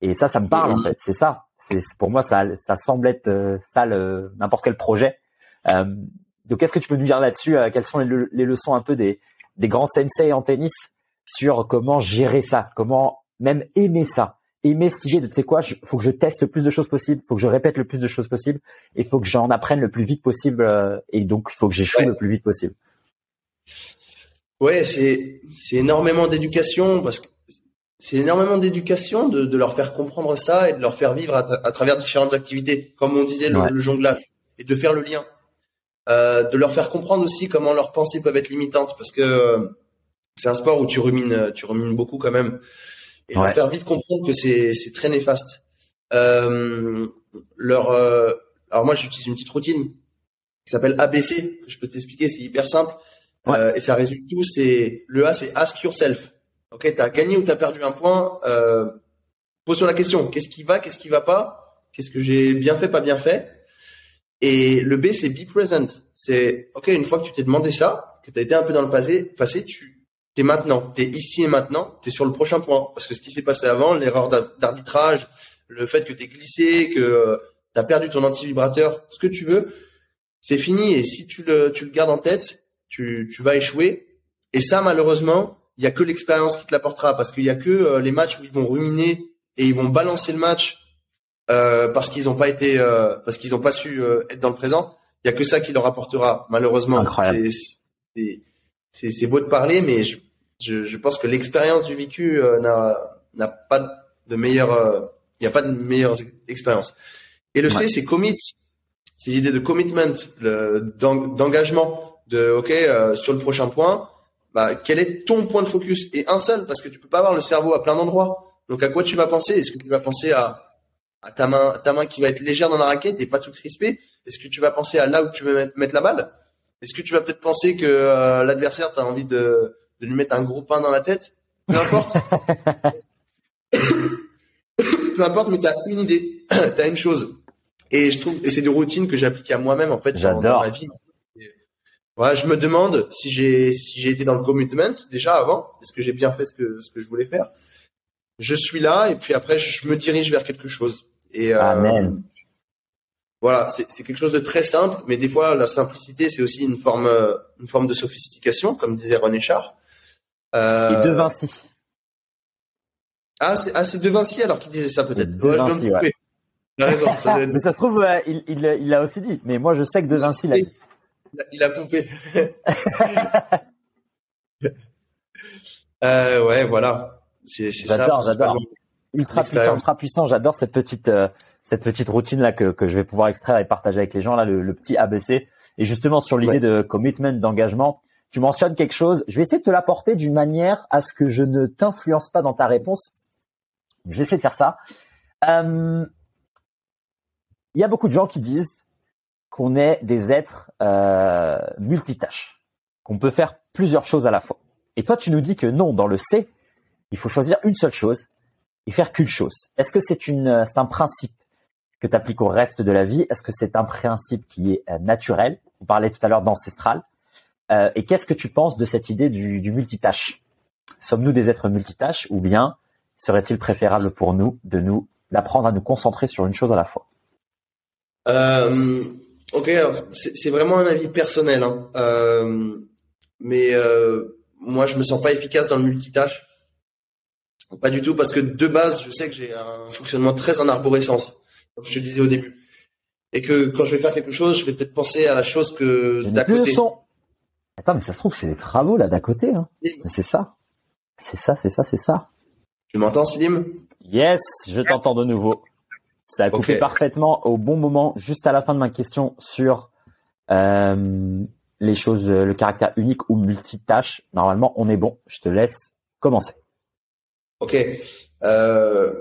Et ça, ça me parle en fait. C'est ça. C'est pour moi ça, ça semble être euh, ça n'importe quel projet. donc, qu'est-ce que tu peux nous dire là-dessus Quelles sont les, les, leçons un peu des des grands sensei en tennis sur comment gérer ça, comment même aimer ça? Aimer cette idée de tu sais quoi, il faut que je teste le plus de choses possible, faut que je répète le plus de choses possible, et faut que j'en apprenne le plus vite possible, euh, et donc il faut que j'échoue le plus vite possible. Ouais, c'est c'est énormément d'éducation parce que c'est énormément d'éducation de, de, leur faire comprendre ça et de leur faire vivre à, travers différentes activités, comme on disait le, jonglage, et de faire le lien, euh, de leur faire comprendre aussi comment leurs pensées peuvent être limitantes parce que euh, c'est un sport où tu rumines, tu rumines beaucoup quand même et leur faire vite comprendre que c'est c'est très néfaste. Euh, leur euh, alors moi j'utilise une petite routine qui s'appelle ABC que je peux t'expliquer, c'est hyper simple euh, et ça résume tout. C'est le A, c'est ask yourself. Ok, t'as gagné ou t'as perdu un point. Euh, pose-toi la question qu'est-ce qui va, qu'est-ce qui va pas, Qu'est-ce que j'ai bien fait, pas bien fait Et le B, c'est be present. C'est, OK, une fois que tu t'es demandé ça, que tu as été un peu dans le passé, passé tu es maintenant, tu es ici et maintenant, tu es sur le prochain point. Parce que ce qui s'est passé avant, l'erreur d'arbitrage, le fait que tu es glissé, que euh, tu as perdu ton anti-vibrateur, ce que tu veux, c'est fini. Et si tu le, tu le gardes en tête, tu, tu vas échouer. Et ça, malheureusement, il y a que l'expérience qui te l'apportera parce qu'il y a que euh, les matchs où ils vont ruminer et ils vont balancer le match euh, parce qu'ils n'ont pas été, euh, parce qu'ils n'ont pas su euh, être dans le présent. Il y a que ça qui leur apportera, malheureusement. C'est beau de parler, mais je, je, je pense que l'expérience du vécu euh, n'a n'a pas de meilleure, il n'y a pas de meilleure expérience. Et le C, c'est commit. C'est l'idée de commitment, d'engagement, de OK sur le prochain point. Bah, quel est ton point de focus? Et un seul parce que tu peux pas avoir le cerveau à plein d'endroits. Donc à quoi tu vas penser? Est-ce que tu vas penser à à ta main, ta main qui va être légère dans la raquette et pas toute crispée? Est-ce que tu vas penser à là où tu veux mettre, la balle? Est-ce que tu vas peut-être penser que euh, l'adversaire, tu as envie de, de, lui mettre un gros pain dans la tête? Peu importe. Peu importe, mais tu as une idée, tu as une chose. Et je trouve, et c'est des routines que j'applique à moi-même en fait dans, ma vie. voilà, je me demande si j'ai si j'ai été dans le commitment déjà avant, est-ce que j'ai bien fait ce que ce que je voulais faire? Je suis là et puis après je me dirige vers quelque chose. Et, euh, Amen. Voilà, c'est quelque chose de très simple, mais des fois la simplicité c'est aussi une forme une forme de sophistication, comme disait René Char. Euh... Et De Vinci. Ah, c'est ah, De Vinci alors qu'il disait ça peut-être. De Vinci, ouais. raison. Ça mais ça se trouve, euh, il, il, il l'a aussi dit. Mais moi, je sais que De Vinci l'a dit. Il a pompé. euh, ouais, voilà. C'est ça. J'adore, j'adore ultra puissant, ultra puissant. J'adore cette petite euh, cette petite routine là que, que je vais pouvoir extraire et partager avec les gens là, le, petit ABC. Et justement sur l'idée de commitment, d'engagement, tu mentionnes quelque chose. Je vais essayer de te l'apporter d'une manière à ce que je ne t'influence pas dans ta réponse. Je vais essayer de faire ça. Euh, il y a beaucoup de gens qui disent qu'on est des êtres euh, multitâches, qu'on peut faire plusieurs choses à la fois. Et toi, tu nous dis que non, dans le C, il faut choisir une seule chose et faire qu'une chose. Est-ce que c'est une, euh, c'est un principe que tu appliques au reste de la vie Est-ce que c'est un principe qui est euh, naturel? On parlait tout à l'heure d'ancestral. Euh, et qu'est-ce que tu penses de cette idée du, multitâche? Sommes-nous des êtres multitâches ou bien serait-il préférable pour nous de nous d'apprendre à nous concentrer sur une chose à la fois? Euh, Ok, alors c'est vraiment un avis personnel, hein. mais moi je me sens pas efficace dans le multitâche. Pas du tout, parce que de base, je sais que j'ai un fonctionnement très en arborescence, comme je te disais au début. Et que quand je vais faire quelque chose, je vais peut-être penser à la chose que d'à côté. Attends, mais ça se trouve, c'est des travaux là d'à côté. Hein. C'est ça. C'est ça, c'est ça, c'est ça. Tu m'entends, Slim Yes, je t'entends de nouveau. Ça a coupé parfaitement au bon moment, juste à la fin de ma question sur euh, les choses, le caractère unique ou multitâche. Normalement, on est bon. Je te laisse commencer. Ok. Euh,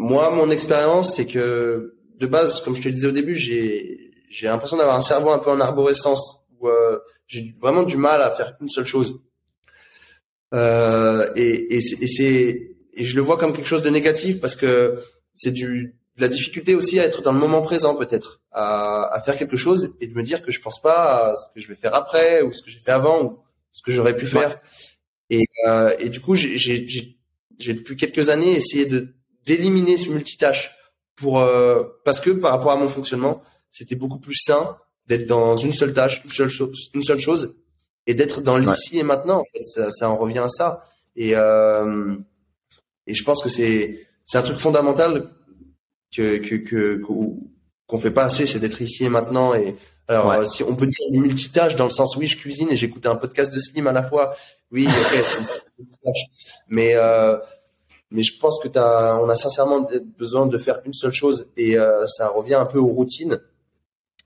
moi, mon expérience, c'est que de base, comme je te le disais au début, j'ai j'ai l'impression d'avoir un cerveau un peu en arborescence où euh, j'ai vraiment du mal à faire une seule chose. Euh, et et c'est et je le vois comme quelque chose de négatif parce que c'est du de la difficulté aussi à être dans le moment présent peut-être à, à faire quelque chose et de me dire que je pense pas à ce que je vais faire après ou ce que j'ai fait avant ou ce que j'aurais pu faire et, euh, et du coup j'ai j'ai depuis quelques années essayé de d'éliminer ce multitâche pour euh, parce que par rapport à mon fonctionnement, c'était beaucoup plus sain d'être dans une seule tâche, une seule chose, une seule chose et d'être dans l'ici et maintenant. En fait, ça, ça, en revient à ça. Et euh, et je pense que c'est c'est un truc fondamental que que que qu'on fait pas assez, c'est d'être ici et maintenant. Et alors, si on peut dire une multitâche dans le sens oui, je cuisine et j'écoute un podcast de Slim à la fois. Oui, ok, c'est une multitâche. Mais euh, mais je pense que t'as, on a sincèrement besoin de faire une seule chose et euh, ça revient un peu aux routines.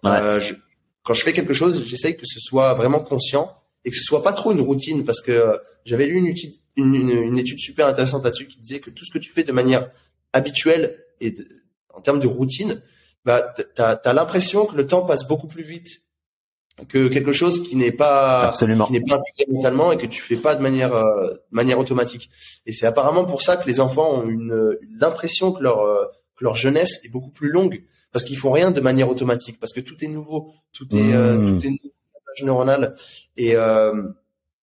Euh, je, quand je fais quelque chose, j'essaye que ce soit vraiment conscient et que ce soit pas trop une routine parce que euh, j'avais lu une, étude, une, une, étude super intéressante là-dessus qui disait que tout ce que tu fais de manière habituelle et en termes de routine, bah, t'as as, l'impression que le temps passe beaucoup plus vite que quelque chose qui n'est pas Absolument. qui n'est pas mentalement et que tu fais pas de manière euh, manière automatique et c'est apparemment pour ça que les enfants ont une l'impression que leur euh, que leur jeunesse est beaucoup plus longue parce qu'ils font rien de manière automatique, parce que tout est nouveau, tout est, euh, mmh. tout est neuronal et, euh,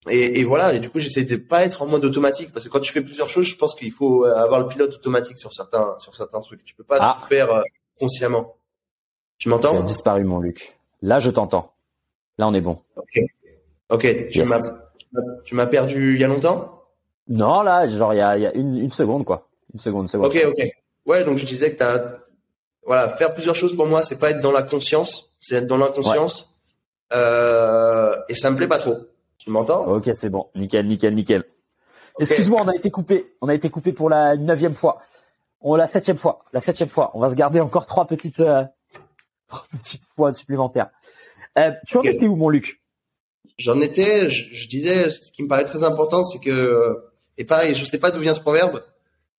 et, et voilà. Et du coup, j'essaie de pas être en mode automatique parce que quand tu fais plusieurs choses, je pense qu'il faut avoir le pilote automatique sur certains, sur certains trucs. Tu peux pas ah. tout faire euh, consciemment. Tu m'entends? Tu as disparu, mon Luc. Là, je t'entends. Là, on est bon. Ok. Ok. Tu m'as, tu m'as perdu il y a longtemps? Non, là, genre il y a, il y a une, une seconde, quoi. Une seconde, une seconde. Ok, ok. Ouais, donc je disais que t'as, voilà, faire plusieurs choses pour moi, c'est pas être dans la conscience, c'est être dans l'inconscience. Euh, et ça me plaît pas trop. Tu m'entends? Ok, c'est bon. Nickel, nickel, nickel. Excuse-moi, on a été coupé. On a été coupé pour la neuvième fois. On la septième fois. La septième fois. On va se garder encore trois petites, euh, trois petites points supplémentaires. Euh, tu en étais où, mon Luc? J'en étais. Je, je, disais, ce qui me paraît très important, c'est que et pareil, je sais pas d'où vient ce proverbe.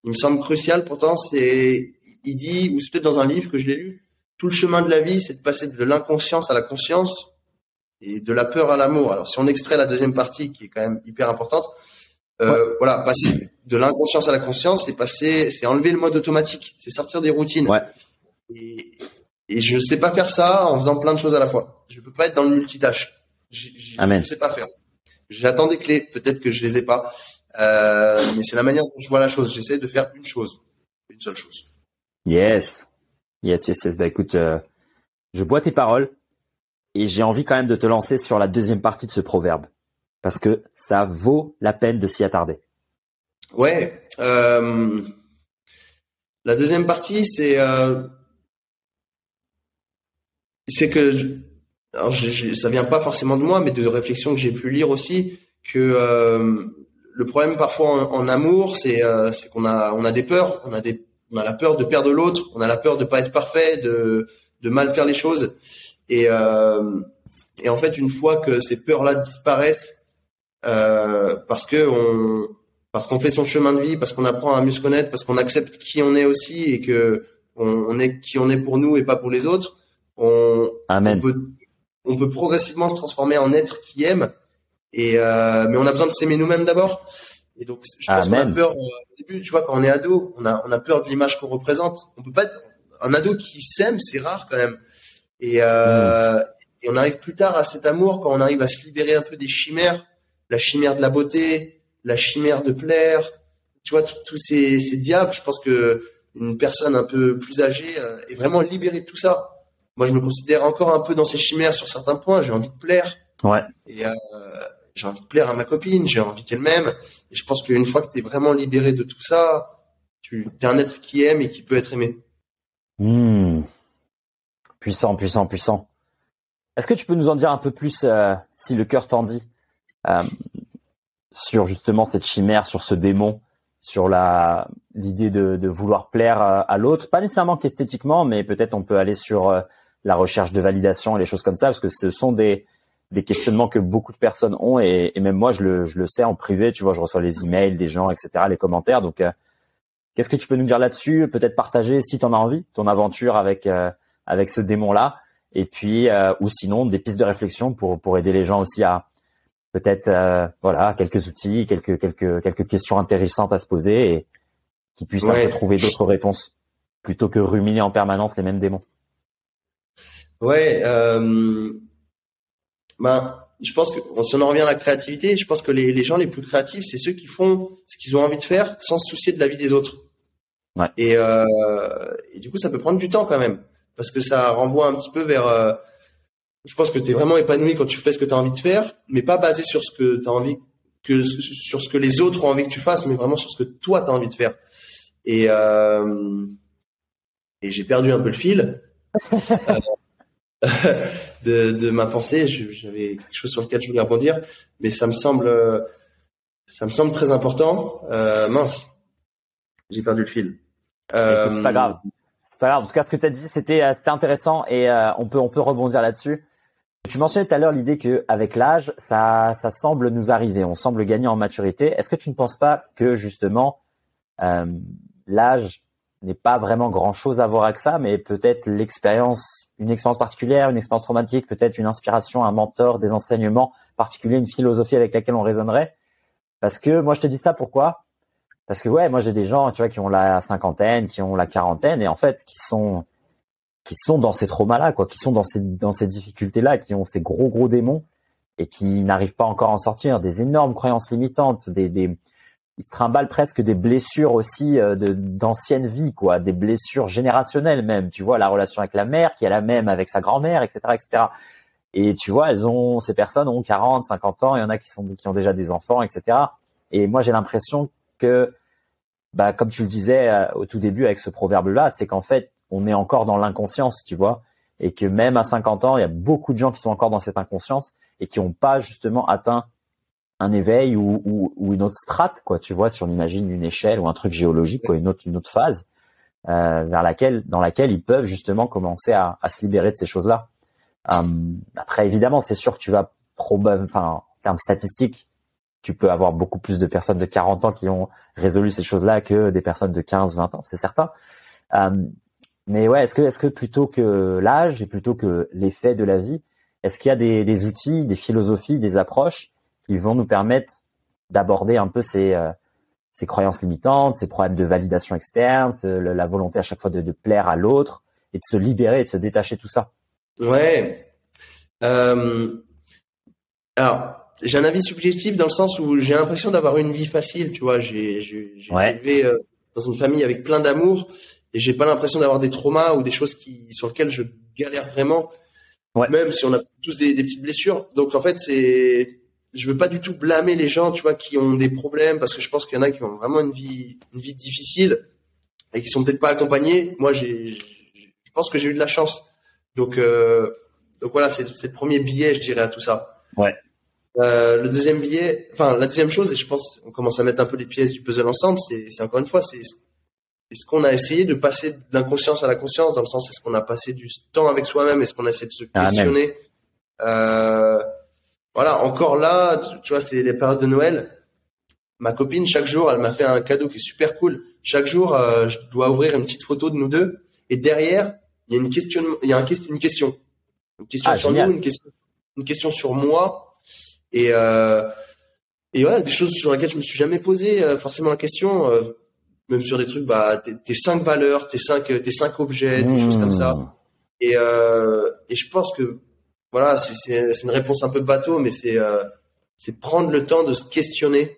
Il me semble crucial. Pourtant, c'est il dit, ou c'est peut-être dans un livre que je l'ai lu, tout le chemin de la vie, c'est de passer de l'inconscience à la conscience et de la peur à l'amour. Alors, si on extrait la deuxième partie, qui est quand même hyper importante, euh, voilà, passer de l'inconscience à la conscience, c'est passer, c'est enlever le mode automatique, c'est sortir des routines. Ouais. Et, et je sais pas faire ça en faisant plein de choses à la fois. Je peux pas être dans le multitâche. Je ne sais pas faire. J'attends des clés, peut-être que je les ai pas, euh, mais c'est la manière dont je vois la chose. J'essaie de faire une chose, une seule chose. Yes. Yes, yes, yes. Bah écoute, euh, je bois tes paroles et j'ai envie quand même de te lancer sur la deuxième partie de ce proverbe parce que ça vaut la peine de s'y attarder. Ouais. Euh, la deuxième partie, c'est c'est que alors je, ça vient pas forcément de moi, mais de réflexions que j'ai pu lire aussi que euh, le problème parfois en, en amour, c'est euh, qu'on a on a des peurs, on a des on a la peur de perdre l'autre, on a la peur de pas être parfait, de, de mal faire les choses. Et, euh, et en fait, une fois que ces peurs-là disparaissent, euh, parce que on, parce qu'on fait son chemin de vie, parce qu'on apprend à mieux se connaître, parce qu'on accepte qui on est aussi et que on, est qui on est pour nous et pas pour les autres, on, on peut, on peut progressivement se transformer en être qui aime. Et euh, mais on a besoin de s'aimer nous-mêmes d'abord. Et donc, je pense qu'on a peur euh, au début, tu vois, quand on est ado, on a, on a peur de l'image qu'on représente. On peut pas être un ado qui s'aime, c'est rare quand même. Et, euh, mm. et on arrive plus tard à cet amour quand on arrive à se libérer un peu des chimères, la chimère de la beauté, la chimère de plaire. Tu vois, tous ces, ces diables. Je pense que une personne un peu plus âgée euh, est vraiment libérée de tout ça. Moi, je me considère encore un peu dans ces chimères sur certains points. J'ai envie de plaire. Ouais. Et, euh, j'ai envie de plaire à ma copine, j'ai envie qu'elle m'aime. Et je pense qu'une fois que tu es vraiment libéré de tout ça, tu es un être qui aime et qui peut être aimé. Hmm. Puissant, puissant, puissant. Est-ce que tu peux nous en dire un peu plus, euh, si le cœur t'en dit, euh, sur justement cette chimère, sur ce démon, sur la l'idée de, de, vouloir plaire à, à l'autre, pas nécessairement qu'esthétiquement, mais peut-être on peut aller sur la recherche de validation et les choses comme ça, parce que ce sont des des questionnements que beaucoup de personnes ont et, même moi je le, je le sais en privé, tu vois, je reçois les emails des gens, etc., les commentaires. Donc, euh, qu'est-ce que tu peux nous dire là-dessus? Peut-être partager si tu en as envie ton aventure avec euh, avec ce démon-là, et puis euh, ou sinon des pistes de réflexion pour pour aider les gens aussi à peut-être voilà quelques outils, quelques quelques quelques questions intéressantes à se poser et qui puissent trouver d'autres réponses plutôt que ruminer en permanence les mêmes démons. Ouais. Euh ben, je pense que si on en revient à la créativité, je pense que les, les gens les plus créatifs, c'est ceux qui font ce qu'ils ont envie de faire sans se soucier de la vie des autres. Ouais. Et, euh, et, du coup, ça peut prendre du temps quand même, parce que ça renvoie un petit peu vers. Euh, je pense que tu es vraiment épanoui quand tu fais ce que tu as envie de faire, mais pas basé sur ce que tu as envie que sur ce que les autres ont envie que tu fasses, mais vraiment sur ce que toi tu as envie de faire. Et euh, et j'ai perdu un peu le fil. De, de, ma pensée. J'avais quelque chose sur lequel je voulais rebondir, mais ça me semble, ça me semble très important. Euh, mince, j'ai perdu le fil. Euh, c'est pas grave. C'est pas grave. En tout cas, ce que tu as dit, c'était euh, c'était intéressant et euh, on peut on peut rebondir là-dessus. Tu mentionnais tout à l'heure l'idée que avec l'âge, ça ça semble nous arriver. On semble gagner en maturité. Est-ce que tu ne penses pas que justement l'âge n'est pas vraiment grand chose à voir avec ça, mais peut-être l'expérience, une expérience particulière, une expérience traumatique, peut-être une inspiration, un mentor, des enseignements particuliers, une philosophie avec laquelle on raisonnerait. Parce que moi, je te dis ça pourquoi? Parce que ouais, moi j'ai des gens, tu vois, qui ont la cinquantaine, qui ont la quarantaine, et en fait, qui sont qui sont dans ces traumas-là, quoi, qui sont dans ces dans ces difficultés-là, qui ont ces gros gros démons et qui n'arrivent pas encore à en sortir, des énormes croyances limitantes, des des ils se trimballent presque des blessures aussi euh, d'ancienne vie, quoi, des blessures générationnelles même. Tu vois, la relation avec la mère qui est la même avec sa grand-mère, etc., etc. Et tu vois, elles ont ces personnes ont 40, 50 ans, il y en a qui sont qui ont déjà des enfants, etc. Et moi j'ai l'impression que bah, comme tu le disais euh, au tout début avec ce proverbe-là, c'est qu'en fait, on est encore dans l'inconscience, tu vois, et que même à 50 ans, il y a beaucoup de gens qui sont encore dans cette inconscience et qui n'ont pas justement atteint un éveil ou, une autre strate, quoi, tu vois, si on imagine une échelle ou un truc géologique, quoi, une autre, une autre phase euh, vers laquelle, dans laquelle ils peuvent justement commencer à, se libérer de ces choses-là. Euh, après, évidemment, c'est sûr que tu vas probablement, en termes statistiques, tu peux avoir beaucoup plus de personnes de 40 ans qui ont résolu ces choses-là que des personnes de 15, 20 ans, c'est certain. Euh, mais ouais, est-ce que, est-ce que plutôt que l'âge et plutôt que l'effet de la vie, est-ce qu'il y a des, outils, des philosophies, des approches qui vont nous permettre d'aborder un peu ces, euh, ces croyances limitantes, ces problèmes de validation externe, la volonté à chaque fois de, de plaire à l'autre et de se libérer et de se détacher de tout ça Ouais. Euh, alors, j'ai un avis subjectif dans le sens où j'ai l'impression d'avoir une vie facile, tu vois. J'ai ouais. euh, dans une famille avec plein d'amour et j'ai pas l'impression d'avoir des traumas ou des choses qui sur lesquelles je galère vraiment. Ouais. Même si on a tous des, des petites blessures. Donc en fait, c'est je veux pas du tout blâmer les gens, tu vois, qui ont des problèmes parce que je pense qu'il y en a qui ont vraiment une vie une vie difficile et qui sont peut-être pas accompagnés. Moi, j'ai je pense que j'ai eu de la chance. Donc euh, donc voilà, c'est c'est le premier billet, je dirais à tout ça. Ouais. Euh, le deuxième billet, enfin la deuxième chose, et je pense on commence à mettre un peu les pièces du puzzle ensemble, c'est encore une fois, c'est est-ce qu'on a essayé de passer de l'inconscience à la conscience, dans le sens est-ce qu'on a passé du temps avec soi-même, est-ce qu'on a essayé de se questionner. Euh, voilà, encore là, tu, vois, c'est les périodes de Noël. Ma copine, chaque jour, elle m'a fait un cadeau qui est super cool. Chaque jour, euh, je dois ouvrir une petite photo de nous deux, et derrière, il y a une question, il y a un, une question, une question ah, sur nous, une question, une question sur moi et euh, et voilà, des choses sur lesquelles je me suis jamais posé euh, forcément la question, euh, même sur des trucs, bah tes, tes cinq valeurs, tes cinq tes cinq objets, des choses comme ça. Mmh. Et euh, et je pense que voilà, c'est une réponse un peu bateau, mais c'est c'est prendre le temps de se questionner.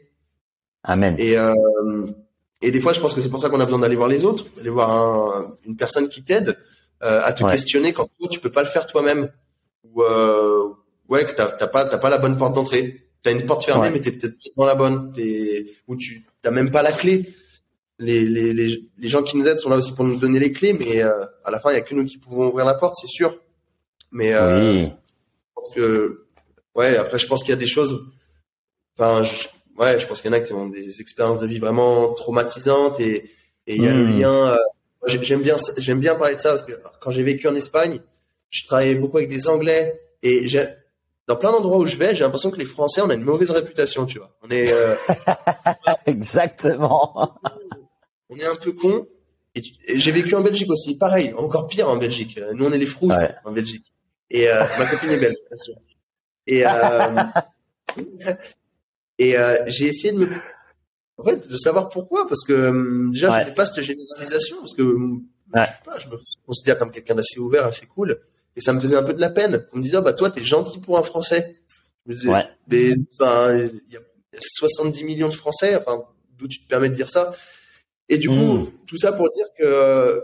Amen. Et et des fois, je pense que c'est pour ça qu'on a besoin d'aller voir les autres, d'aller voir un, une personne qui t'aide à te questionner quand toi tu peux pas le faire toi-même ou ouais, que t'as pas, t'as pas la bonne porte d'entrée. T'as une porte fermée, mais t'es peut-être dans la bonne. T'es, ou tu, t'as même pas la clé. Les, les, les, les, gens qui nous aident sont là aussi pour nous donner les clés, mais euh, à la fin, il y a que nous qui pouvons ouvrir la porte, c'est sûr. Mais euh, pense que, ouais, après, je pense qu'il y a des choses. Enfin, je, ouais, je pense qu'il y en a qui ont des expériences de vie vraiment traumatisantes et et il y a le hmm. lien. Euh, j'aime bien, j'aime bien parler de ça parce que quand j'ai vécu en Espagne, je travaillais beaucoup avec des Anglais et j'ai dans plein d'endroits où je vais, j'ai l'impression que les Français, on a une mauvaise réputation, tu vois. On est euh, exactement. On est un peu con. Et, j'ai vécu en Belgique aussi, pareil, encore pire en Belgique. Nous, on est les frousses en Belgique. Et euh, ma copine est belle, bien sûr. Et euh, et euh, j'ai essayé de me, en fait, de savoir pourquoi, parce que déjà, je n'ai pas cette généralisation, parce que je, sais pas, je me considère comme quelqu'un d'assez ouvert, assez cool. Et ça me faisait un peu de la peine. On me disait, oh, bah, toi, t'es gentil pour un Français. Je me disais, ouais. mais, il y a 70 millions de Français, enfin, d'où tu te permets de dire ça. Et du coup, hmm. tout ça pour dire que,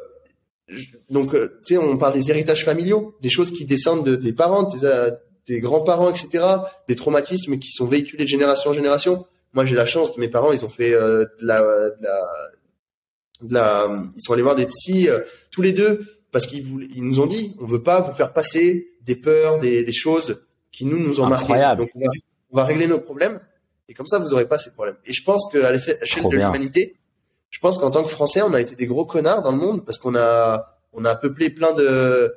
donc, euh, tu sais, on parle des héritages familiaux, des choses qui descendent de, des parents, des, euh, des grands-parents, etc., des traumatismes qui sont véhiculés de génération en génération. Moi, j'ai la chance, mes parents, ils ont fait euh, de, la, de, la, de la, ils sont allés voir des psys tous les deux parce qu'ils ils nous ont dit, on veut pas vous faire passer des peurs, des, des choses qui nous nous ont marqué. Donc on va, on va, régler nos problèmes et comme ça vous aurez pas ces problèmes. Et je pense qu'à l'échelle de l'humanité, je pense qu'en tant que Français, on a été des gros connards dans le monde parce qu'on a on a peuplé plein de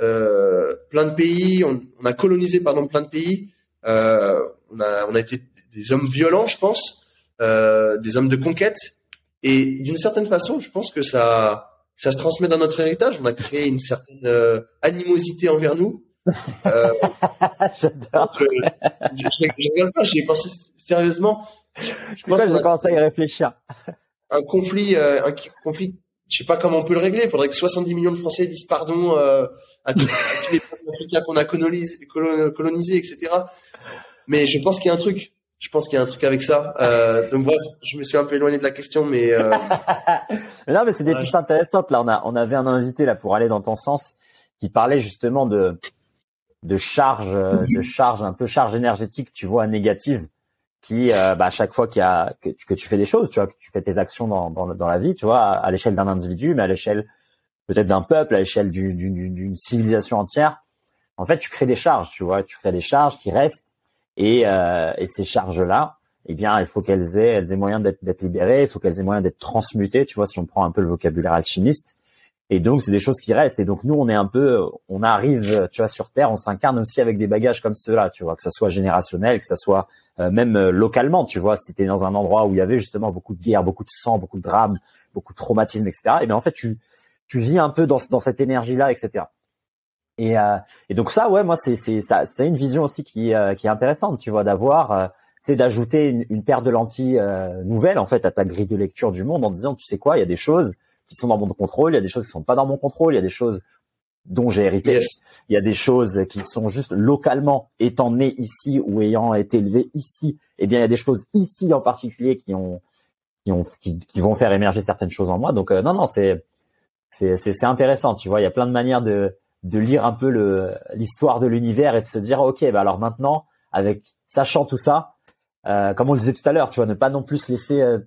euh, plein de pays, on, on, a colonisé pardon plein de pays. Euh, on a on a été des hommes violents, je pense, euh, des hommes de conquête. Et d'une certaine façon, je pense que ça ça se transmet dans notre héritage. On a créé une certaine euh, animosité envers nous. Euh, J'adore. Je, je, je, rigole pas, j'y ai pensé sérieusement. Je, je pense j'ai commencé à y réfléchir. Un conflit, euh, un conflit, je sais pas comment on peut le régler. Il faudrait que 70 millions de Français disent pardon euh, à, tous, les peuples africains qu'on a colonisés, colonisés, etc. Mais je pense qu'il y a un truc. Je pense qu'il y a un truc avec ça. Euh, donc bref, je me suis un peu éloigné de la question, mais euh... non, mais c'est des pistes intéressantes. Là, on a on avait un invité là pour aller dans ton sens qui parlait justement de de charge, de charge un peu charge énergétique, tu vois, négative qui euh, bah, à chaque fois qu'il y a que, tu fais des choses, tu vois, que tu fais tes actions dans, dans, dans la vie, tu vois, à, l'échelle d'un individu, mais à l'échelle peut-être d'un peuple, à l'échelle d'une civilisation entière, en fait, tu crées des charges, tu vois, tu crées des charges qui restent et, euh, et ces charges-là, eh bien, il faut qu'elles aient, elles aient moyen d'être libérées, il faut qu'elles aient moyen d'être transmutées, tu vois, si on prend un peu le vocabulaire alchimiste. Et donc, c'est des choses qui restent. Et donc, nous, on est un peu, on arrive, tu vois, sur Terre, on s'incarne aussi avec des bagages comme ceux-là, tu vois, que ça soit générationnel, que ça soit euh, même euh, localement, tu vois, si tu dans un endroit où il y avait justement beaucoup de guerre, beaucoup de sang, beaucoup de drames, beaucoup de traumatisme, etc. Et bien en fait, tu tu vis un peu dans, dans cette énergie-là, etc. Et, euh, et donc ça, ouais, moi c'est c'est ça, c'est une vision aussi qui euh, qui est intéressante, tu vois, d'avoir, c'est d'ajouter une, une, paire de lentilles nouvelles en fait à ta grille de lecture du monde en disant, tu sais quoi, il y a des choses qui sont dans mon contrôle, il y a des choses qui sont pas dans mon contrôle, il y a des choses dont j'ai hérité. Il y a des choses qui sont juste localement étant né ici ou ayant été élevé ici. Eh bien, il y a des choses ici en particulier qui ont qui ont qui, vont faire émerger certaines choses en moi. Donc euh, non non, c'est c'est c'est intéressant, tu vois, il y a plein de manières de de lire un peu le l'histoire de l'univers et de se dire OK, bah alors maintenant avec sachant tout ça, euh, comme on le disait tout à l'heure, tu vois, ne pas non plus se laisser euh,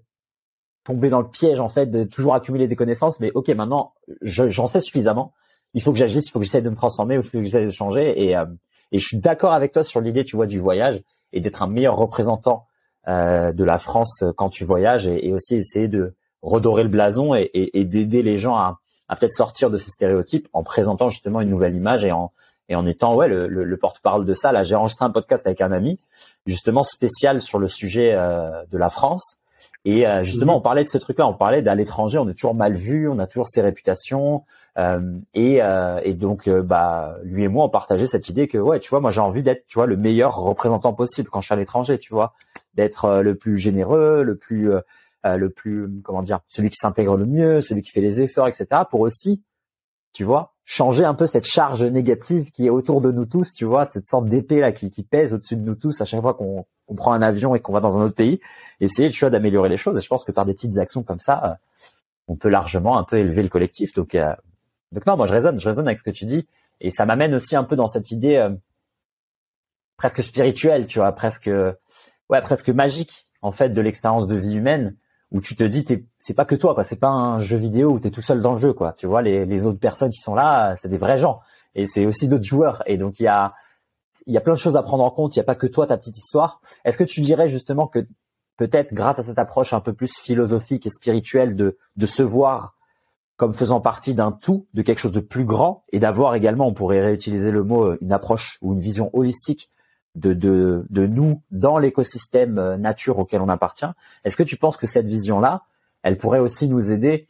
tomber dans le piège en fait de toujours accumuler des connaissances, mais OK, maintenant j'en sais suffisamment il faut que j'agisse, il faut que j'essaie de me transformer, il faut que j'essaie de changer. Et, euh, et je suis d'accord avec toi sur l'idée, tu vois, du voyage et d'être un meilleur représentant euh, de la France quand tu voyages et, et, aussi essayer de redorer le blason et, et, d'aider les gens à, à peut-être sortir de ces stéréotypes en présentant justement une nouvelle image et en et en étant ouais le, le, le porte-parole de ça. Là, j'ai enregistré un podcast avec un ami justement spécial sur le sujet euh, de la France. Et euh, justement, mhm. on parlait de ce truc-là, on parlait d'à l'étranger, on est toujours mal vu, on a toujours ses réputations, euh, et, euh, et, donc, euh, bah, lui et moi, on partageait cette idée que, ouais, tu vois, moi, j'ai envie d'être, tu vois, le meilleur représentant possible quand je suis à l'étranger, tu vois, d'être le plus généreux, le plus, le plus, comment dire, celui qui s'intègre le mieux, celui qui fait les efforts, etc. Pour aussi, tu vois, changer un peu cette charge négative qui est autour de nous tous, tu vois, cette sorte d'épée là qui, pèse au-dessus de nous tous à chaque fois qu'on prend un avion et qu'on va dans un autre pays. Essayer, tu vois, d'améliorer les choses. Et je pense que par des petites actions comme ça, on peut largement un peu élever le collectif. Donc, donc non, moi je raisonne, je raisonne avec ce que tu dis, et ça m'amène aussi un peu dans cette idée euh, presque spirituelle, tu vois, presque ouais, presque magique en fait de l'expérience de vie humaine, où tu te dis c'est pas que toi, c'est pas un jeu vidéo où tu es tout seul dans le jeu, quoi. Tu vois, les, les autres personnes qui sont là, c'est des vrais gens, et c'est aussi d'autres joueurs, et donc il y a il y a plein de choses à prendre en compte. Il n'y a pas que toi ta petite histoire. Est-ce que tu dirais justement que peut-être grâce à cette approche un peu plus philosophique et spirituelle de de se voir comme faisant partie d'un tout, de quelque chose de plus grand, et d'avoir également, on pourrait réutiliser le mot, euh, une approche ou une vision holistique de, de, de nous dans l'écosystème euh, nature auquel on appartient. Est-ce que tu penses que cette vision-là, elle pourrait aussi nous aider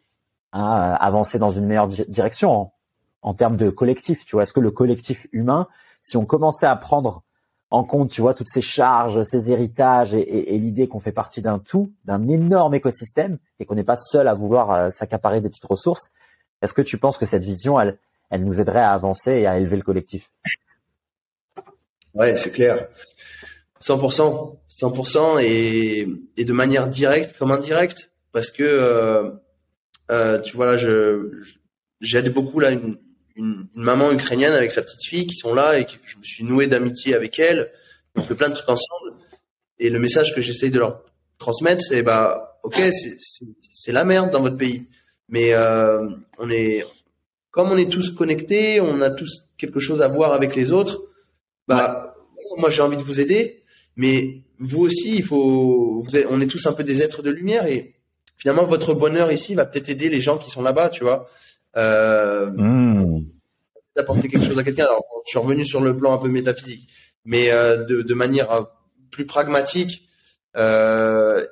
à euh, avancer dans une meilleure direction en, en termes de collectif Tu vois, est-ce que le collectif humain, si on commençait à prendre en compte, tu vois, toutes ces charges, ces héritages et, l'idée qu'on fait partie d'un tout, d'un énorme écosystème et qu'on n'est pas seul à vouloir euh, s'accaparer des petites ressources. Est-ce que tu penses que cette vision, elle, elle nous aiderait à avancer et à élever le collectif? Ouais, c'est clair. 100%, 100% et, et de manière directe comme indirecte, parce que euh, euh, tu vois là, je j'aide beaucoup là une, une, maman ukrainienne avec sa petite fille qui sont là et que je me suis noué d'amitié avec elle. On fait plein de trucs ensemble. Et le message que j'essaye de leur transmettre, c'est bah ok, c'est la merde dans votre pays, mais euh, on est comme on est tous connectés, on a tous quelque chose à voir avec les autres. Bah moi j'ai envie de vous aider, mais vous aussi, il faut, vous on est tous un peu des êtres de lumière et finalement votre bonheur ici va peut-être aider les gens qui sont là-bas, tu vois. Euh, mmh. D'apporter quelque chose à quelqu'un. Alors, je suis revenu sur le plan un peu métaphysique, mais euh, de, de, manière euh, plus pragmatique, euh,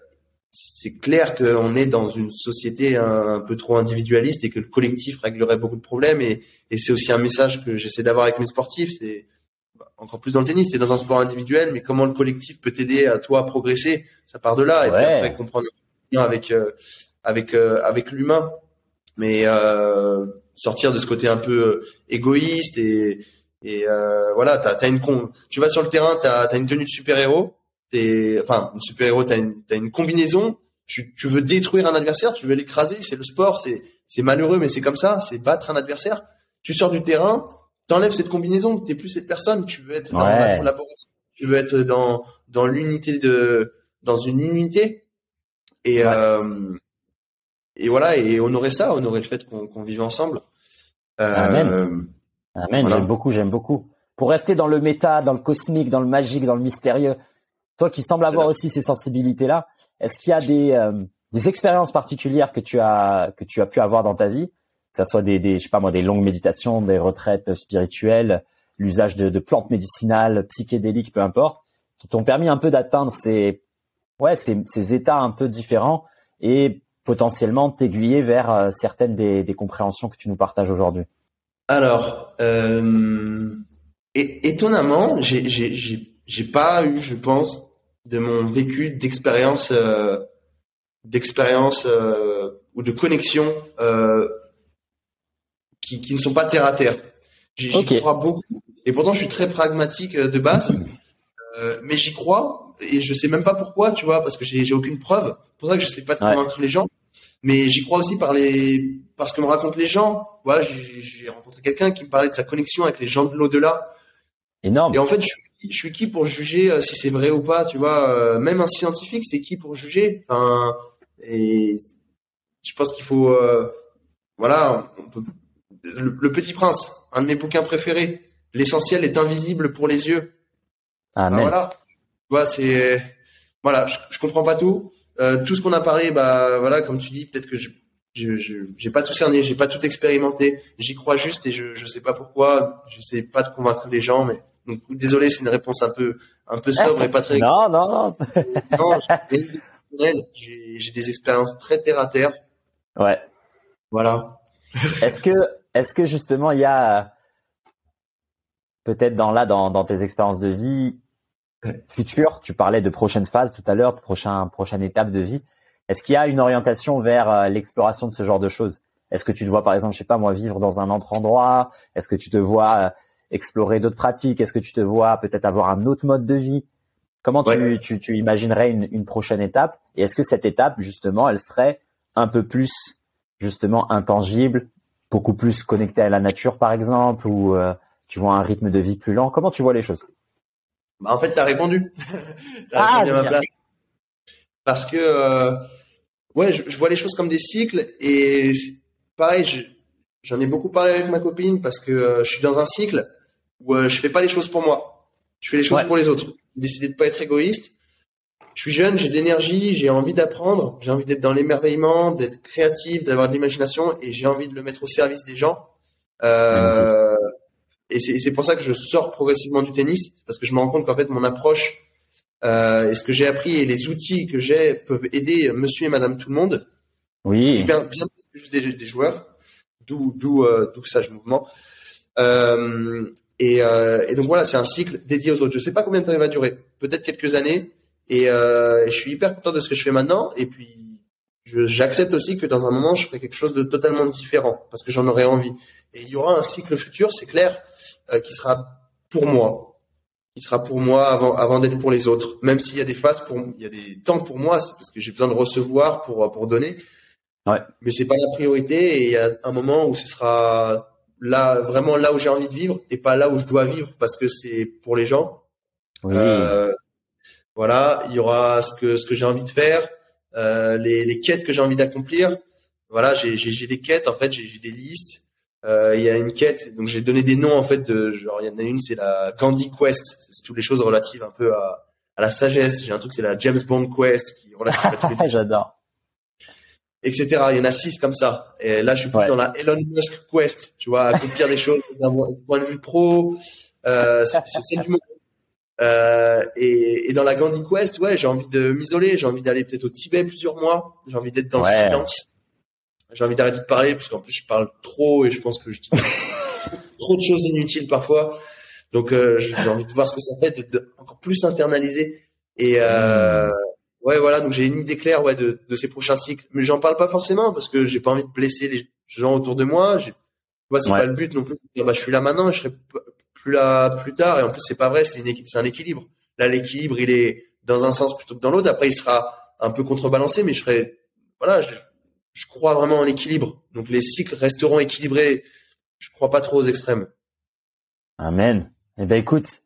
c'est clair qu'on est dans une société un, peu trop individualiste et que le collectif réglerait beaucoup de problèmes. Et, et c'est aussi un message que j'essaie d'avoir avec mes sportifs. C'est encore plus dans le tennis, tu es dans un sport individuel, mais comment le collectif peut t'aider à toi à progresser? Ça part de là. Et puis après, comprendre avec avec avec l'humain, mais sortir de ce côté un peu égoïste et et voilà, t'as as une con, tu vas sur le terrain, t'as as une tenue de super héros, enfin une super héros, t'as une t'as une combinaison, tu tu veux détruire un adversaire, tu veux l'écraser, c'est le sport, c'est c'est malheureux, mais c'est comme ça, c'est battre un adversaire. Tu sors du terrain, t'enlèves cette combinaison, t'es plus cette personne, tu veux être dans la collaboration, tu veux être dans dans l'unité de dans une unité et euh, et voilà et honorer ça, honorer le fait qu'on vive ensemble. Euh, Amen. Amen. J'aime beaucoup, j'aime beaucoup. Pour rester dans le méta, dans le cosmique, dans le magique, dans le mystérieux, toi qui sembles avoir aussi ces sensibilités là, est-ce qu'il y a des euh, des expériences particulières que tu as que tu as pu avoir dans ta vie, ça soit des, des je sais pas moi des longues méditations, des retraites spirituelles, l'usage de, plantes médicinales, psychédéliques, peu importe, qui t'ont permis un peu d'atteindre ces ouais ces, ces états un peu différents et potentiellement t'aiguiller vers euh, certaines des, des, compréhensions que tu nous partages aujourd'hui. Alors, euh, étonnamment, j'ai j'ai pas eu, je pense, de mon vécu d'expérience euh, d'expérience euh, ou de connexion qui, qui ne sont pas terre à terre. J'y crois beaucoup. Et pourtant, je suis très pragmatique euh, de base. Euh, mais j'y crois et je sais même pas pourquoi, tu vois, parce que j'ai, aucune preuve. C'est pour ça que je sais pas de convaincre les gens. Mais j'y crois aussi par les, parce que me racontent les gens. Voilà, j'ai, rencontré quelqu'un qui me parlait de sa connexion avec les gens de l'au-delà. Énorme. Et en fait, je suis, je suis qui pour juger euh, si c'est vrai ou pas, tu vois. même un scientifique, c'est qui pour juger? Enfin, et je pense qu'il faut, euh, voilà, on peut, le, Petit Prince, un de mes bouquins préférés. L'essentiel est invisible pour les yeux. Ah, voilà. Tu c'est, voilà, je, je, comprends pas tout. Euh, tout ce qu'on a parlé, bah voilà, comme tu dis, peut-être que je je j'ai pas tout cerné, j'ai pas tout expérimenté. J'y crois juste et je je sais pas pourquoi. Je sais pas de convaincre les gens, mais donc désolé, c'est une réponse un peu un peu sobre et pas très. Non non non. non j'ai des expériences très terre à terre. Ouais. Voilà. est-ce que, est-ce que justement il y a peut-être dans là dans, dans tes expériences de vie futures, tu parlais de prochaine phase tout à l'heure, de prochain prochaine étape de vie. Est-ce qu'il y a une orientation vers euh, l'exploration de ce genre de choses? Est-ce que tu te vois par exemple, je sais pas moi, vivre dans un autre endroit? Est-ce que tu te vois euh, explorer d'autres pratiques? Est-ce que tu te vois peut-être avoir un autre mode de vie? Comment tu, tu, tu, imaginerais une, une prochaine étape? Et est-ce que cette étape, justement, elle serait un peu plus, justement, intangible, beaucoup plus connectée à la nature, par exemple, ou euh, tu vois un rythme de vie plus lent Comment tu vois les choses? Bah, En fait, tu as répondu. as répondu à ma place. Parce que, euh, ouais, je, je, vois les choses comme des cycles et pareil, j'en ai beaucoup parlé avec ma copine parce que euh, je suis dans un cycle où je fais pas les choses pour moi, je fais les choses pour les autres décidé de pas être égoïste. Je suis jeune, j'ai de l'énergie, j'ai envie d'apprendre, j'ai envie d'être dans l'émerveillement, d'être créatif, d'avoir de l'imagination et j'ai envie de le mettre au service des gens. Euh, et c'est pour ça que je sors progressivement du tennis, parce que je me rends compte qu'en fait mon approche euh, et ce que j'ai appris et les outils que j'ai peuvent aider Monsieur et Madame tout le monde. Oui. bien, bien plus que juste des, des joueurs. D'où d'où euh, d'où sage mouvement. Euh, et, euh, et donc voilà, c'est un cycle dédié aux autres. Je sais pas combien de temps il va durer, peut-être quelques années. Et euh, je suis hyper content de ce que je fais maintenant. Et puis, j'accepte aussi que dans un moment, je ferai quelque chose de totalement différent parce que j'en aurai envie. Et il y aura un cycle futur, c'est clair, euh, qui sera pour moi, qui sera pour moi avant, avant d'être pour les autres. Même s'il y a des phases pour, il y a des temps pour moi, c'est parce que j'ai besoin de recevoir pour pour donner. Ouais. Mais c'est pas la priorité. Et il y a un moment où ce sera là vraiment là où j'ai envie de vivre et pas là où je dois vivre parce que c'est pour les gens. Euh, voilà, il y aura ce que ce que j'ai envie de faire, euh, les, les quêtes que j'ai envie d'accomplir. Voilà, j'ai j'ai des quêtes en fait, j'ai des listes. Euh, il y a une quête, donc j'ai donné des noms en fait de genre il y en a une c'est la Gandhi Quest, c'est toutes les choses relatives un peu à, à la sagesse. J'ai un truc c'est la James Bond Quest qui est relative à tous les J'adore etc. Il y en a six comme ça. Et là, je suis plus dans la Elon Musk Quest, tu vois, accomplir des choses d'un point de vue pro. Euh, c'est celle du moment. Euh, et, et, dans la Gandhi Quest, ouais, j'ai envie de m'isoler, j'ai envie d'aller peut-être au Tibet plusieurs mois, j'ai envie d'être dans le silence, j'ai envie d'arrêter de parler parce qu'en plus je parle trop et je pense que je dis trop de choses inutiles parfois. Donc euh, j'ai envie de voir ce que ça fait, d'être encore plus internalisé et euh, ouais, voilà. Donc j'ai une idée claire, ouais, de, de ces prochains cycles. Mais j'en parle pas forcément parce que j'ai pas envie de blesser les gens autour de moi. J'ai, vois, c'est pas le but non plus. Bah, je suis là maintenant, et je serai plus là plus tard. Et en plus, c'est pas vrai. C'est un équilibre. Là, l'équilibre, il est dans un sens plutôt que dans l'autre. Après, il sera un peu contrebalancé, mais je serai, voilà, je, je crois vraiment en l'équilibre. Donc les cycles resteront équilibrés. Je crois pas trop aux extrêmes. Amen. Eh ben écoute,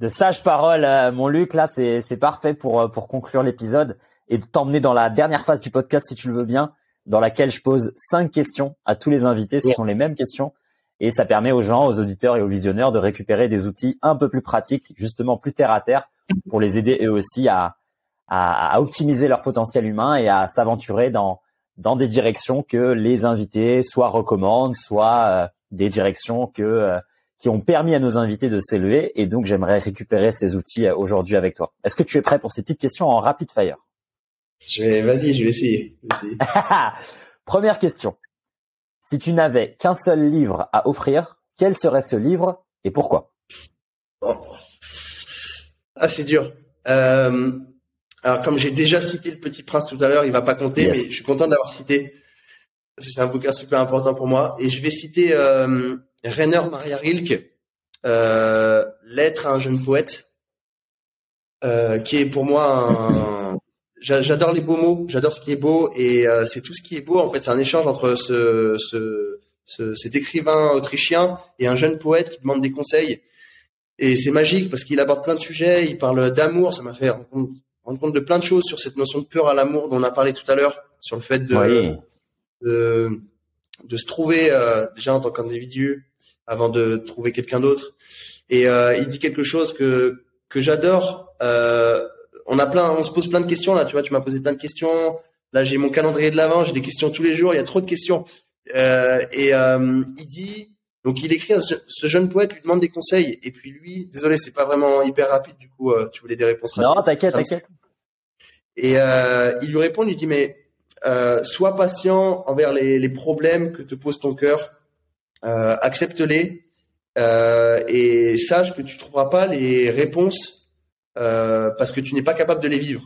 de sages paroles, euh, mon Luc. Là, c'est parfait pour euh, pour conclure l'épisode et de t'emmener dans la dernière phase du podcast, si tu le veux bien, dans laquelle je pose cinq questions à tous les invités. Ce sont les mêmes questions et ça permet aux gens, aux auditeurs et aux visionneurs de récupérer des outils un peu plus pratiques, justement plus terre à terre, pour les aider eux aussi à à, à optimiser leur potentiel humain et à s'aventurer dans dans des directions que les invités soit recommandent, soit euh, des directions que qui ont permis à nos invités de s'élever. Et donc, j'aimerais récupérer ces outils euh, aujourd'hui avec toi. Est-ce que tu es prêt pour ces petites questions en rapid fire? Je vais, vas-y, je vais essayer. Première question. Si tu n'avais qu'un seul livre à offrir, quel serait ce livre et pourquoi? Ah, c'est dur. Euh, alors, comme j'ai déjà cité Le Petit Prince tout à l'heure, il va pas compter, mais je suis content d'avoir cité. C'est un bouquin super important pour moi. Et je vais citer euh, Rainer Maria Rilke, euh, L'être à un jeune poète, qui est pour moi un... J'adore les beaux mots, j'adore ce qui est beau, et euh, c'est tout ce qui est beau. En fait, c'est un échange entre ce, ce, ce, cet écrivain autrichien et un jeune poète qui demande des conseils. Et c'est magique parce qu'il aborde plein de sujets, il parle d'amour, ça m'a fait rendre compte, rendre compte, de plein de choses sur cette notion de peur à l'amour dont on a parlé tout à l'heure, sur le fait de, de, de, se trouver euh, déjà en tant qu'individu, avant de trouver quelqu'un d'autre. Et euh, il dit quelque chose que que j'adore. Euh, on a plein, on se pose plein de questions là. Tu vois, tu m'as posé plein de questions. Là, j'ai mon calendrier de l'avant. J'ai des questions tous les jours. Il y a trop de questions. Euh, et euh, il dit, donc il écrit, ce, ce, jeune poète lui demande des conseils. Et puis lui, désolé, c'est pas vraiment hyper rapide. Du coup, euh, tu voulais des réponses rapides. Non, t'inquiète, t'inquiète. Et euh, il lui répond, il lui dit, mais sois patient envers les, les problèmes que te pose ton cœur euh, accepte-les euh, et sache que tu trouveras pas les réponses euh, parce que tu n'es pas capable de les vivre.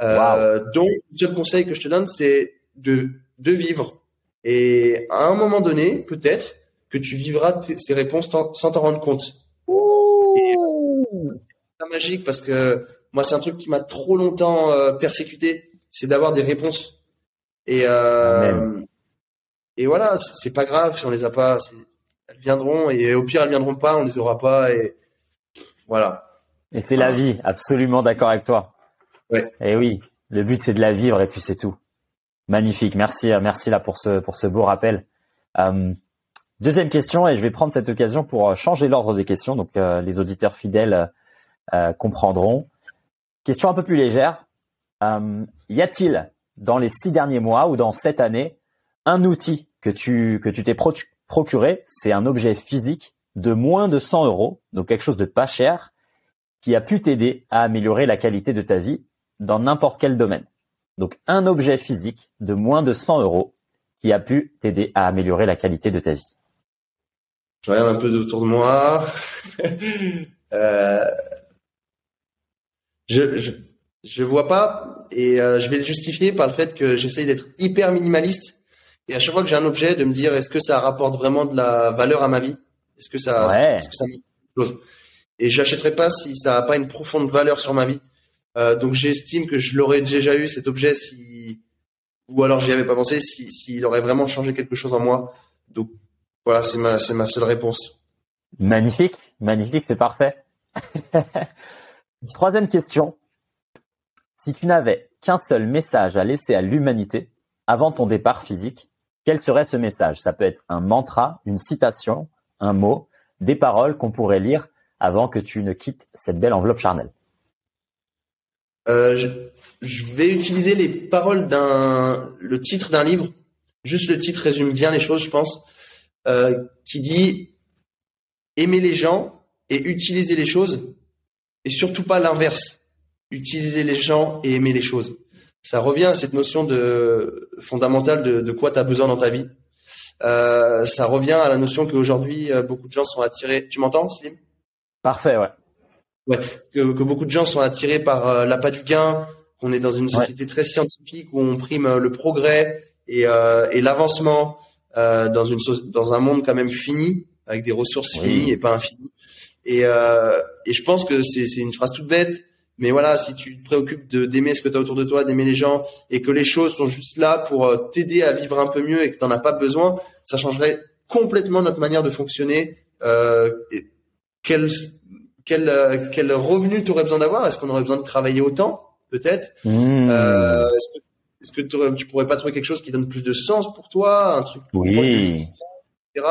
Donc, le seul conseil que je te donne, c'est de, de vivre. Et à un moment donné, peut-être que tu vivras ces réponses sans t'en rendre compte. C'est magique parce que moi, c'est un truc qui m'a trop longtemps persécuté, c'est d'avoir des réponses. Et, euh, et voilà, c'est pas grave si on les a pas. Elles viendront et au pire elles viendront pas, on les aura pas et voilà. Et c'est la vie, absolument d'accord avec toi. Ouais. Et oui, le but c'est de la vivre et puis c'est tout. Magnifique, merci, merci là pour ce pour ce beau rappel. Euh, deuxième question et je vais prendre cette occasion pour changer l'ordre des questions, donc euh, les auditeurs fidèles euh, comprendront. Question un peu plus légère. y a-t-il dans les six derniers mois ou dans cette année un outil que tu que tu t'es procuré, c'est un objet physique de moins de 100 euros, donc quelque chose de pas cher, qui a pu t'aider à améliorer la qualité de ta vie dans n'importe quel domaine. Donc un objet physique de moins de 100 euros qui a pu t'aider à améliorer la qualité de ta vie. Je regarde un peu autour de moi. euh... je, je, je vois pas et euh, je vais le justifier par le fait que j'essaye d'être hyper minimaliste et à chaque fois que j'ai un objet, de me dire est-ce que ça rapporte vraiment de la valeur à ma vie? Est-ce que ça, ouais. est-ce que ça Et j'achèterai pas si ça n'a pas une profonde valeur sur ma vie. Euh, donc j'estime que je l'aurais déjà eu cet objet si, ou alors j'y avais pas pensé, s'il si, aurait vraiment changé quelque chose en moi. Donc voilà, c'est ma, c'est ma seule réponse. Magnifique, magnifique, c'est parfait. Troisième question. Si tu n'avais qu'un seul message à laisser à l'humanité avant ton départ physique, quel serait ce message? Ça peut être un mantra, une citation, un mot, des paroles qu'on pourrait lire avant que tu ne quittes cette belle enveloppe charnelle. Euh, je, vais utiliser les paroles d'un, le titre d'un livre. Juste le titre résume bien les choses, je pense. Euh, qui dit aimer les gens et utiliser les choses, et surtout pas l'inverse. Utiliser les gens et aimer les choses ça revient à cette notion de fondamentale de, de quoi tu as besoin dans ta vie. Euh, ça revient à la notion qu'aujourd'hui, euh, beaucoup de gens sont attirés. Tu m'entends, Slim? Parfait, ouais. Ouais, que, que, beaucoup de gens sont attirés par euh, l'appât du gain, qu'on est dans une société très scientifique où on prime le progrès et, euh, et l'avancement euh, dans une dans un monde quand même fini avec des ressources finies et pas infinies. Et, euh, et je pense que c'est une phrase toute bête, mais voilà, si tu te préoccupes d'aimer ce que tu as autour de toi, d'aimer les gens, et que les choses sont juste là pour euh, t'aider à vivre un peu mieux et que tu n'en as pas besoin, ça changerait complètement notre manière de fonctionner. Euh, quel, euh, quel revenu tu aurais besoin d'avoir? Est-ce qu'on aurait besoin de travailler autant Peut-être? Mmh. Euh, Est-ce que, est que tu, pourrais pas trouver quelque chose qui donne plus de sens pour toi Un truc oui. etc.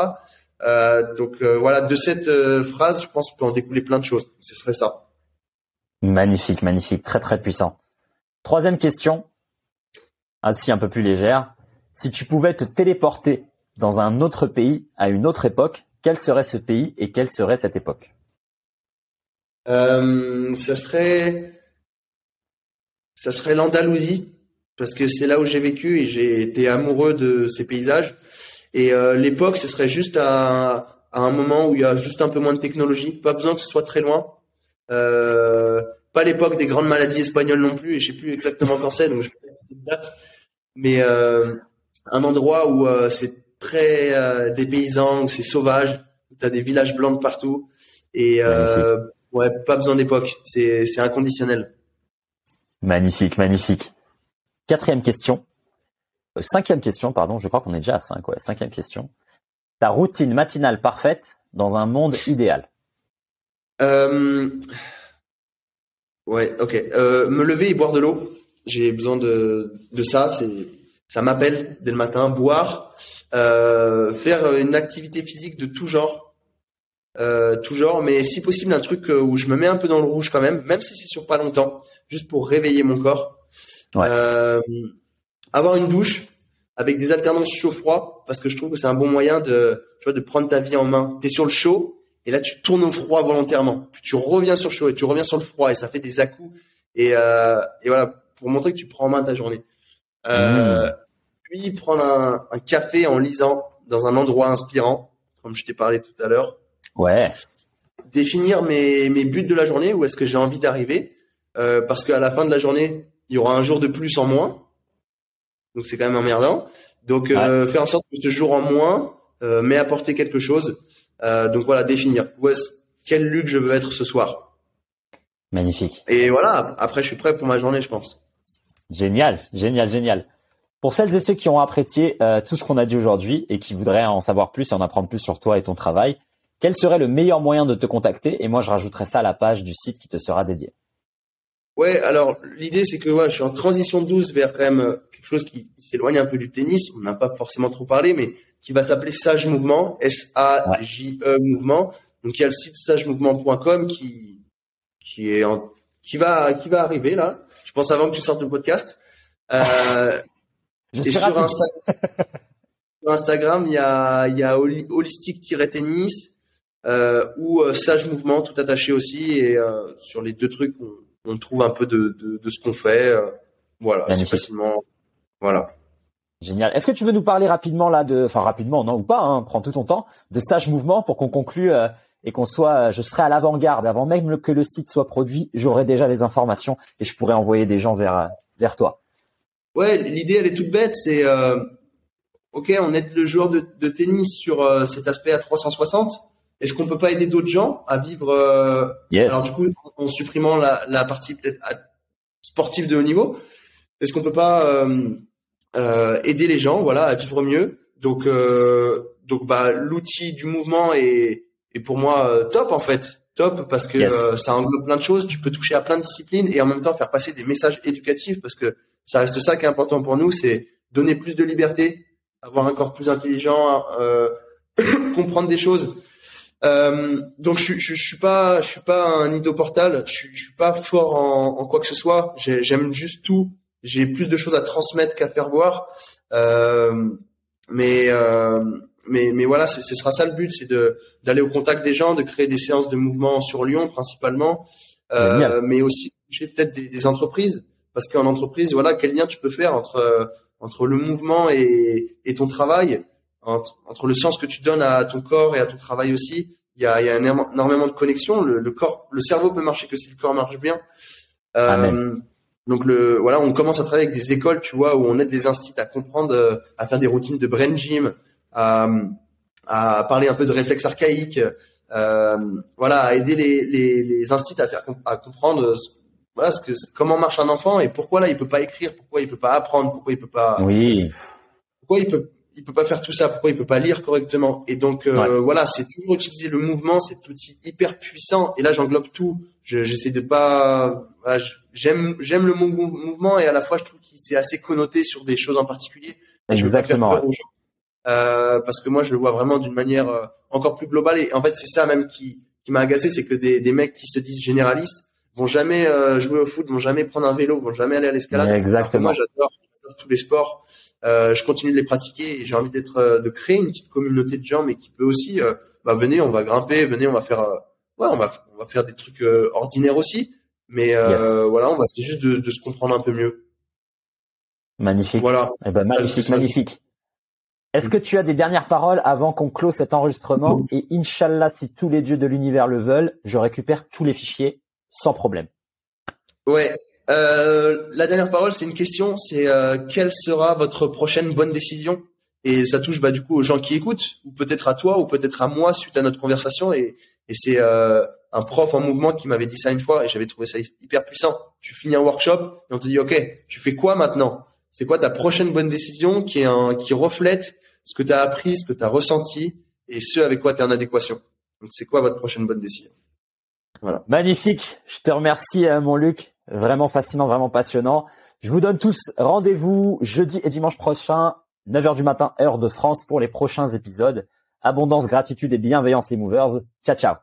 Euh, donc euh, voilà, de cette phrase, je pense qu'on peut en découler plein de choses. Ce serait ça. Magnifique, magnifique, très très puissant. Troisième question, ainsi un peu plus légère. Si tu pouvais te téléporter dans un autre pays à une autre époque, quel serait ce pays et quelle serait cette époque? Euh, Ça serait, ça serait l'Andalousie parce que c'est là où j'ai vécu et j'ai été amoureux de ces paysages. Et euh, l'époque, ce serait juste à, à, un moment où il y a juste un peu moins de technologie, pas besoin que ce soit très loin. Euh, pas l'époque des grandes maladies espagnoles non plus, et je sais plus exactement quand c'est, donc je sais pas date. Mais euh, un endroit où euh, c'est très euh, dépaysant, où c'est sauvage, où tu as des villages blancs partout, et euh, ouais, pas besoin d'époque, c'est c'est inconditionnel. Magnifique, magnifique. Quatrième question. Euh, cinquième question, pardon. Je crois qu'on est déjà à cinq. Ouais, cinquième question. Ta routine matinale parfaite dans un monde idéal. Euh... Ouais, ok. Euh, me lever et boire de l'eau. J'ai besoin de, de ça. C'est, ça m'appelle dès le matin. Boire, euh, faire une activité physique de tout genre, euh, tout genre, mais si possible un truc euh, où je me mets un peu dans le rouge quand même, même si c'est sur pas longtemps, juste pour réveiller mon corps. Ouais. Euh, avoir une douche avec des alternances chaud-froid parce que je trouve que c'est un bon moyen de, tu vois, de prendre ta vie en main. T'es sur le chaud et là tu tournes au froid volontairement. Puis tu reviens sur le chaud et tu reviens sur le froid et ça fait des à-coups et, euh, et voilà pour montrer que tu prends en main ta journée. Euh, Puis prendre un, un café en lisant dans un endroit inspirant, comme je t'ai parlé tout à l'heure. Ouais. Définir mes, mes buts de la journée, où est-ce que j'ai envie d'arriver, euh, parce qu'à la fin de la journée, il y aura un jour de plus en moins. Donc c'est quand même emmerdant. Donc euh, faire en sorte que ce jour en moins euh, m'ait apporté quelque chose. Donc voilà, définir. Où est-ce, quel Luc je veux être ce soir. Magnifique. Et voilà, après je suis prêt pour ma journée, je pense. Génial, génial, génial. Pour celles et ceux qui ont apprécié tout ce qu'on a dit aujourd'hui et qui voudraient en savoir plus et en apprendre plus sur toi et ton travail, quel serait le meilleur moyen de te contacter? Et moi, je rajouterai ça à la page du site qui te sera dédié. Ouais, alors l'idée c'est que ouais, je suis en transition douce vers quand même euh, quelque chose qui s'éloigne un peu du tennis. On n'a pas forcément trop parlé, mais qui va s'appeler Sage Mouvement, S-A-J-E Mouvement. Donc il y a le site sagemouvement.com qui qui est en, qui va qui va arriver là. Je pense avant que tu sortes le podcast. Euh, Je et sur, rapide. Insta- sur Instagram, il y a il y a holi- holistique-tennis euh, ou euh, Sage Mouvement tout attaché aussi et euh, sur les deux trucs on, on trouve un peu de de, de ce qu'on fait. euh, voilà, c'est facilement voilà. Génial. Est-ce que tu veux nous parler rapidement là de, enfin rapidement, non ou pas, hein, prends tout ton temps, de Sage Mouvement pour qu'on conclue euh, et qu'on soit, euh, je serai à l'avant-garde avant même que le site soit produit, j'aurai déjà les informations et je pourrai envoyer des gens vers euh, vers toi. Ouais, l'idée elle est toute bête, c'est euh, ok, on aide le joueur de, de tennis sur euh, cet aspect à 360. Est-ce qu'on peut pas aider d'autres gens à vivre euh, Yes. Alors du coup, en supprimant la, la partie peut-être sportive de haut niveau, est-ce qu'on peut pas euh, euh, aider les gens, voilà, à vivre mieux? Donc, euh, donc bah l'outil du mouvement est, est pour moi euh, top en fait, top parce que Yes. euh, ça englobe plein de choses. Tu peux toucher à plein de disciplines et en même temps faire passer des messages éducatifs parce que ça reste ça qui est important pour nous, c'est donner plus de liberté, avoir un corps plus intelligent, euh, comprendre des choses. Euh, donc je, suis- je, je suis pas, je suis pas un idoportal. Je, suis- je suis pas fort en, en quoi que ce soit. J'ai- J'aime juste tout. J'ai plus de choses à transmettre qu'à faire voir. Euh, mais euh, mais mais voilà, ce sera ça le but, c'est de d'aller au contact des gens, de créer des séances de mouvement sur Lyon principalement, euh, mais aussi toucher peut-être des, des entreprises, parce qu'en entreprise, voilà, quel lien tu peux faire entre entre le mouvement et, et ton travail, entre, le sens que tu donnes à ton corps et à ton travail aussi. Il y a, y a énormément de connexions. Le, le corps, le cerveau peut marcher que si le corps marche bien. Euh, Amen. Donc le voilà, on commence à travailler avec des écoles, tu vois, où on aide des instituts à comprendre, euh, à faire des routines de brain gym, à, à parler un peu de réflexes archaïques, euh, voilà, à aider les les, les instituts à faire à comprendre voilà ce que comment marche un enfant et pourquoi là il peut pas écrire, pourquoi il peut pas apprendre, pourquoi il peut pas oui, pourquoi il peut il peut pas faire tout ça, pourquoi il peut pas lire correctement? Et donc euh, voilà, c'est toujours utiliser le mouvement, cet outil hyper puissant. Et là, j'englobe tout. J'essaie de pas. Voilà, j'aime j'aime le mot mouvement et à la fois je trouve qu'il c'est assez connoté sur des choses en particulier. Exactement. euh, parce que moi, je le vois vraiment d'une manière euh, encore plus globale. Et en fait, c'est ça même qui qui m'a agacé, c'est que des des mecs qui se disent généralistes vont jamais euh, jouer au foot, vont jamais prendre un vélo, vont jamais aller à l'escalade. Exactement. Moi, j'adore tous les sports. Euh, je continue de les pratiquer et j'ai envie d'être, euh, de créer une petite communauté de gens, mais qui peut aussi, euh, bah venez, on va grimper, venez, on va faire, ouais, on va, on va faire des trucs ordinaires aussi, mais voilà, on va essayer juste de, de, se comprendre un peu mieux. Magnifique. Voilà. Eh ben, magnifique, magnifique. Est-ce que tu as des dernières paroles avant qu'on close cet enregistrement Et Inch'Allah, si tous les dieux de l'univers le veulent, je récupère tous les fichiers sans problème. Ouais, euh, la dernière parole, c'est une question. C'est euh, quelle sera votre prochaine bonne décision? Et ça touche bah du coup aux gens qui écoutent, ou peut-être à toi, ou peut-être à moi suite à notre conversation. Et, et c'est euh, un prof en mouvement qui m'avait dit ça une fois, et j'avais trouvé ça hyper puissant. Tu finis un workshop et on te dit ok, tu fais quoi maintenant? C'est quoi ta prochaine bonne décision qui est un qui reflète ce que tu as appris, ce que tu as ressenti et ce avec quoi tu es en adéquation? Donc c'est quoi votre prochaine bonne décision? Voilà. Magnifique. Je te remercie mon Luc. Vraiment fascinant, vraiment passionnant. Je vous donne tous rendez-vous jeudi et dimanche prochain, 9h du matin, heure de France, pour les prochains épisodes. Abondance, gratitude et bienveillance, les movers. Ciao, ciao.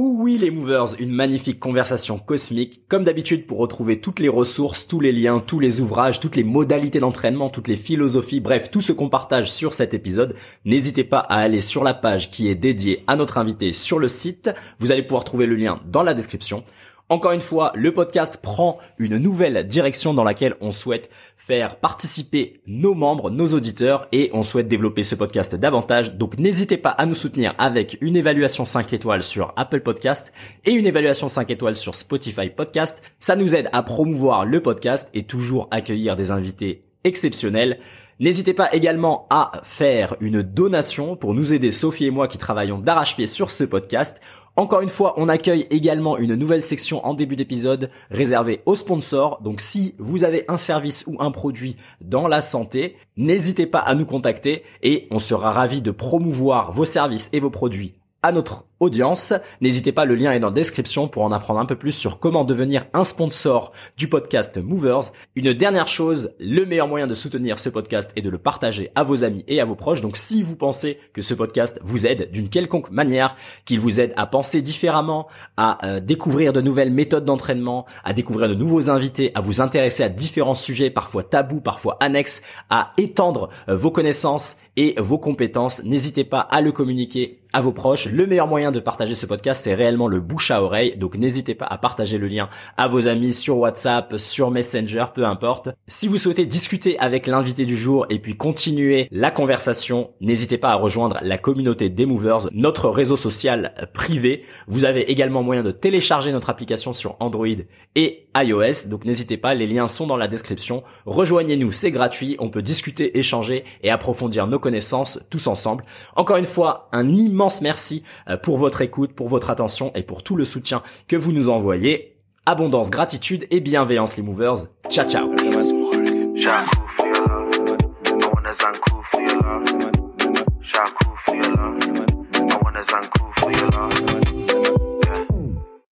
Oui les movers, une magnifique conversation cosmique. Comme d'habitude pour retrouver toutes les ressources, tous les liens, tous les ouvrages, toutes les modalités d'entraînement, toutes les philosophies, bref, tout ce qu'on partage sur cet épisode, n'hésitez pas à aller sur la page qui est dédiée à notre invité sur le site. Vous allez pouvoir trouver le lien dans la description. Encore une fois, le podcast prend une nouvelle direction dans laquelle on souhaite faire participer nos membres, nos auditeurs et on souhaite développer ce podcast davantage. Donc n'hésitez pas à nous soutenir avec une évaluation 5 étoiles sur Apple Podcast et une évaluation 5 étoiles sur Spotify Podcast. Ça nous aide à promouvoir le podcast et toujours accueillir des invités exceptionnels. N'hésitez pas également à faire une donation pour nous aider, Sophie et moi qui travaillons d'arrache-pied sur ce podcast. Encore une fois, on accueille également une nouvelle section en début d'épisode réservée aux sponsors. Donc si vous avez un service ou un produit dans la santé, n'hésitez pas à nous contacter et on sera ravi de promouvoir vos services et vos produits à notre audience. N'hésitez pas, le lien est dans la description pour en apprendre un peu plus sur comment devenir un sponsor du podcast Movers. Une dernière chose, le meilleur moyen de soutenir ce podcast est de le partager à vos amis et à vos proches. Donc si vous pensez que ce podcast vous aide d'une quelconque manière, qu'il vous aide à penser différemment, à euh, découvrir de nouvelles méthodes d'entraînement, à découvrir de nouveaux invités, à vous intéresser à différents sujets, parfois tabous, parfois annexes, à étendre euh, vos connaissances et vos compétences, n'hésitez pas à le communiquer à vos proches. Le meilleur moyen de partager ce podcast, c'est réellement le bouche à oreille. Donc n'hésitez pas à partager le lien à vos amis sur WhatsApp, sur Messenger, peu importe. Si vous souhaitez discuter avec l'invité du jour et puis continuer la conversation, n'hésitez pas à rejoindre la communauté des Movers, notre réseau social privé. Vous avez également moyen de télécharger notre application sur Android et iOS. Donc n'hésitez pas, les liens sont dans la description. Rejoignez-nous, c'est gratuit. On peut discuter, échanger et approfondir nos connaissances tous ensemble. Encore une fois, un immense merci euh, pour votre écoute, pour votre attention et pour tout le soutien que vous nous envoyez. Abondance, gratitude et bienveillance les movers. Ciao ciao.